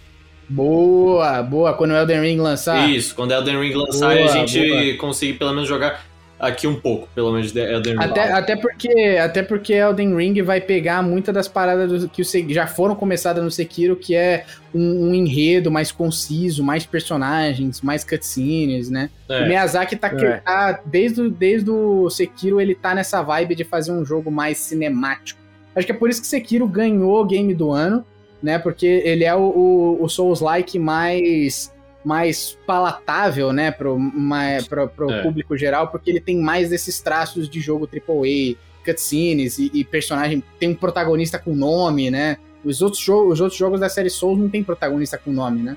Boa, boa. Quando o Elden Ring lançar. Isso, quando o Elden Ring lançar boa, a gente boa. conseguir pelo menos jogar aqui um pouco, pelo menos, de Elden Ring. Até, até, porque, até porque Elden Ring vai pegar muitas das paradas do, que já foram começadas no Sekiro, que é um, um, enredo mais conciso, mais personagens, mais cutscenes, né? É. O Miyazaki tá, é. tá desde, desde o Sekiro, ele tá nessa vibe de fazer um jogo mais cinemático. Acho que é por isso que Sekiro ganhou o game do ano, né? Porque ele é o, o, o Souls-like mais mais palatável, né, pro, mais, pro, pro é. público geral, porque ele tem mais desses traços de jogo AAA, cutscenes e, e personagem. Tem um protagonista com nome, né? Os outros, os outros jogos da série Souls não tem protagonista com nome, né?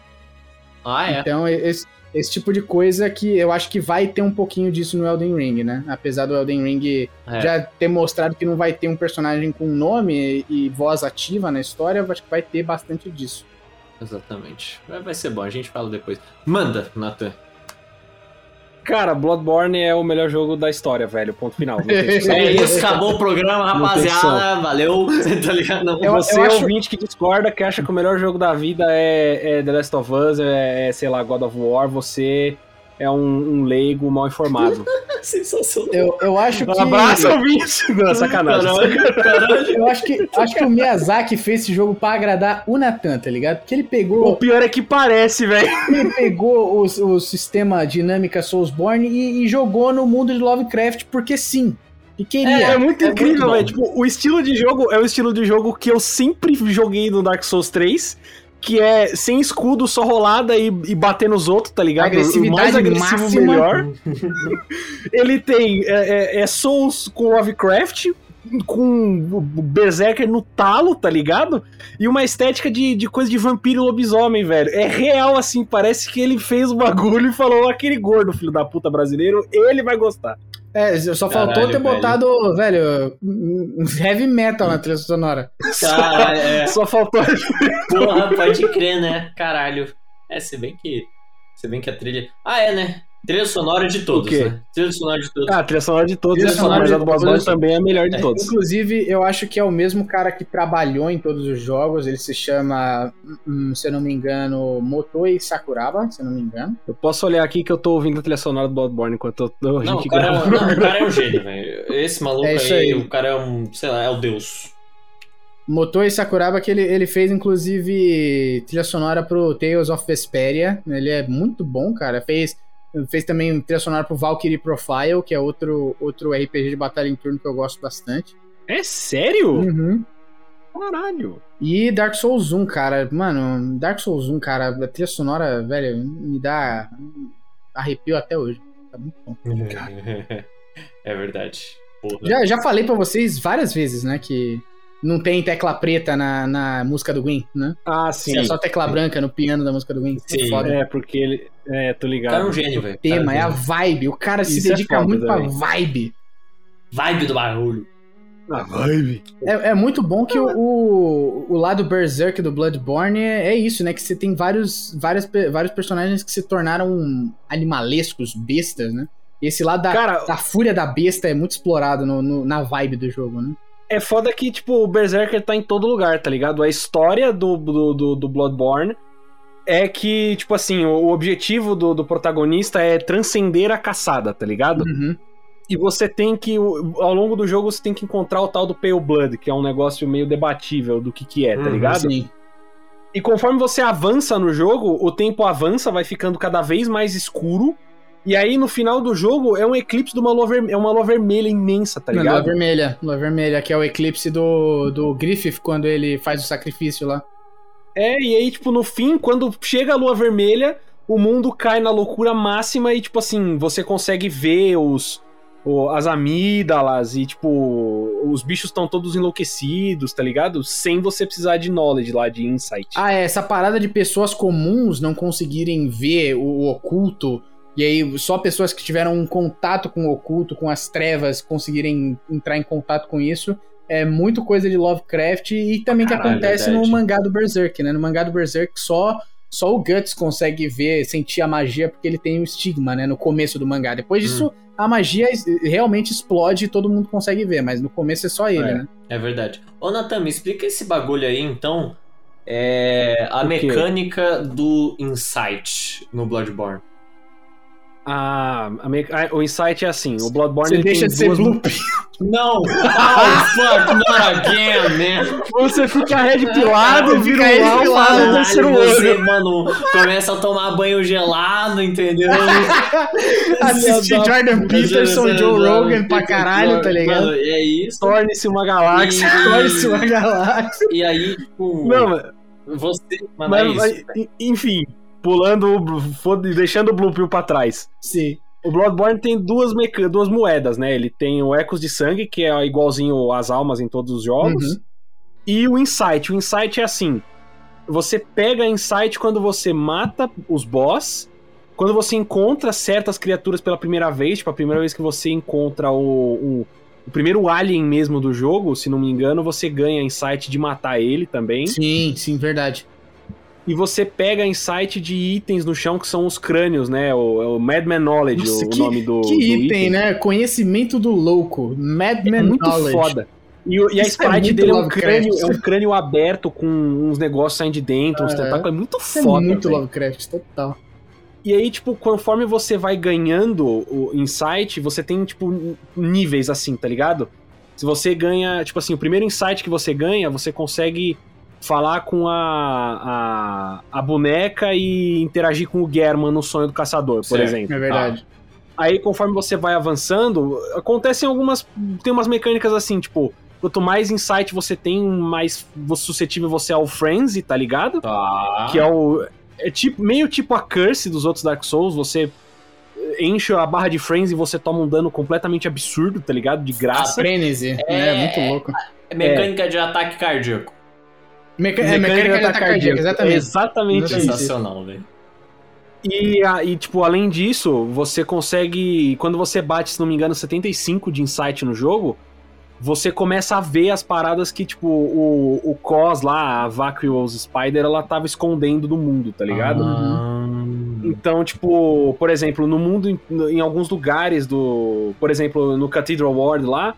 Ah, é? Então, esse, Esse tipo de coisa que eu acho que vai ter um pouquinho disso no Elden Ring, né? Apesar do Elden Ring É. já ter mostrado que não vai ter um personagem com nome e voz ativa na história, eu acho que vai ter bastante disso. Exatamente. Vai, vai ser bom, a gente fala depois. Manda, Nathan. Cara, Bloodborne é o melhor jogo da história, velho. Ponto final. Não tem (laughs) discussão. É isso, acabou o programa, rapaziada. Valeu. (laughs) tá ligado? Não, Eu- Você, acho- ouvinte que discorda, que acha que o melhor jogo da vida é, é The Last of Us, é, é, sei lá, God of War, você é um, um leigo mal informado. (laughs) Sensacional. Eu, eu acho que. Um abraço, ouvinte! Não, sacanagem. Caralho, caralho. Eu acho que, acho que o Miyazaki fez esse jogo pra agradar o Natan, tá ligado? Porque ele O pegou, pior é que parece, velho. ele pegou o, o sistema dinâmica Soulsborne e, e jogou no mundo de Lovecraft porque sim. E queria. É, muito é incrível, velho. Tipo, o estilo de jogo é o estilo de jogo que eu sempre joguei no Dark Souls 3. Que é sem escudo, só rolada e, e bater nos outros, tá ligado? Agressividade o mais agressivo, máxima. melhor. (laughs) Ele tem é, é- é Souls com Lovecraft, com o Berserker no talo, tá ligado? E uma estética de, de coisa de vampiro e lobisomem, velho. É real, assim, parece que ele fez o bagulho e falou: aquele gordo, filho da puta brasileiro, ele vai gostar. É, só faltou Caralho, ter velho. botado, velho, um heavy metal na trilha sonora. Caralho, é. Só faltou. Porra, pode crer, né? Caralho. É, se bem que. Se bem que a trilha. Ah, é, né? Trilha sonora de todos, né? Trilha sonora de todos. Ah, a trilha sonora de todos, Trilha é sonora mas a do Bloodborne também é a melhor de todos. Inclusive, eu acho que é o mesmo cara que trabalhou em todos os jogos. Ele se chama, hum, se eu não me engano, Motoi Sakuraba, se eu não me engano. Eu posso olhar aqui que eu tô ouvindo a trilha sonora do Bloodborne enquanto eu tô Não, o cara, é, não, o cara é um gênio, velho. Esse maluco É isso aí, aí. o cara é um, sei lá, é o deus. Motoi Sakuraba, que ele, ele fez, inclusive, trilha sonora pro Tales of Vesperia. Ele é muito bom, cara. Fez, fez também trilha sonora pro Valkyrie Profile, que é outro, outro RPG de batalha em turno que eu gosto bastante. É sério? Uhum. Caralho. E Dark Souls 1, cara. Mano, Dark Souls 1, cara, a trilha sonora, velho, me dá arrepio até hoje. Tá muito bom. (laughs) é verdade. Porra. Já, já falei pra vocês várias vezes, né, que não tem tecla preta na, na música do Gwen, né? Ah, sim. É só tecla branca no piano da música do Gwen. Sim. Foda. É, porque ele. É, tô O ligado. cara é um gênio, velho. O tema, é a vibe. O cara se Isso é dedica foda muito também. pra vibe. Vibe do barulho. Ah, vibe. É, é muito bom que o, o, o lado Berserk do Bloodborne é, é isso, né? Que você tem vários, várias, vários personagens que se tornaram animalescos, bestas, né? Esse lado da, Cara, da fúria da besta é muito explorado no- no- na vibe do jogo, né? É foda que, tipo, o Berserker tá em todo lugar, tá ligado? A história do, do, do, do Bloodborne é que, tipo assim, o, objetivo do, do protagonista é transcender a caçada, tá ligado? Uhum. E você tem que, ao longo do jogo, você tem que encontrar o tal do Pale Blood, que é um negócio meio debatível do que que é, tá Uhum, ligado? Sim. E conforme você avança no jogo, o tempo avança, vai ficando cada vez mais escuro. E aí, no final do jogo, é um eclipse de uma lua, ver- é uma lua vermelha imensa, tá Lua ligado? vermelha. Lua vermelha, que é o eclipse do, do Griffith quando ele faz o sacrifício lá. É, e aí, tipo, no fim, quando chega a lua vermelha, o mundo cai na loucura máxima e, tipo assim, você consegue ver os. as amígdalas e, tipo, os bichos estão todos enlouquecidos, tá ligado? Sem você precisar de knowledge lá, de insight. Ah, é, essa parada de pessoas comuns não conseguirem ver o, o oculto, e aí só pessoas que tiveram um contato com o oculto, com as trevas, conseguirem entrar em contato com isso, é muito coisa de Lovecraft e também que Caralho, acontece verdade. no mangá do Berserk, né? No mangá do Berserk só. Só o Guts consegue ver, sentir a magia porque ele tem o estigma, né? No começo do mangá. Depois disso, a magia realmente explode e todo mundo consegue ver, mas no começo é só ele, É. né? É verdade. Ô, Natan, me explica esse bagulho aí, então. É. A mecânica do Insight no Bloodborne. Ah, a ah, o insight é assim: o Bloodborne Você deixa tem de ser duas bloop. (laughs) Não! Oh, fuck, not again, man! Você fica red pilado, vira red um alfa pilado, você, olho. mano, começa a tomar banho gelado, entendeu? (laughs) Assistir Jordan Peterson e Joe Rogan pra caralho, tá ligado? Mano, é isso. Torne-se uma galáxia. E- Torce uma galáxia. (laughs) E aí, tipo, Não, mas- você. Mano, é mas, isso. mas, enfim, pulando, deixando o Blue Pill pra trás. Sim. O Bloodborne tem duas, meca- duas moedas, né? Ele tem o Ecos de Sangue, que é igualzinho às almas em todos os jogos. Uhum. E o Insight. O Insight é assim: você pega Insight quando você mata os boss quando você encontra certas criaturas pela primeira vez, tipo, a primeira vez que você encontra o, o, o primeiro alien mesmo do jogo, se não me engano, você ganha insight de matar ele também. Sim, sim, verdade. E você pega insight de itens no chão que são os crânios, né? O, é o Madman Knowledge, Nossa, o, que- nome do, que do item, né? Conhecimento do louco. Madman É muito Knowledge. foda. E, e a é sprite muito dele é um, crânio, é um crânio aberto com uns negócios saindo de dentro, uns É. tentáculos. É muito Isso é foda. muito velho. Lovecraft, total. E aí, tipo, conforme você vai ganhando o insight, você tem, tipo, níveis assim, tá ligado? Se você ganha, tipo assim, o primeiro insight que você ganha, você consegue falar com a, a, a boneca e interagir com o German no sonho do caçador, por Certo. exemplo. É verdade. Aí, conforme você vai avançando, acontecem algumas. Tem umas mecânicas assim, tipo, quanto mais insight você tem, mais suscetível você é ao frenzy, tá ligado? Tá. que é o. É tipo, meio tipo a curse dos outros Dark Souls, você enche a barra de frames e você toma um dano completamente absurdo, tá ligado? De graça. Frenzy. É, muito louco. É mecânica de ataque cardíaco. Meca é mecânica de ataque cardíaco, exatamente. Exatamente Exatamente. isso. Sensacional, velho. E, a- e, tipo, além disso, você consegue. Quando você bate, se não me engano, 75 de insight no jogo, você começa a ver as paradas que, tipo, o, o Cos lá, a Vacuous Spider, ela tava escondendo do mundo, tá ligado? Ah. Então, tipo, por exemplo, no mundo, em, em alguns lugares do. Por exemplo, no Cathedral Ward lá,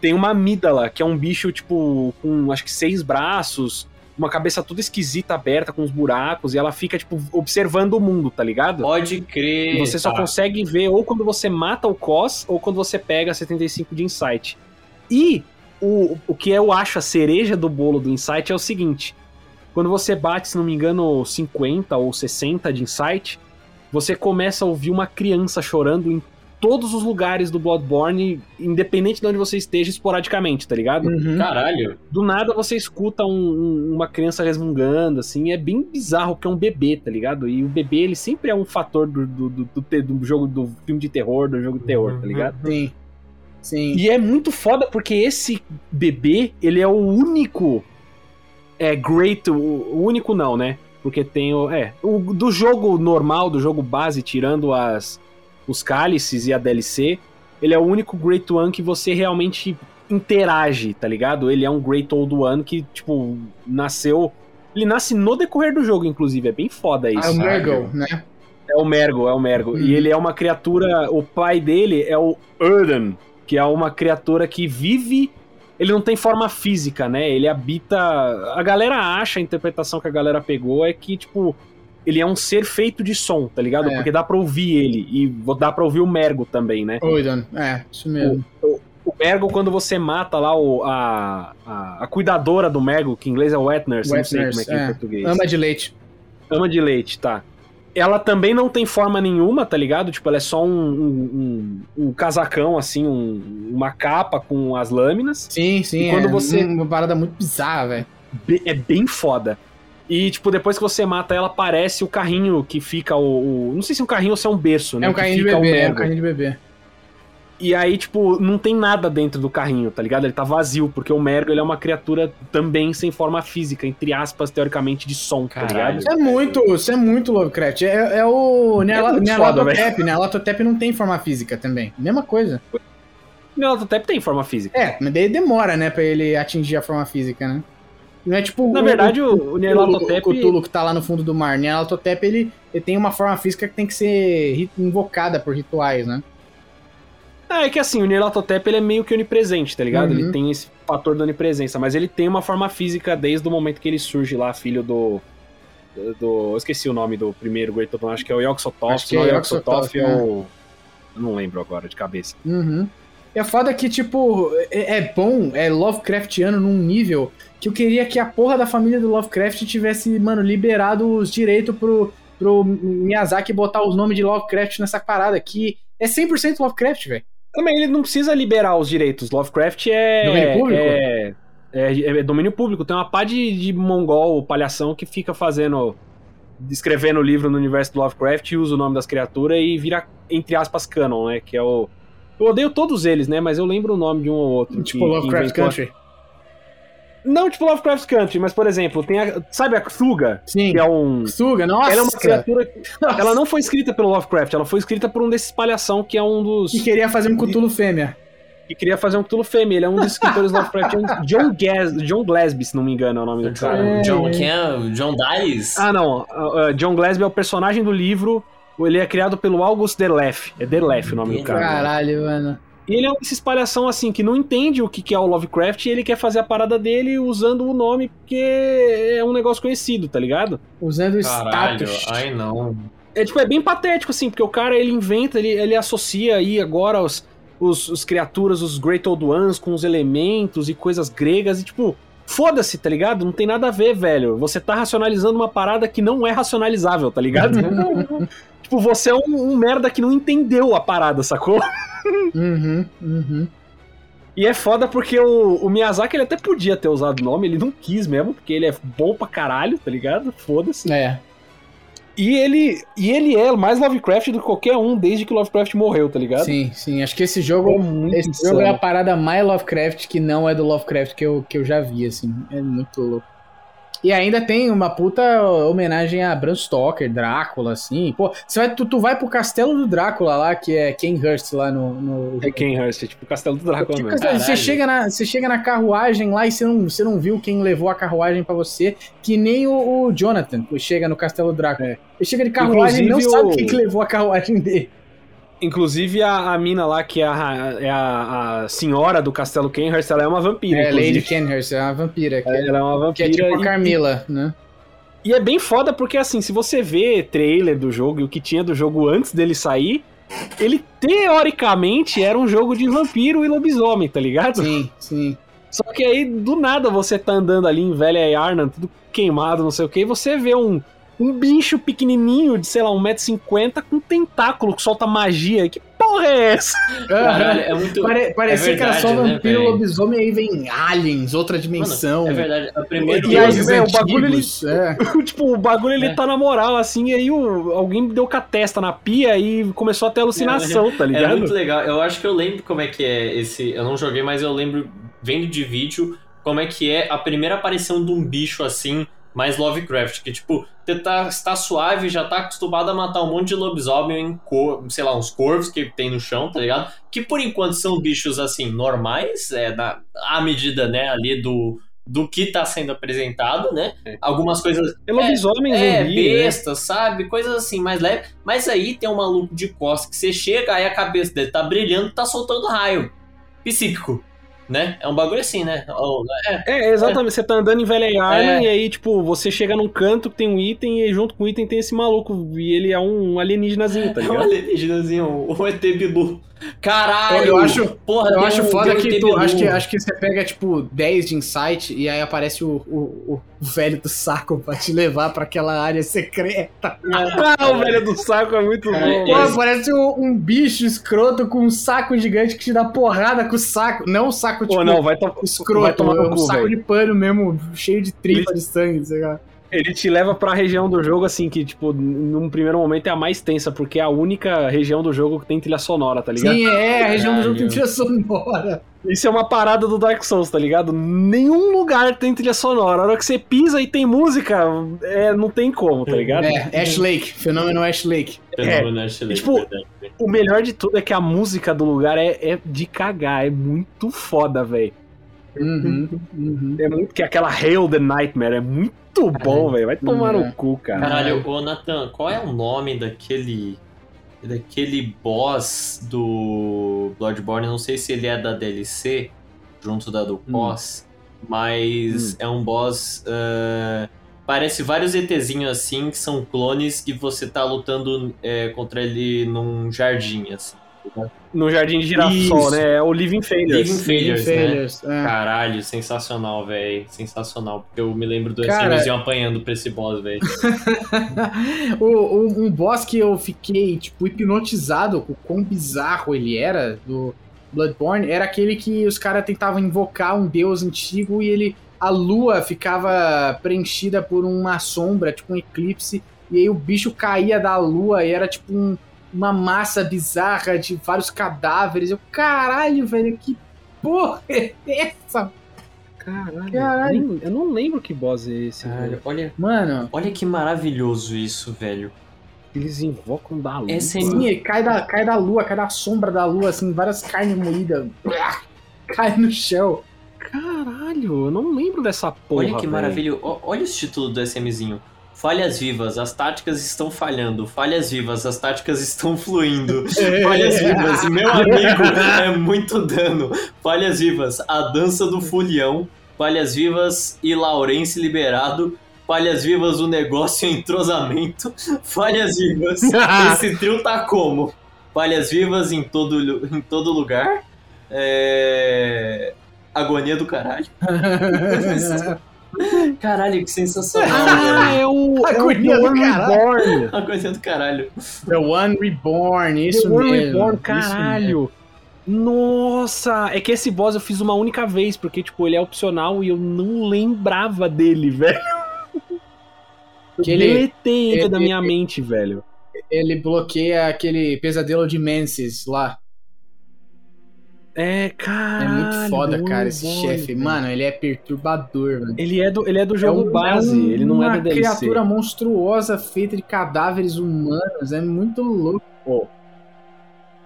tem uma amígdala, que é um bicho, tipo, com acho que seis braços, uma cabeça toda esquisita aberta, com uns buracos, e ela fica, tipo, observando o mundo, tá ligado? Pode crer. E você só tá. consegue ver ou quando você mata o Cos, ou quando você pega 75 de Insight. E o, o que eu acho a cereja do bolo do Insight é o seguinte: quando você bate, se não me engano, 50 ou 60 de Insight, você começa a ouvir uma criança chorando em todos os lugares do Bloodborne, independente de onde você esteja, esporadicamente, tá ligado? Uhum. Caralho. Do nada você escuta um- um- uma criança resmungando, assim, é bem bizarro, porque é um bebê, tá ligado? E o bebê, ele sempre é um fator do, do, do, do do jogo, do filme de terror, do jogo de terror, tá ligado? Sim. Sim. E é muito foda porque esse bebê, ele é o único é great, o, o único não, né? Porque tem o é, o do jogo normal, do jogo base, tirando as os cálices e a DLC, ele é o único Great One que você realmente interage, tá ligado? Ele é um Great Old One que, tipo, nasceu. Ele nasce no decorrer do jogo, inclusive. É bem foda isso. Ah, o Caralho. Mergle, né? É o Mergo, é o Mergo. Uhum. E ele é uma criatura. O pai dele é o Erden, que é uma criatura que vive. Ele não tem forma física, né? Ele habita. A galera acha, a interpretação que a galera pegou é que, tipo, ele é um ser feito de som, tá ligado? É. Porque dá pra ouvir ele. E dá pra ouvir o Mergo também, né? Oidon. É, isso mesmo. O Mergo, quando você mata lá o, a, a, a cuidadora do Mergo, que em inglês é Wet Nurse, não Wet sei Nurse, como é que é, é. em português. Ama de leite. Ama de leite, tá. Ela também não tem forma nenhuma, tá ligado? Tipo, ela é só um, um, um- um casacão, assim, um- uma capa com as lâminas. Sim, sim. E quando é você- Uma parada muito bizarra, velho. É bem foda. E, tipo, depois que você mata ela, aparece o carrinho que fica o. o- não sei se é um carrinho ou se é um berço, né? É um carrinho de bebê, é um carrinho de bebê. E aí, tipo, não tem nada dentro do carrinho, tá ligado? Ele tá vazio, porque o Mergo ele é uma criatura também sem forma física, entre aspas, teoricamente, de som, tá Caralho. ligado? Isso é muito, isso é muito Lovecraft. É, é o Nela- muito foda, Nelatotep, né? Nelatotep não tem forma física também. Mesma coisa. O tem forma física. É, mas daí demora, né, pra ele atingir a forma física, né? Não é tipo Na o- verdade, o, o, o Nyarlathotep... o Cthulhu que tá lá no fundo do mar. Nelatotep, ele, ele tem uma forma física que tem que ser invocada por rituais, né? É, é que assim, o Nyarlathotep ele é meio que onipresente, tá ligado? Uhum. Ele tem esse fator da onipresença, mas ele tem uma forma física desde o momento que ele surge lá, filho do... do eu esqueci o nome do primeiro Great acho que é o Yogg-Sothoth, não é é o Yogg-Sothoth, Yogg-Sothoth, é o... eu não lembro agora, de cabeça. Uhum. É foda que, tipo, é, é bom, é Lovecraftiano num nível que eu queria que a porra da família do Lovecraft tivesse, mano, liberado os direitos pro, pro Miyazaki botar os nomes de Lovecraft nessa parada, que é 100% Lovecraft, velho. Também ele não precisa liberar os direitos. Lovecraft é. Domínio público? É, é, é domínio público. Tem uma pá de, de mongol, palhação, que fica fazendo. escrevendo livro no universo do Lovecraft e usa o nome das criaturas e vira, entre aspas, canon, né? Que é o. Eu odeio todos eles, né? Mas eu lembro o nome de um ou outro. Tipo que- que Lovecraft inventou- Country. Não tipo Lovecraft Country, mas por exemplo, tem a, sabe a Cthulga? Sim. Que é um. Suga, nossa. Ela é uma criatura. Ela não foi escrita pelo Lovecraft, ela foi escrita por um desses palhação que é um dos. Que queria fazer um Cthulhu fêmea. que queria fazer um Cthulhu fêmea. Ele é um dos escritores Lovecraftianos. John, Gas, John Glasby, se não me engano, é o nome do cara. É. John, quem é? John Dice? Ah, não. uh, John Glasby é o personagem do livro. Ele é criado pelo August Derleth. É Derleth o nome do cara. Caralho, mano. E ele é um desses palhação assim que não entende o que que é o Lovecraft e ele quer fazer a parada dele usando o nome porque é um negócio conhecido, tá ligado? Usando o Caralho, status. ai não. É tipo, é bem patético, assim, porque o cara ele inventa, ele, ele associa aí agora os, os, os criaturas, os Great Old Ones com os elementos e coisas gregas e tipo. Foda-se, tá ligado? Não tem nada a ver, velho. Você tá racionalizando uma parada que não é racionalizável, tá ligado? (laughs) (laughs) tipo, você é um, um merda que não entendeu a parada, sacou? Uhum, uhum. E é foda porque o, o Miyazaki ele até podia ter usado o nome, ele não quis mesmo, porque ele é bom pra caralho, tá ligado? Foda-se. É. E ele, e ele é mais Lovecraft do que qualquer um desde que o Lovecraft morreu, tá ligado? Sim, sim. Acho que esse jogo. É muito Esse insano. jogo é a parada mais Lovecraft que não é do Lovecraft que eu, que eu já vi, assim. É muito louco. E ainda tem uma puta homenagem a Bram Stoker, Drácula, assim. Pô, você vai, tu, tu vai pro castelo do Drácula lá, que é Kenhurst lá no. no... É Kenhurst, é tipo o Castelo do Drácula Tipo, mesmo. você, chega na, você chega na carruagem lá e você não, você não viu quem levou a carruagem pra você, que nem o, o Jonathan, que chega no Castelo do Drácula. É. Ele chega de carruagem e não Inclusive, sabe o- quem que levou a carruagem dele. Inclusive a, a mina lá, que é, a, é a, a senhora do Castelo Kenhurst, ela é uma vampira. É, Lady inclusive. Kenhurst, é uma vampira. Que, é, Ela é uma que é vampira. tipo a e- Carmila, né? E é bem foda porque, assim, se você vê trailer do jogo e o que tinha do jogo antes dele sair, ele teoricamente era um jogo de vampiro e lobisomem, tá ligado? Sim, sim. (laughs) Só que aí, do nada, você tá andando ali em Velha Yarnan, tudo queimado, não sei o que, e você vê um, um bicho pequenininho de, sei lá, 1,50m com tentáculo que solta magia. Que porra é essa? Caralho, é muito. Pare, parecia é que era só verdade, né, vampiro, velho? lobisomem, aí vem aliens, outra dimensão. É verdade. A primeira E aí, deuses velho, o bagulho, antigos, é. (laughs) tipo, o bagulho ele É. tá na moral, assim, e aí o, alguém deu com a testa na pia e começou a ter alucinação, tá É ligado? muito legal. Eu acho que eu lembro como é que é esse. Eu não joguei, mas eu lembro, vendo de vídeo, como é que é a primeira aparição de um bicho assim, mais Lovecraft. Que, tipo, você tá, está suave, já tá acostumado a matar um monte de lobisomem em cor, sei lá, uns corvos que tem no chão, tá ligado? Que por enquanto são bichos assim, normais, é, na, à medida, né, ali do. Do que tá sendo apresentado, né? É. Algumas coisas É lobisomem, é, zumbi, né? besta, sabe? Coisas assim, mais leve. Mas aí tem um maluco de costas que você chega, aí a cabeça dele tá brilhando tá soltando raio. Psíquico. Né? É um bagulho assim, né? Ou- é, É, exatamente. Você tá andando em Velha Yarnan É. e aí, tipo, você chega num canto que tem um item e junto com o item tem esse maluco. E ele é um alienígenazinho, tá é um ligado? alienígenazinho, o ET Bilu. Caralho! Eu acho- porra, Eu acho um- foda um que tu. Acho que, acho que você pega, tipo, 10 de insight e aí aparece o, o, o velho do saco pra te levar pra aquela área secreta. Ah, o velho do saco é muito Cara, bom. Pô, Esse- parece um, um bicho escroto com um saco gigante que te dá porrada com o saco. Não um saco, tipo, Pô, não, vai, to escroto, vai tomar é um cu, saco velho. de pano mesmo, cheio de tripa de sangue, sei lá. Ele te leva pra região do jogo, assim, que, tipo, num primeiro momento é a mais tensa, porque é a única região do jogo que tem trilha sonora, tá ligado? Sim, é, a região do jogo tem Caralho. trilha sonora. Isso é uma parada do Dark Souls, tá ligado? Nenhum lugar tem trilha sonora. A hora que você pisa e tem música, é, não tem como, tá ligado? É, Ash Lake, fenômeno Ash Lake. Fenômeno Ashley, tipo, verdade. O melhor de tudo é que a música do lugar é, é de cagar, é muito foda, velho. Uhum, uhum. É muito que aquela Hail the Nightmare é muito bom, velho. Vai tomar É. no cu, cara. Caralho, ô Nathan, qual é o nome daquele. Daquele boss do Bloodborne? Não sei se ele é da DLC, junto da do pós, mas é um boss. ah, parece vários ETzinhos assim, que são clones que você tá lutando é, contra ele num jardim, assim. No Jardim de Girassol, Isso. né? É o Living Failures. Living Failures, né? Failures, é. Caralho, sensacional, velho. Sensacional. Porque eu me lembro do Cara- Cara... apanhando pra esse boss, velho. (laughs) um boss que eu fiquei, tipo, hipnotizado com o quão bizarro ele era do Bloodborne era aquele que os caras tentavam invocar um deus antigo e ele. A lua ficava preenchida por uma sombra, tipo um eclipse, e aí o bicho caía da lua e era tipo um- uma massa bizarra de vários cadáveres. Eu, caralho, velho, que porra é essa? Caralho. Caralho. Eu, nem- eu não lembro que boss é esse, Caralho, velho. olha, Mano, olha que maravilhoso isso, velho. Eles invocam da. Essa é sim, cai da, cai da lua, cai da sombra da lua, assim, várias carnes moídas. (laughs) Cai no chão. Caralho, eu não lembro dessa porra. olha que velho. maravilha. Ó, Olha os títulos do SMzinho. Falhas vivas, as táticas estão falhando. Falhas vivas, as táticas estão fluindo. (laughs) Falhas vivas, meu (laughs) amigo, é muito dano. Falhas vivas, a dança do folião. Falhas vivas e Laurence liberado. Falhas vivas, o negócio em entrosamento. (laughs) Falhas vivas, esse trio tá como? Falhas vivas em todo, em todo lugar. É... Agonia do caralho. Caralho, que sensacional, Ah, velho. é o, é Agonia The do One caralho. Reborn. Agonia do caralho. The One Reborn, isso The One mesmo. Reborn, isso caralho. Nossa, é que esse boss eu fiz uma única vez, porque, tipo, ele é opcional e eu não lembrava dele, (laughs) velho. Eu Que ele- deletei ele, ele- da minha mente, velho. Ele bloqueia aquele pesadelo de Menses lá. É, É cara. muito foda, cara, esse chefe. Mano, ele é perturbador, velho. Ele é do, ele é do jogo um- base, um- ele não é uma do DLC. criatura monstruosa feita de cadáveres humanos. É muito louco. Pô,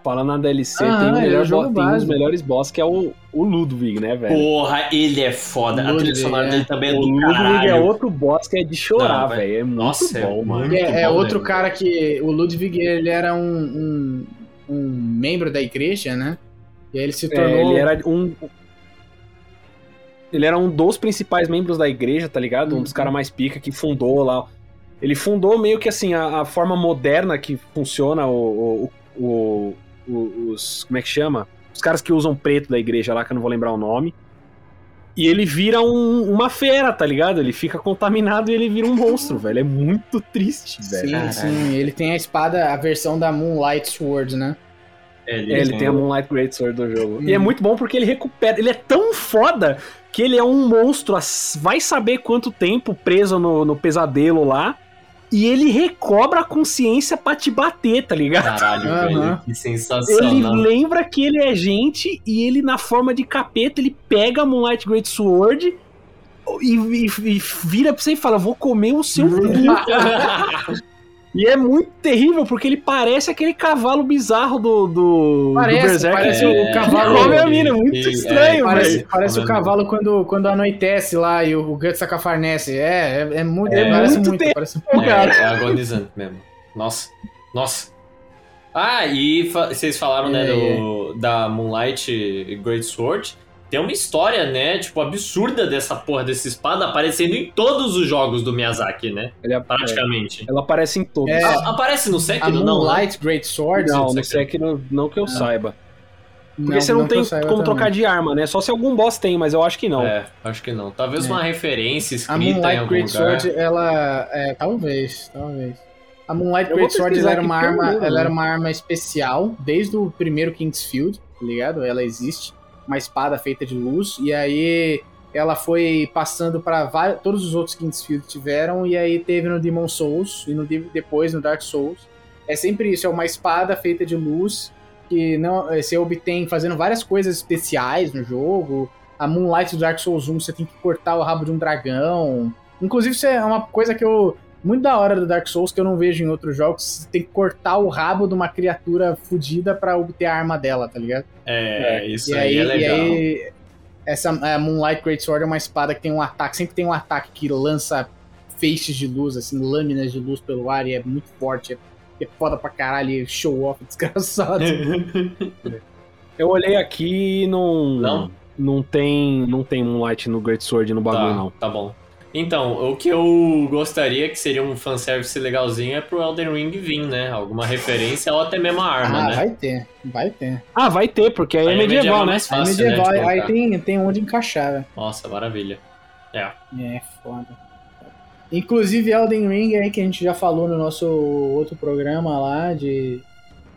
falando na DLC, Ah, tem, o é melhor o tem um dos melhores boss, que é o, o Ludwig, né, velho? Porra, ele é foda. A trilha Ludwig, sonora é. dele também é o do Ludwig caralho. é outro boss que é de chorar, velho. É muito Nossa, é bom, mano. muito É, é bom, outro né? cara que. O Ludwig, ele era um, um, um membro da igreja, né? E aí ele se É, tornou. ele era um. Ele era um dos principais membros da igreja, tá ligado? Um dos Uhum. caras mais pica que fundou lá. Ele fundou meio que assim a, a forma moderna que funciona o, o, o- o- os. Como é que chama? Os caras que usam preto da igreja lá, que eu não vou lembrar o nome. E ele vira um- uma fera, tá ligado? Ele fica contaminado e ele vira um monstro, (laughs) velho. É muito triste, velho. Sim, Caralho. sim. Ele tem a espada, a versão da Moonlight Sword, né? É, É, ele tem a Moonlight Greatsword do jogo. E é Hum. muito bom porque ele recupera. Ele é tão foda que ele é um monstro, vai saber quanto tempo preso no, no pesadelo lá. E ele recobra a consciência pra te bater, tá ligado? Caralho, Aham. velho. Que Ele sensacional. lembra que ele é gente e ele, na forma de capeta, ele pega a Moonlight Greatsword e, e, e vira pra você e fala: Vou comer o seu (laughs) cu. (laughs) E é muito terrível porque ele parece aquele cavalo bizarro do, do, Parece, do Berserk. parece que o cavalo- come a mina, é muito E- estranho, Parece, velho. parece o Mano. cavalo quando, quando anoitece lá e o Guts sacafarnece. É, é, é muito. É parece muito muito. parece... É, é agonizante mesmo. Nossa. Nossa. Ah, e fa- vocês falaram, né, É, do, da Moonlight Great Sword. Tem uma história, né, tipo, absurda dessa porra dessa espada aparecendo em todos os jogos do Miyazaki, né? Ele é- Praticamente. Ela aparece em todos. É. A- aparece no A Sekiro, não, né? Moonlight Great Sword. não, no Sekiro não que eu saiba. Porque não, você não, que tem como também. trocar de arma, né? Só se algum boss tem, mas eu acho que não. É, acho que não. Talvez É. uma referência A escrita em Moonlight algum Great lugar. Sword, ela. É, talvez, talvez. A Moonlight Great Sword ela era uma não arma, ela né? era uma arma especial desde o primeiro Kingsfield, tá ligado? Ela existe, uma espada feita de luz e aí ela foi passando para todos os outros Kingsfield tiveram e aí teve no Demon Souls e no de- depois no Dark Souls. É sempre isso, é uma espada feita de luz que não eh, você obtém fazendo várias coisas especiais no jogo. A Moonlight do Dark Souls 1 você tem que cortar o rabo de um dragão. Inclusive, isso é uma coisa que eu. Muito da hora do Dark Souls que eu não vejo em outros jogos. Você tem que cortar o rabo de uma criatura fodida pra obter a arma dela, tá ligado? É, isso e aí, aí, é e legal. aí essa a Moonlight Great Sword é uma espada que tem um ataque, sempre tem um ataque que lança feixes de luz, assim, lâminas de luz pelo ar e é muito forte. É, é foda pra caralho, e show off (laughs) desgraçado. (laughs) Eu olhei aqui e não. Não? Não tem. Não tem Moonlight no Great Sword no bagulho, tá, não. tá bom. Então, o que eu gostaria que seria um fanservice legalzinho é pro Elden Ring vir, né? Alguma referência ou até mesmo a arma, ah, né? vai ter, vai ter. Ah, vai ter, porque aí, Aí é é medieval, medieval né? mais Aí fácil, medieval, né, de aí colocar. tem, tem onde encaixar, velho. Nossa, maravilha. É, foda. Inclusive Elden Ring aí que a gente já falou no nosso outro programa lá de,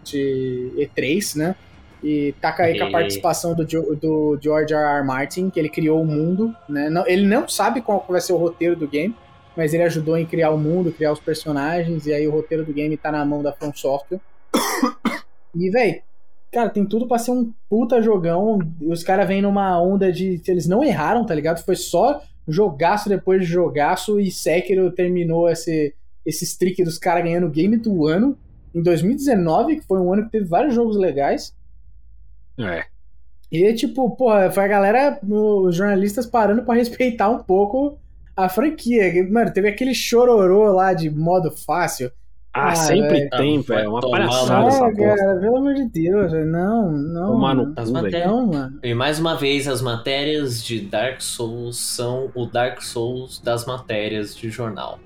de E3, né? E tá aí com a E- participação do, do George R. R. Martin, que ele criou o mundo, né? Não, ele não sabe qual vai ser o roteiro do game, mas ele ajudou em criar o mundo, criar os personagens, e aí o roteiro do game tá na mão da From Software. (coughs) E, véi, cara, tem tudo pra ser um puta jogão. E os caras vêm numa onda de. Eles não erraram, tá ligado? Foi só jogaço depois de jogaço e Sekiro terminou esse, esse streak dos caras ganhando o game do ano em 2019, que foi um ano que teve vários jogos legais. É. E, tipo, porra, foi a galera, os jornalistas parando pra (laughs) respeitar um pouco a franquia. Mano, teve aquele chororô lá de modo fácil. Ah, Ah, sempre velho. tem, Vai velho. É uma palhaçada essa Ah, porra. cara, pelo amor de Deus, não, não. Tomar no mano. As matérias. Não, mano. E mais uma vez, as matérias de Dark Souls são o Dark Souls das matérias de jornal.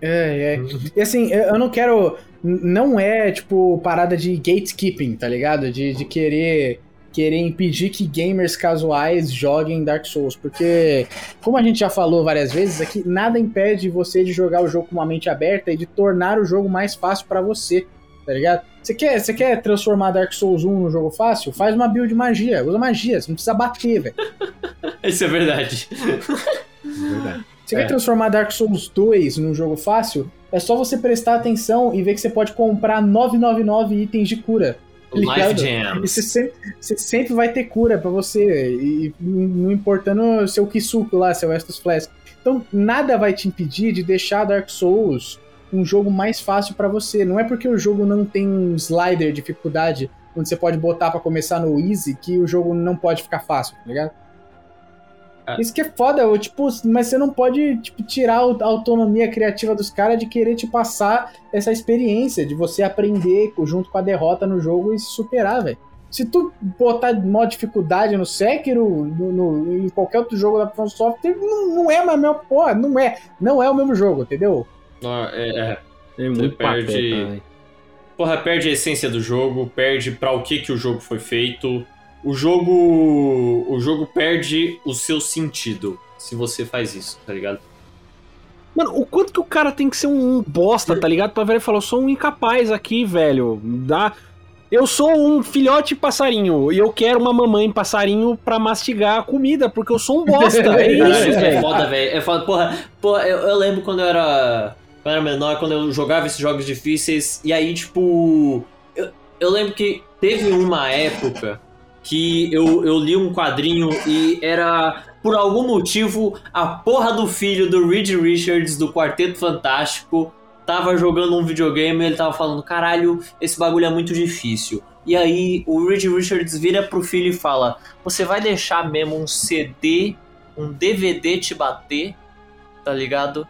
É, é. E assim, eu não quero. Não é, tipo, parada de gatekeeping, tá ligado? De, de querer querer impedir que gamers casuais joguem Dark Souls. Porque, como a gente já falou várias vezes aqui, nada impede você de jogar o jogo com uma mente aberta e de tornar o jogo mais fácil pra você, tá ligado? Você quer, você quer transformar Dark Souls 1 no jogo fácil? Faz uma build de magia, usa magia, você não precisa bater, velho. (laughs) Isso é verdade. Verdade. Você É. quer transformar Dark Souls 2 num jogo fácil? É só você prestar atenção e ver que você pode comprar 999 itens de cura. Life ligado? E Jams. você sempre, você sempre vai ter cura pra você, e não importando seu Kisuko lá, seu Estus Flask. Então, nada vai te impedir de deixar Dark Souls um jogo mais fácil pra você. Não é porque o jogo não tem um slider de dificuldade, onde você pode botar pra começar no easy, que o jogo não pode ficar fácil, tá ligado? É. Isso que é foda, eu, tipo, mas você não pode tipo, tirar a autonomia criativa dos caras de querer te passar essa experiência, de você aprender junto com a derrota no jogo e se superar, velho. Se tu botar modo dificuldade no Sekiro, no, no- em qualquer outro jogo da From Software, não, não é a mesma porra, não é. Não é o mesmo jogo, entendeu? Ah, é, é. É muito perde- pateta, velho. Porra, perde a essência do jogo, perde pra o que, que o jogo foi feito. O jogo. O jogo perde o seu sentido se você faz isso, tá ligado? Mano, o quanto que o cara tem que ser um bosta, tá ligado? Pra velho falar, eu sou um incapaz aqui, velho. Dá. Eu sou um filhote passarinho e eu quero uma mamãe passarinho pra mastigar a comida, porque eu sou um bosta. (laughs) É isso, é velho. foda, velho. É foda. Porra, porra eu, eu lembro quando eu era. Quando eu era menor, quando eu jogava esses jogos difíceis, e aí, tipo. Eu, eu lembro que teve uma época que eu, eu li um quadrinho e era. Por algum motivo, a porra do filho do Reed Richards do Quarteto Fantástico tava jogando um videogame e ele tava falando: caralho, esse bagulho é muito difícil. E aí o Reed Richards vira pro filho e fala: Você vai deixar mesmo um CD, um DVD te bater? Tá ligado?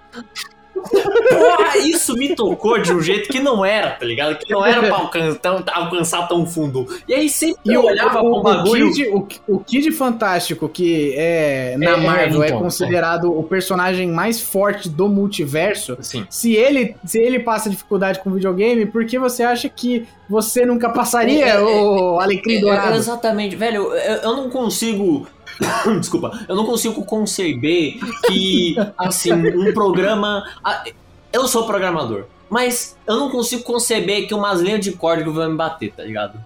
Porra, isso me tocou de um jeito que não era, tá ligado? Que não era pra alcançar, tão- alcançar tão fundo. E aí sempre E eu o, olhava o, pro bagulho. o, Kid, o, o Kid Fantástico, que é na É, Marvel é então, considerado o personagem mais forte do multiverso, Assim, se ele, se ele passa dificuldade com videogame, por que você acha que você nunca passaria, É, é, o Alecrim É, Dourado? exatamente, velho, eu, eu não consigo. (coughs) Desculpa, eu não consigo conceber que, assim, um programa. Eu sou programador, mas eu não consigo conceber que umas linhas de código vão me bater, tá ligado?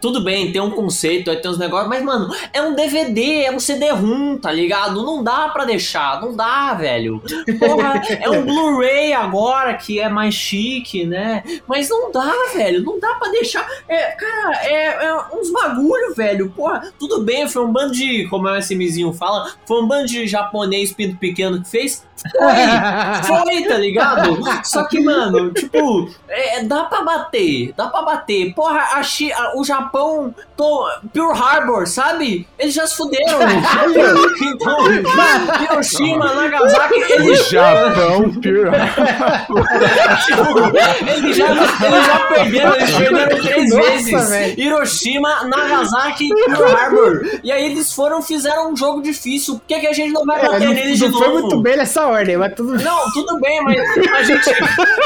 Tudo bem, tem um conceito, tem uns negócios, mas, mano, é um DVD, é um CD-ROM, tá ligado? Não dá pra deixar, não dá, velho. Porra, é um (laughs) Blu-ray agora que é mais chique, né? Mas não dá, velho, não dá pra deixar. É, cara, é, é uns bagulho, velho. Porra, tudo bem, foi um bando de, como é o SMzinho fala, foi um bando de japonês pinto pequeno que fez. Foi, (laughs) foi, tá ligado? Só que, mano, tipo, é, dá pra bater, dá pra bater. Porra, a Chi- a- o Japão, tô, Pearl Harbor, sabe? Eles já se fuderam. (laughs) então, (laughs) Hiroshima, Nagasaki, O eles Japão, Pure (laughs) eles já, eles já perderam, eles perderam três Nossa, vezes. velho. Hiroshima, Nagasaki e Pearl Harbor. E aí eles foram fizeram um jogo difícil. Por que, que a gente não vai É, bater não, neles de não foi novo? muito bem nessa ordem, mas tudo Não, tudo bem, mas a gente,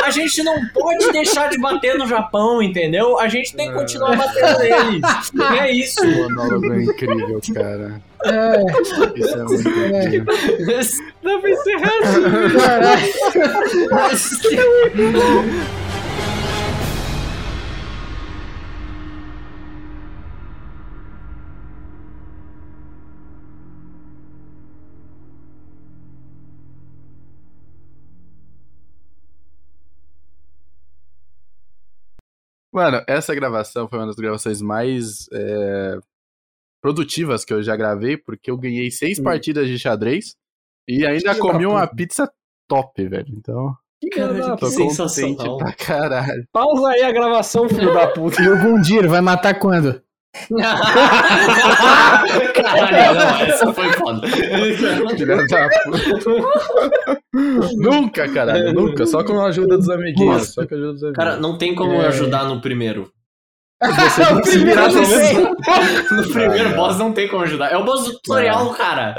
a gente não pode deixar de bater no Japão, entendeu? A gente tem que continuar batendo é isso. O monólogo é incrível, cara. Isso é muito incrível. Dá pra encerrar assim. Caralho. Mano, essa gravação foi uma das gravações mais é, produtivas que eu já gravei, porque eu ganhei seis Hum. partidas de xadrez e ainda comi uma pizza top, velho. Então, Que Caralho, da que sensacional. pra caralho. Pausa aí a gravação, filho da puta. E o Gundir vai matar quando? Caralho, não, (laughs) essa foi foda. Filha da puta. nunca, caralho, nunca. Só com a ajuda dos amiguinhos. Nossa. Só com a ajuda dos amiguinhos. Cara, não tem como É. ajudar no primeiro. (laughs) Você se primeiro. No primeiro Ah, boss não tem como ajudar. É o boss do tutorial, cara.